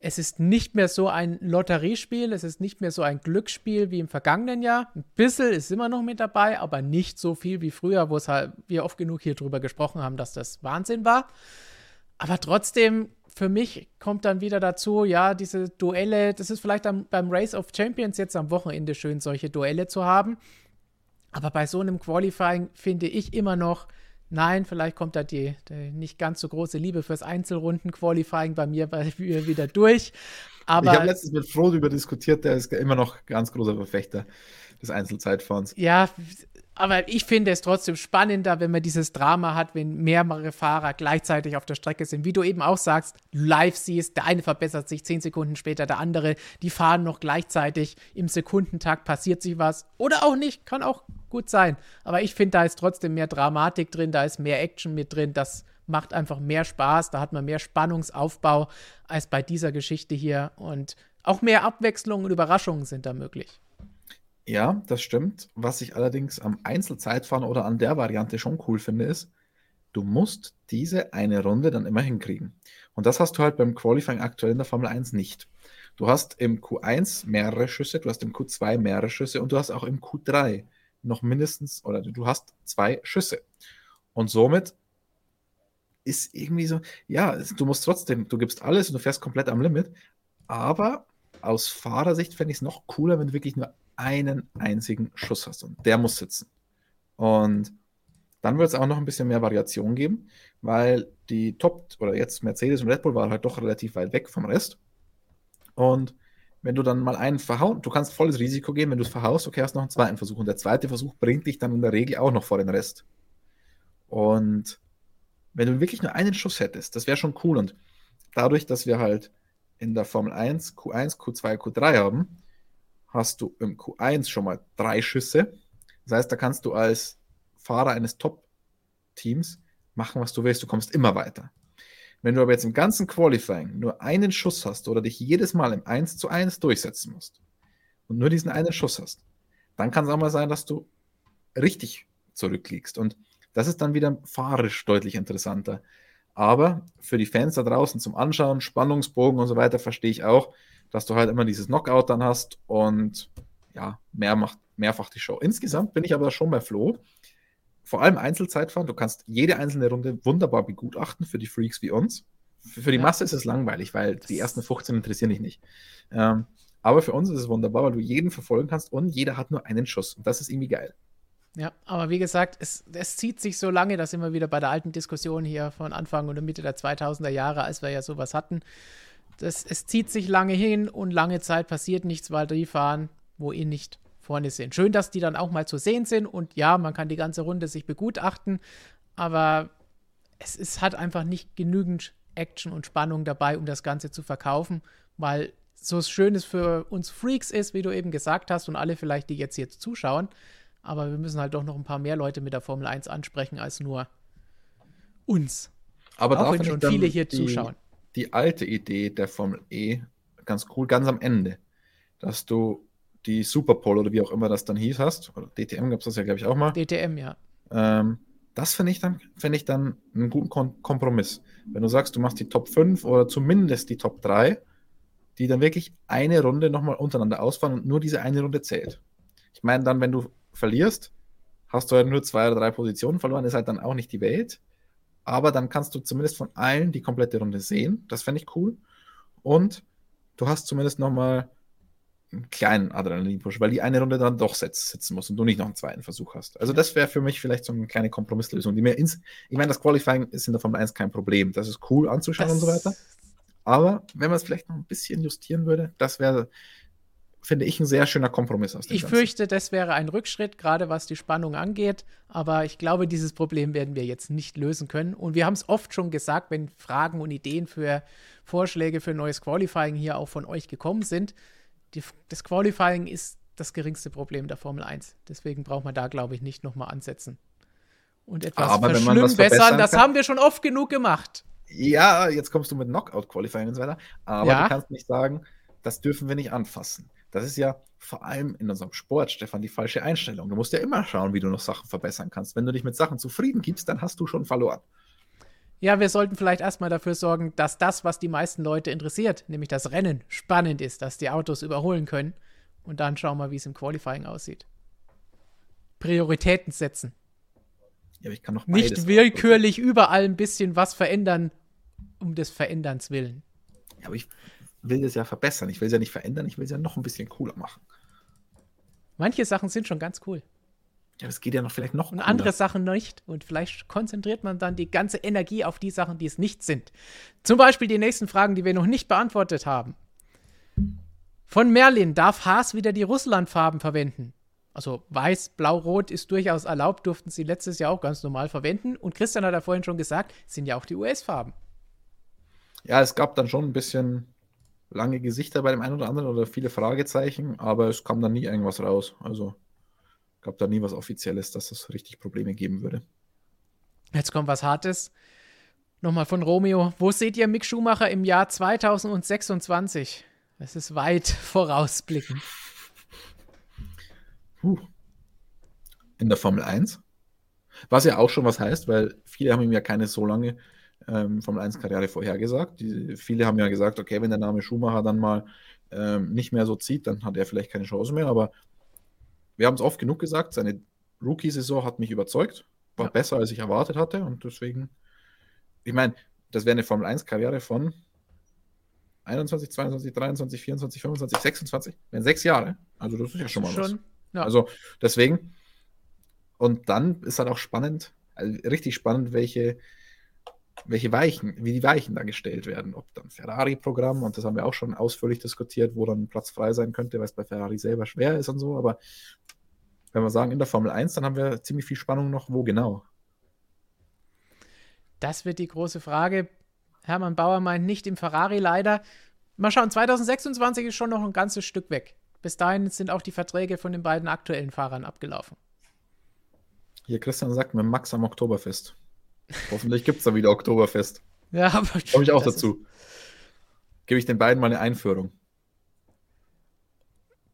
Es ist nicht mehr so ein Lotteriespiel, es ist nicht mehr so ein Glücksspiel wie im vergangenen Jahr. Ein bisschen ist immer noch mit dabei, aber nicht so viel wie früher, wo es halt wir oft genug hier drüber gesprochen haben, dass das Wahnsinn war. Aber trotzdem für mich kommt dann wieder dazu, ja, diese Duelle, das ist vielleicht am, beim Race of Champions jetzt am Wochenende schön, solche Duelle zu haben. Aber bei so einem Qualifying finde ich immer noch, nein, vielleicht kommt da die, die nicht ganz so große Liebe fürs Einzelrunden-Qualifying bei mir wieder durch. Aber, ich habe letztens mit Frodo über diskutiert, der ist immer noch ganz großer Verfechter des Einzelzeitfahrens. Ja, aber ich finde es trotzdem spannender, wenn man dieses Drama hat, wenn mehrere Fahrer gleichzeitig auf der Strecke sind. Wie du eben auch sagst, live siehst, der eine verbessert sich zehn Sekunden später, der andere, die fahren noch gleichzeitig. Im Sekundentakt passiert sich was. Oder auch nicht, kann auch gut sein. Aber ich finde, da ist trotzdem mehr Dramatik drin, da ist mehr Action mit drin. Das macht einfach mehr Spaß, da hat man mehr Spannungsaufbau als bei dieser Geschichte hier. Und auch mehr Abwechslung und Überraschungen sind da möglich. Ja, das stimmt. Was ich allerdings am Einzelzeitfahren oder an der Variante schon cool finde, ist, du musst diese eine Runde dann immer hinkriegen. Und das hast du halt beim Qualifying aktuell in der Formel 1 nicht. Du hast im Q1 mehrere Schüsse, du hast im Q2 mehrere Schüsse und du hast auch im Q3 noch mindestens, oder du hast zwei Schüsse. Und somit ist irgendwie so, ja, du musst trotzdem, du gibst alles und du fährst komplett am Limit, aber aus Fahrersicht fände ich es noch cooler, wenn du wirklich nur einen einzigen Schuss hast und der muss sitzen. Und dann wird es auch noch ein bisschen mehr Variation geben, weil die Top oder jetzt Mercedes und Red Bull waren halt doch relativ weit weg vom Rest. Und wenn du dann mal einen verhauen, du kannst volles Risiko gehen, wenn du es verhaust, okay, hast noch einen zweiten Versuch. Und der zweite Versuch bringt dich dann in der Regel auch noch vor den Rest. Und wenn du wirklich nur einen Schuss hättest, das wäre schon cool. Und dadurch, dass wir halt in der Formel 1 Q1, Q2, Q3 haben, hast du im Q1 schon mal drei Schüsse. Das heißt, da kannst du als Fahrer eines Top-Teams machen, was du willst. Du kommst immer weiter. Wenn du aber jetzt im ganzen Qualifying nur einen Schuss hast oder dich jedes Mal im 1 zu 1 durchsetzen musst und nur diesen einen Schuss hast, dann kann es auch mal sein, dass du richtig zurückliegst. Und das ist dann wieder fahrerisch deutlich interessanter. Aber für die Fans da draußen zum Anschauen, Spannungsbogen und so weiter, verstehe ich auch, dass du halt immer dieses Knockout dann hast und ja, mehr macht, mehrfach die Show. Insgesamt bin ich aber schon bei Flo vor allem Einzelzeitfahren, du kannst jede einzelne Runde wunderbar begutachten für die Freaks wie uns. Für, für die ja. Masse ist es langweilig, weil die ersten 15 interessieren dich nicht. Ähm, aber für uns ist es wunderbar, weil du jeden verfolgen kannst und jeder hat nur einen Schuss. Und das ist irgendwie geil. Ja, aber wie gesagt, es, es zieht sich so lange, dass immer wieder bei der alten Diskussion hier von Anfang und Mitte der 2000er Jahre, als wir ja sowas hatten. Das, es zieht sich lange hin und lange Zeit passiert nichts, weil die fahren, wo eh nicht vorne sind. Schön, dass die dann auch mal zu sehen sind und ja, man kann die ganze Runde sich begutachten, aber es ist, hat einfach nicht genügend Action und Spannung dabei, um das Ganze zu verkaufen, weil so schön es für uns Freaks ist, wie du eben gesagt hast, und alle vielleicht, die jetzt hier zuschauen, aber wir müssen halt doch noch ein paar mehr Leute mit der Formel 1 ansprechen als nur uns. Aber auch wenn schon viele hier die, zuschauen. Die alte Idee der Formel E ganz cool, ganz am Ende, dass du die Superpole oder wie auch immer das dann hieß hast, oder DTM gab es das ja, glaube ich, auch mal. DTM, ja. Ähm, das finde ich, dann, find ich dann einen guten Kom Kompromiss. Wenn du sagst, du machst die Top 5 oder zumindest die Top 3, die dann wirklich eine Runde nochmal untereinander ausfahren und nur diese eine Runde zählt. Ich meine, dann, wenn du verlierst, hast du halt nur zwei oder drei Positionen verloren, ist halt dann auch nicht die Welt. Aber dann kannst du zumindest von allen die komplette Runde sehen. Das fände ich cool. Und du hast zumindest nochmal einen kleinen Adrenalin-Push, weil die eine Runde dann doch sitzen muss und du nicht noch einen zweiten Versuch hast. Also das wäre für mich vielleicht so eine kleine Kompromisslösung, die mir ins, ich meine, das Qualifying ist in der Formel 1 kein Problem. Das ist cool anzuschauen das und so weiter. Aber wenn man es vielleicht noch ein bisschen justieren würde, das wäre, finde ich, ein sehr schöner Kompromiss aus dem Ich Ganzen. fürchte, das wäre ein Rückschritt, gerade was die Spannung angeht. Aber ich glaube, dieses Problem werden wir jetzt nicht lösen können. Und wir haben es oft schon gesagt, wenn Fragen und Ideen für Vorschläge für neues Qualifying hier auch von euch gekommen sind die, das Qualifying ist das geringste Problem der Formel 1. Deswegen braucht man da, glaube ich, nicht nochmal ansetzen. Und etwas Aber verschlimmbessern, das haben wir schon oft genug gemacht. Ja, jetzt kommst du mit Knockout-Qualifying und so weiter. Aber ja. du kannst nicht sagen, das dürfen wir nicht anfassen. Das ist ja vor allem in unserem Sport, Stefan, die falsche Einstellung. Du musst ja immer schauen, wie du noch Sachen verbessern kannst. Wenn du dich mit Sachen zufrieden gibst, dann hast du schon verloren. Ja, wir sollten vielleicht erstmal dafür sorgen, dass das, was die meisten Leute interessiert, nämlich das Rennen, spannend ist, dass die Autos überholen können. Und dann schauen wir, wie es im Qualifying aussieht. Prioritäten setzen. Ja, aber ich kann noch Nicht willkürlich überall ein bisschen was verändern, um des Veränderns willen. Ja, aber ich will es ja verbessern. Ich will es ja nicht verändern, ich will es ja noch ein bisschen cooler machen. Manche Sachen sind schon ganz cool. Ja, das geht ja noch vielleicht noch. Und cooler. andere Sachen nicht. Und vielleicht konzentriert man dann die ganze Energie auf die Sachen, die es nicht sind. Zum Beispiel die nächsten Fragen, die wir noch nicht beantwortet haben. Von Merlin, darf Haas wieder die Russlandfarben verwenden? Also weiß, blau, rot ist durchaus erlaubt, durften sie letztes Jahr auch ganz normal verwenden. Und Christian hat ja vorhin schon gesagt, sind ja auch die US-Farben. Ja, es gab dann schon ein bisschen lange Gesichter bei dem einen oder anderen oder viele Fragezeichen, aber es kam dann nie irgendwas raus. Also gab da nie was Offizielles, dass es richtig Probleme geben würde. Jetzt kommt was Hartes. Nochmal von Romeo. Wo seht ihr Mick Schumacher im Jahr 2026? Es ist weit vorausblickend. Puh. In der Formel 1. Was ja auch schon was heißt, weil viele haben ihm ja keine so lange ähm, Formel 1-Karriere vorhergesagt. Die, viele haben ja gesagt, okay, wenn der Name Schumacher dann mal ähm, nicht mehr so zieht, dann hat er vielleicht keine Chance mehr. Aber wir haben es oft genug gesagt, seine Rookie-Saison hat mich überzeugt, war ja. besser, als ich erwartet hatte und deswegen, ich meine, das wäre eine Formel-1-Karriere von 21, 22, 23, 24, 25, 26. Wenn sechs Jahre. Also das ist ja schon mal Schon, was. ja. Also deswegen. Und dann ist halt auch spannend, also richtig spannend, welche, welche Weichen, wie die Weichen da gestellt werden. Ob dann Ferrari-Programm, und das haben wir auch schon ausführlich diskutiert, wo dann Platz frei sein könnte, weil es bei Ferrari selber schwer ist und so. Aber wenn wir sagen, in der Formel 1, dann haben wir ziemlich viel Spannung noch, wo genau. Das wird die große Frage. Hermann Bauer meint nicht im Ferrari leider. Mal schauen, 2026 ist schon noch ein ganzes Stück weg. Bis dahin sind auch die Verträge von den beiden aktuellen Fahrern abgelaufen. Hier, Christian sagt mit Max am Oktoberfest. Hoffentlich gibt es da wieder Oktoberfest. Ja, aber Komme ich auch dazu. Gebe ich den beiden mal eine Einführung.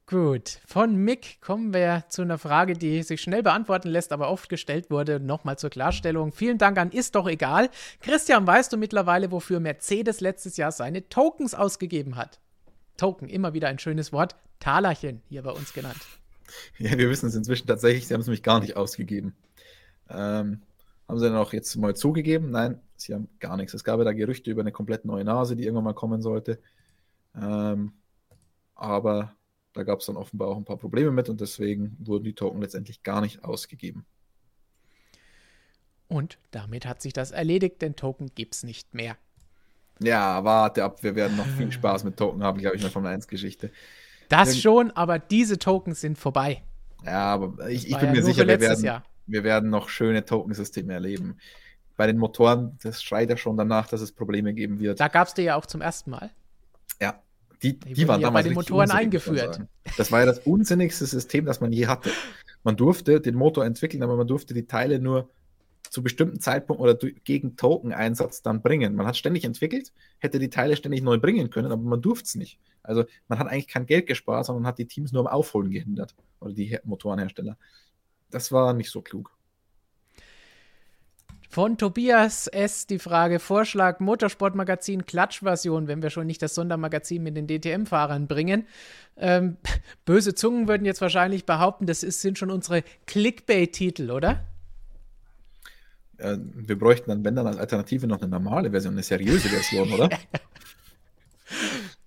Gut, von Mick kommen wir zu einer Frage, die sich schnell beantworten lässt, aber oft gestellt wurde. Nochmal zur Klarstellung. Vielen Dank an Ist doch egal. Christian, weißt du mittlerweile, wofür Mercedes letztes Jahr seine Tokens ausgegeben hat? Token, immer wieder ein schönes Wort. Talerchen, hier bei uns genannt. Ja, wir wissen es inzwischen tatsächlich, sie haben es nämlich gar nicht ausgegeben. Ähm, haben sie dann auch jetzt mal zugegeben? Nein, sie haben gar nichts. Es gab ja da Gerüchte über eine komplett neue Nase, die irgendwann mal kommen sollte. Ähm, aber da gab es dann offenbar auch ein paar Probleme mit und deswegen wurden die Token letztendlich gar nicht ausgegeben. Und damit hat sich das erledigt, denn Token gibt es nicht mehr. Ja, warte ab, wir werden noch viel Spaß mit Token haben, glaube ich, in der Formel 1-Geschichte. Das Irgend- schon, aber diese Tokens sind vorbei. Ja, aber ich, ich bin ja mir sicher, wir werden, Jahr. Wir werden noch schöne Tokensysteme erleben. Bei den Motoren, das schreit ja schon danach, dass es Probleme geben wird. Da gab es dir ja auch zum ersten Mal. Ja, die, Die die, waren ja damals bei den Motoren eingeführt. Das war ja das unsinnigste System, das man je hatte. Man durfte den Motor entwickeln, aber man durfte die Teile nur zu bestimmten Zeitpunkten oder gegen Token-Einsatz dann bringen. Man hat ständig entwickelt, hätte die Teile ständig neu bringen können, aber man durfte es nicht. Also man hat eigentlich kein Geld gespart, sondern hat die Teams nur am Aufholen gehindert. Oder die Her- Motorenhersteller. Das war nicht so klug. Von Tobias S. die Frage: Vorschlag Motorsportmagazin Klatschversion, wenn wir schon nicht das Sondermagazin mit den DTM-Fahrern bringen. Ähm, böse Zungen würden jetzt wahrscheinlich behaupten, das ist, sind schon unsere Clickbait-Titel, oder? Äh, wir bräuchten dann, wenn dann als Alternative noch eine normale Version, eine seriöse Version, oder?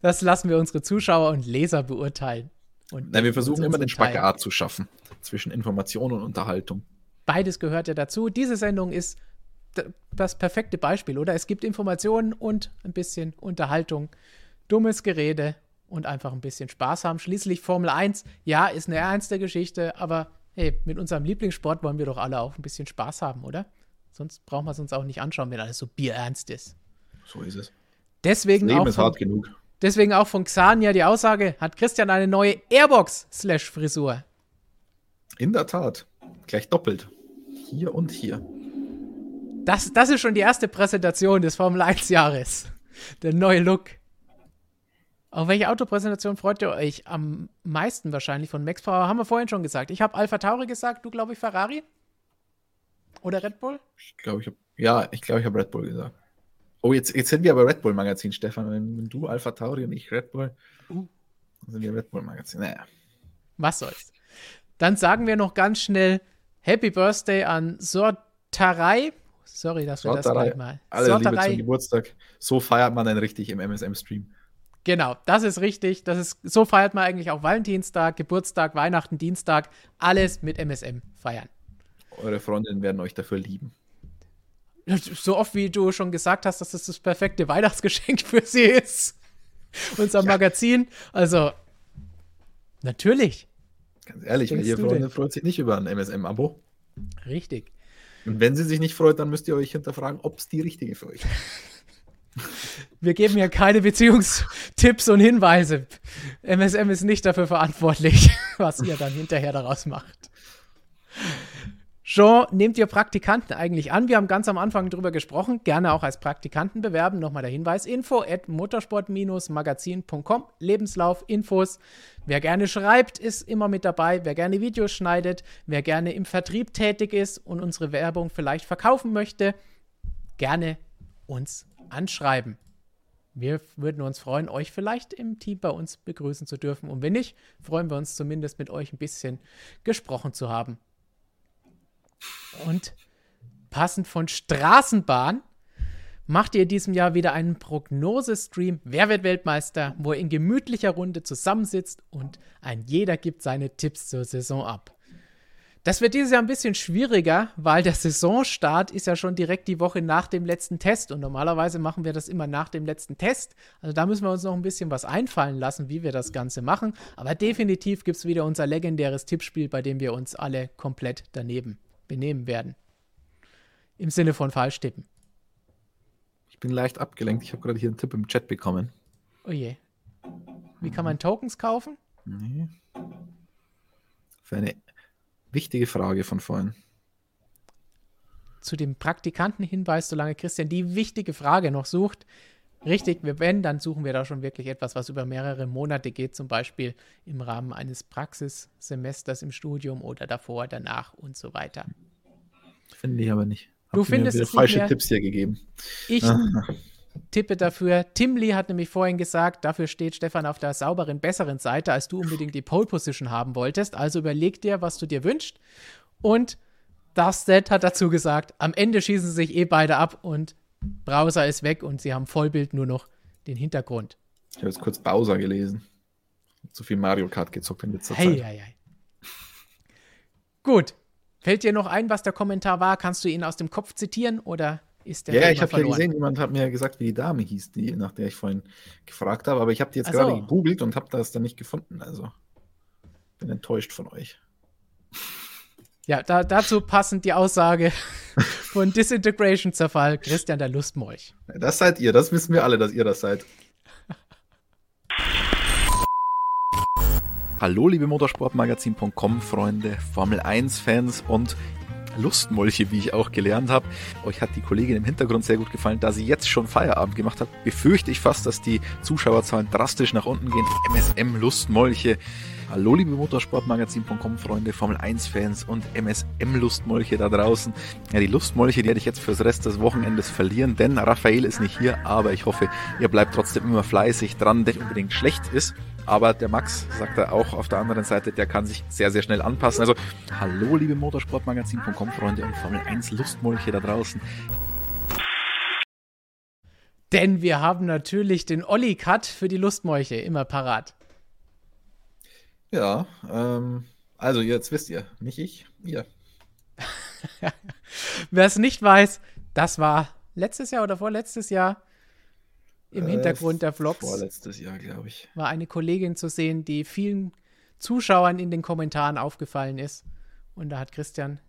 Das lassen wir unsere Zuschauer und Leser beurteilen. Und Nein, wir versuchen immer den. Spagat zu schaffen zwischen Information und Unterhaltung. Beides gehört ja dazu. Diese Sendung ist das perfekte Beispiel, oder? Es gibt Informationen und ein bisschen Unterhaltung, dummes Gerede und einfach ein bisschen Spaß haben. Schließlich Formel 1, ja, ist eine ernste Geschichte, aber hey, mit unserem Lieblingssport wollen wir doch alle auch ein bisschen Spaß haben, oder? Sonst brauchen wir es uns auch nicht anschauen, wenn alles so bierernst ist. So ist es. Deswegen Leben auch, ist von, hart genug. deswegen auch von Xania die Aussage, hat Christian eine neue Airbox-Frisur. In der Tat. Gleich doppelt. Hier und hier. Das, das ist schon die erste Präsentation des Formel 1-Jahres. Der neue Look. Auf welche Autopräsentation freut ihr euch am meisten wahrscheinlich von Max Power? Haben wir vorhin schon gesagt. Ich habe Alpha Tauri gesagt, du glaube ich Ferrari? Oder Red Bull? Ich glaube, ich habe. Ja, ich glaube, ich habe Red Bull gesagt. Oh, jetzt, jetzt sind wir aber Red Bull Magazin, Stefan. Wenn, du Alpha Tauri und ich Red Bull, Uh. dann sind wir Red Bull Magazin. Naja. Was soll's. Dann sagen wir noch ganz schnell Happy Birthday an Sortarei. Sorry, dass wir das Sorterei. gleich mal. Alle Liebe Sorterei. zum Geburtstag. So feiert man dann richtig im MSM-Stream. Genau, das ist richtig. Das ist, so feiert man eigentlich auch Valentinstag, Geburtstag, Weihnachten, Dienstag. Alles mit MSM feiern. Eure Freundinnen werden euch dafür lieben. So oft wie du schon gesagt hast, dass das das perfekte Weihnachtsgeschenk für sie ist. Unser Magazin. Also, natürlich. Ganz ehrlich, welche Freundin freut sich nicht über ein MSM-Abo? Richtig. Und wenn sie sich nicht freut, dann müsst ihr euch hinterfragen, ob es die richtige für euch ist. Wir geben hier keine Beziehungstipps und Hinweise. MSM ist nicht dafür verantwortlich, was ihr dann hinterher daraus macht. Jean, nehmt ihr Praktikanten eigentlich an? Wir haben ganz am Anfang drüber gesprochen. Gerne auch als Praktikanten bewerben. Nochmal der Hinweis: info at motorsport-magazin.com. Lebenslauf, Infos. Wer gerne schreibt, ist immer mit dabei. Wer gerne Videos schneidet, wer gerne im Vertrieb tätig ist und unsere Werbung vielleicht verkaufen möchte, gerne uns anschreiben. Wir würden uns freuen, euch vielleicht im Team bei uns begrüßen zu dürfen. Und wenn nicht, freuen wir uns zumindest mit euch ein bisschen gesprochen zu haben. Und passend von Straßenbahn macht ihr in diesem Jahr wieder einen Prognosestream Wer wird Weltmeister, wo ihr in gemütlicher Runde zusammensitzt und ein jeder gibt seine Tipps zur Saison ab. Das wird dieses Jahr ein bisschen schwieriger, weil der Saisonstart ist ja schon direkt die Woche nach dem letzten Test und normalerweise machen wir das immer nach dem letzten Test. Also da müssen wir uns noch ein bisschen was einfallen lassen, wie wir das Ganze machen. Aber definitiv gibt es wieder unser legendäres Tippspiel, bei dem wir uns alle komplett daneben benehmen werden. Im Sinne von falsch tippen. Ich bin leicht abgelenkt. Ich habe gerade hier einen Tipp im Chat bekommen. Oh je. Wie kann man Tokens kaufen? Nee. Für eine Wichtige Frage von vorhin. Zu dem Praktikantenhinweis, solange Christian die wichtige Frage noch sucht. Richtig, wenn, dann suchen wir da schon wirklich etwas, was über mehrere Monate geht, zum Beispiel im Rahmen eines Praxissemesters im Studium oder davor, danach und so weiter. Finde ich aber nicht. Hab du findest mir es falsche mehr. Tipps hier gegeben. Ich tippe dafür. Tim Lee hat nämlich vorhin gesagt, dafür steht Stefan auf der sauberen, besseren Seite, als du unbedingt die Pole Position haben wolltest. Also überleg dir, was du dir wünschst. Und Dusted hat dazu gesagt, am Ende schießen sie sich eh beide ab und Browser ist weg und sie haben Vollbild nur noch den Hintergrund. Ich habe jetzt kurz Bowser gelesen. Zu viel Mario Kart gezockt in letzter hey, Zeit. Hey, hey. Gut. Fällt dir noch ein, was der Kommentar war? Kannst du ihn aus dem Kopf zitieren oder ist der Ja, ich habe ja gesehen, jemand hat mir gesagt, wie die Dame hieß, die, nach der ich vorhin gefragt habe, aber ich habe die jetzt Ach gerade so. gegoogelt und habe das dann nicht gefunden. Also bin enttäuscht von euch. Ja, da, dazu passend die Aussage von Disintegration Zerfall, Christian der Lustmolch. Das seid ihr, das wissen wir alle, dass ihr das seid. Hallo, liebe Motorsportmagazin.com Freunde, Formel 1 Fans und Lustmolche, wie ich auch gelernt habe. Euch hat die Kollegin im Hintergrund sehr gut gefallen. Da sie jetzt schon Feierabend gemacht hat, befürchte ich fast, dass die Zuschauerzahlen drastisch nach unten gehen. MSM Lustmolche. Hallo liebe Motorsportmagazin.com Freunde, Formel 1 Fans und MSM Lustmolche da draußen. Ja, die Lustmolche, die werde ich jetzt fürs Rest des Wochenendes verlieren, denn Raphael ist nicht hier, aber ich hoffe, ihr bleibt trotzdem immer fleißig dran, der unbedingt schlecht ist. Aber der Max sagt er auch auf der anderen Seite, der kann sich sehr, sehr schnell anpassen. Also, hallo liebe Motorsportmagazin.com Freunde und Formel 1 Lustmolche da draußen. Denn wir haben natürlich den Olli-Cut für die Lustmolche immer parat. Ja, ähm, also jetzt wisst ihr, nicht ich, ihr. Wer es nicht weiß, das war letztes Jahr oder vorletztes Jahr im äh, Hintergrund der Vlogs. Vorletztes Jahr, glaube ich. War eine Kollegin zu sehen, die vielen Zuschauern in den Kommentaren aufgefallen ist. Und da hat Christian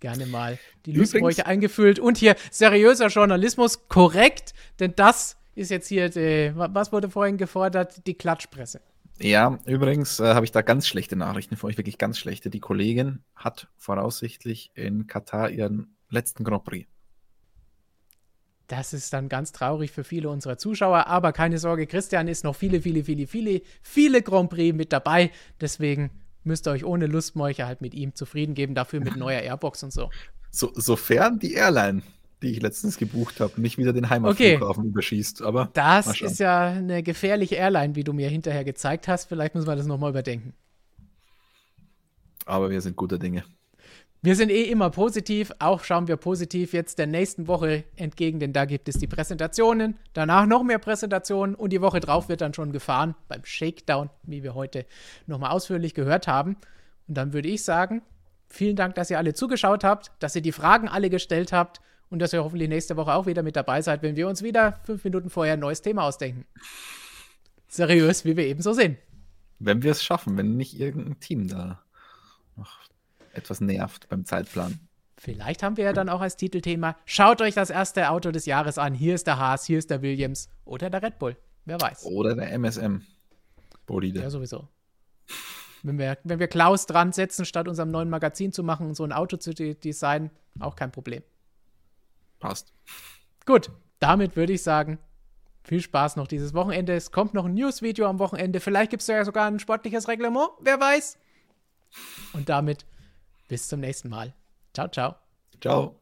gerne mal die Lustbräuche eingefüllt. Und hier seriöser Journalismus, korrekt, denn das ist jetzt hier, die, was wurde vorhin gefordert? Die Klatschpresse. Ja, übrigens äh, habe ich da ganz schlechte Nachrichten für euch, wirklich ganz schlechte. Die Kollegin hat voraussichtlich in Katar ihren letzten Grand Prix. Das ist dann ganz traurig für viele unserer Zuschauer, aber keine Sorge, Christian ist noch viele, viele, viele, viele, viele Grand Prix mit dabei. Deswegen müsst ihr euch ohne Lustmolche halt mit ihm zufrieden geben, dafür mit neuer Airbox und so. so sofern die Airline die ich letztens gebucht habe, nicht wieder den Heimatflughafen okay. überschießt. Aber das ist ja eine gefährliche Airline, wie du mir hinterher gezeigt hast. Vielleicht müssen wir das nochmal überdenken. Aber wir sind guter Dinge. Wir sind eh immer positiv, auch schauen wir positiv jetzt der nächsten Woche entgegen, denn da gibt es die Präsentationen, danach noch mehr Präsentationen und die Woche drauf wird dann schon gefahren beim Shakedown, wie wir heute nochmal ausführlich gehört haben. Und dann würde ich sagen, vielen Dank, dass ihr alle zugeschaut habt, dass ihr die Fragen alle gestellt habt und dass ihr hoffentlich nächste Woche auch wieder mit dabei seid, wenn wir uns wieder fünf Minuten vorher ein neues Thema ausdenken. Seriös, wie wir eben so sind. Wenn wir es schaffen, wenn nicht irgendein Team da noch etwas nervt beim Zeitplan. Vielleicht haben wir ja dann auch als Titelthema: Schaut euch das erste Auto des Jahres an. Hier ist der Haas, hier ist der Williams oder der Red Bull. Wer weiß. Oder der MSM. Bolide. Ja, sowieso. Wenn wir, wenn wir Klaus dran setzen, statt unserem neuen Magazin zu machen und so ein Auto zu designen, auch kein Problem. Passt. Gut, damit würde ich sagen, viel Spaß noch dieses Wochenende. Es kommt noch ein News-Video am Wochenende. Vielleicht gibt es ja sogar ein sportliches Reglement. Wer weiß. Und damit bis zum nächsten Mal. Ciao, ciao. Ciao.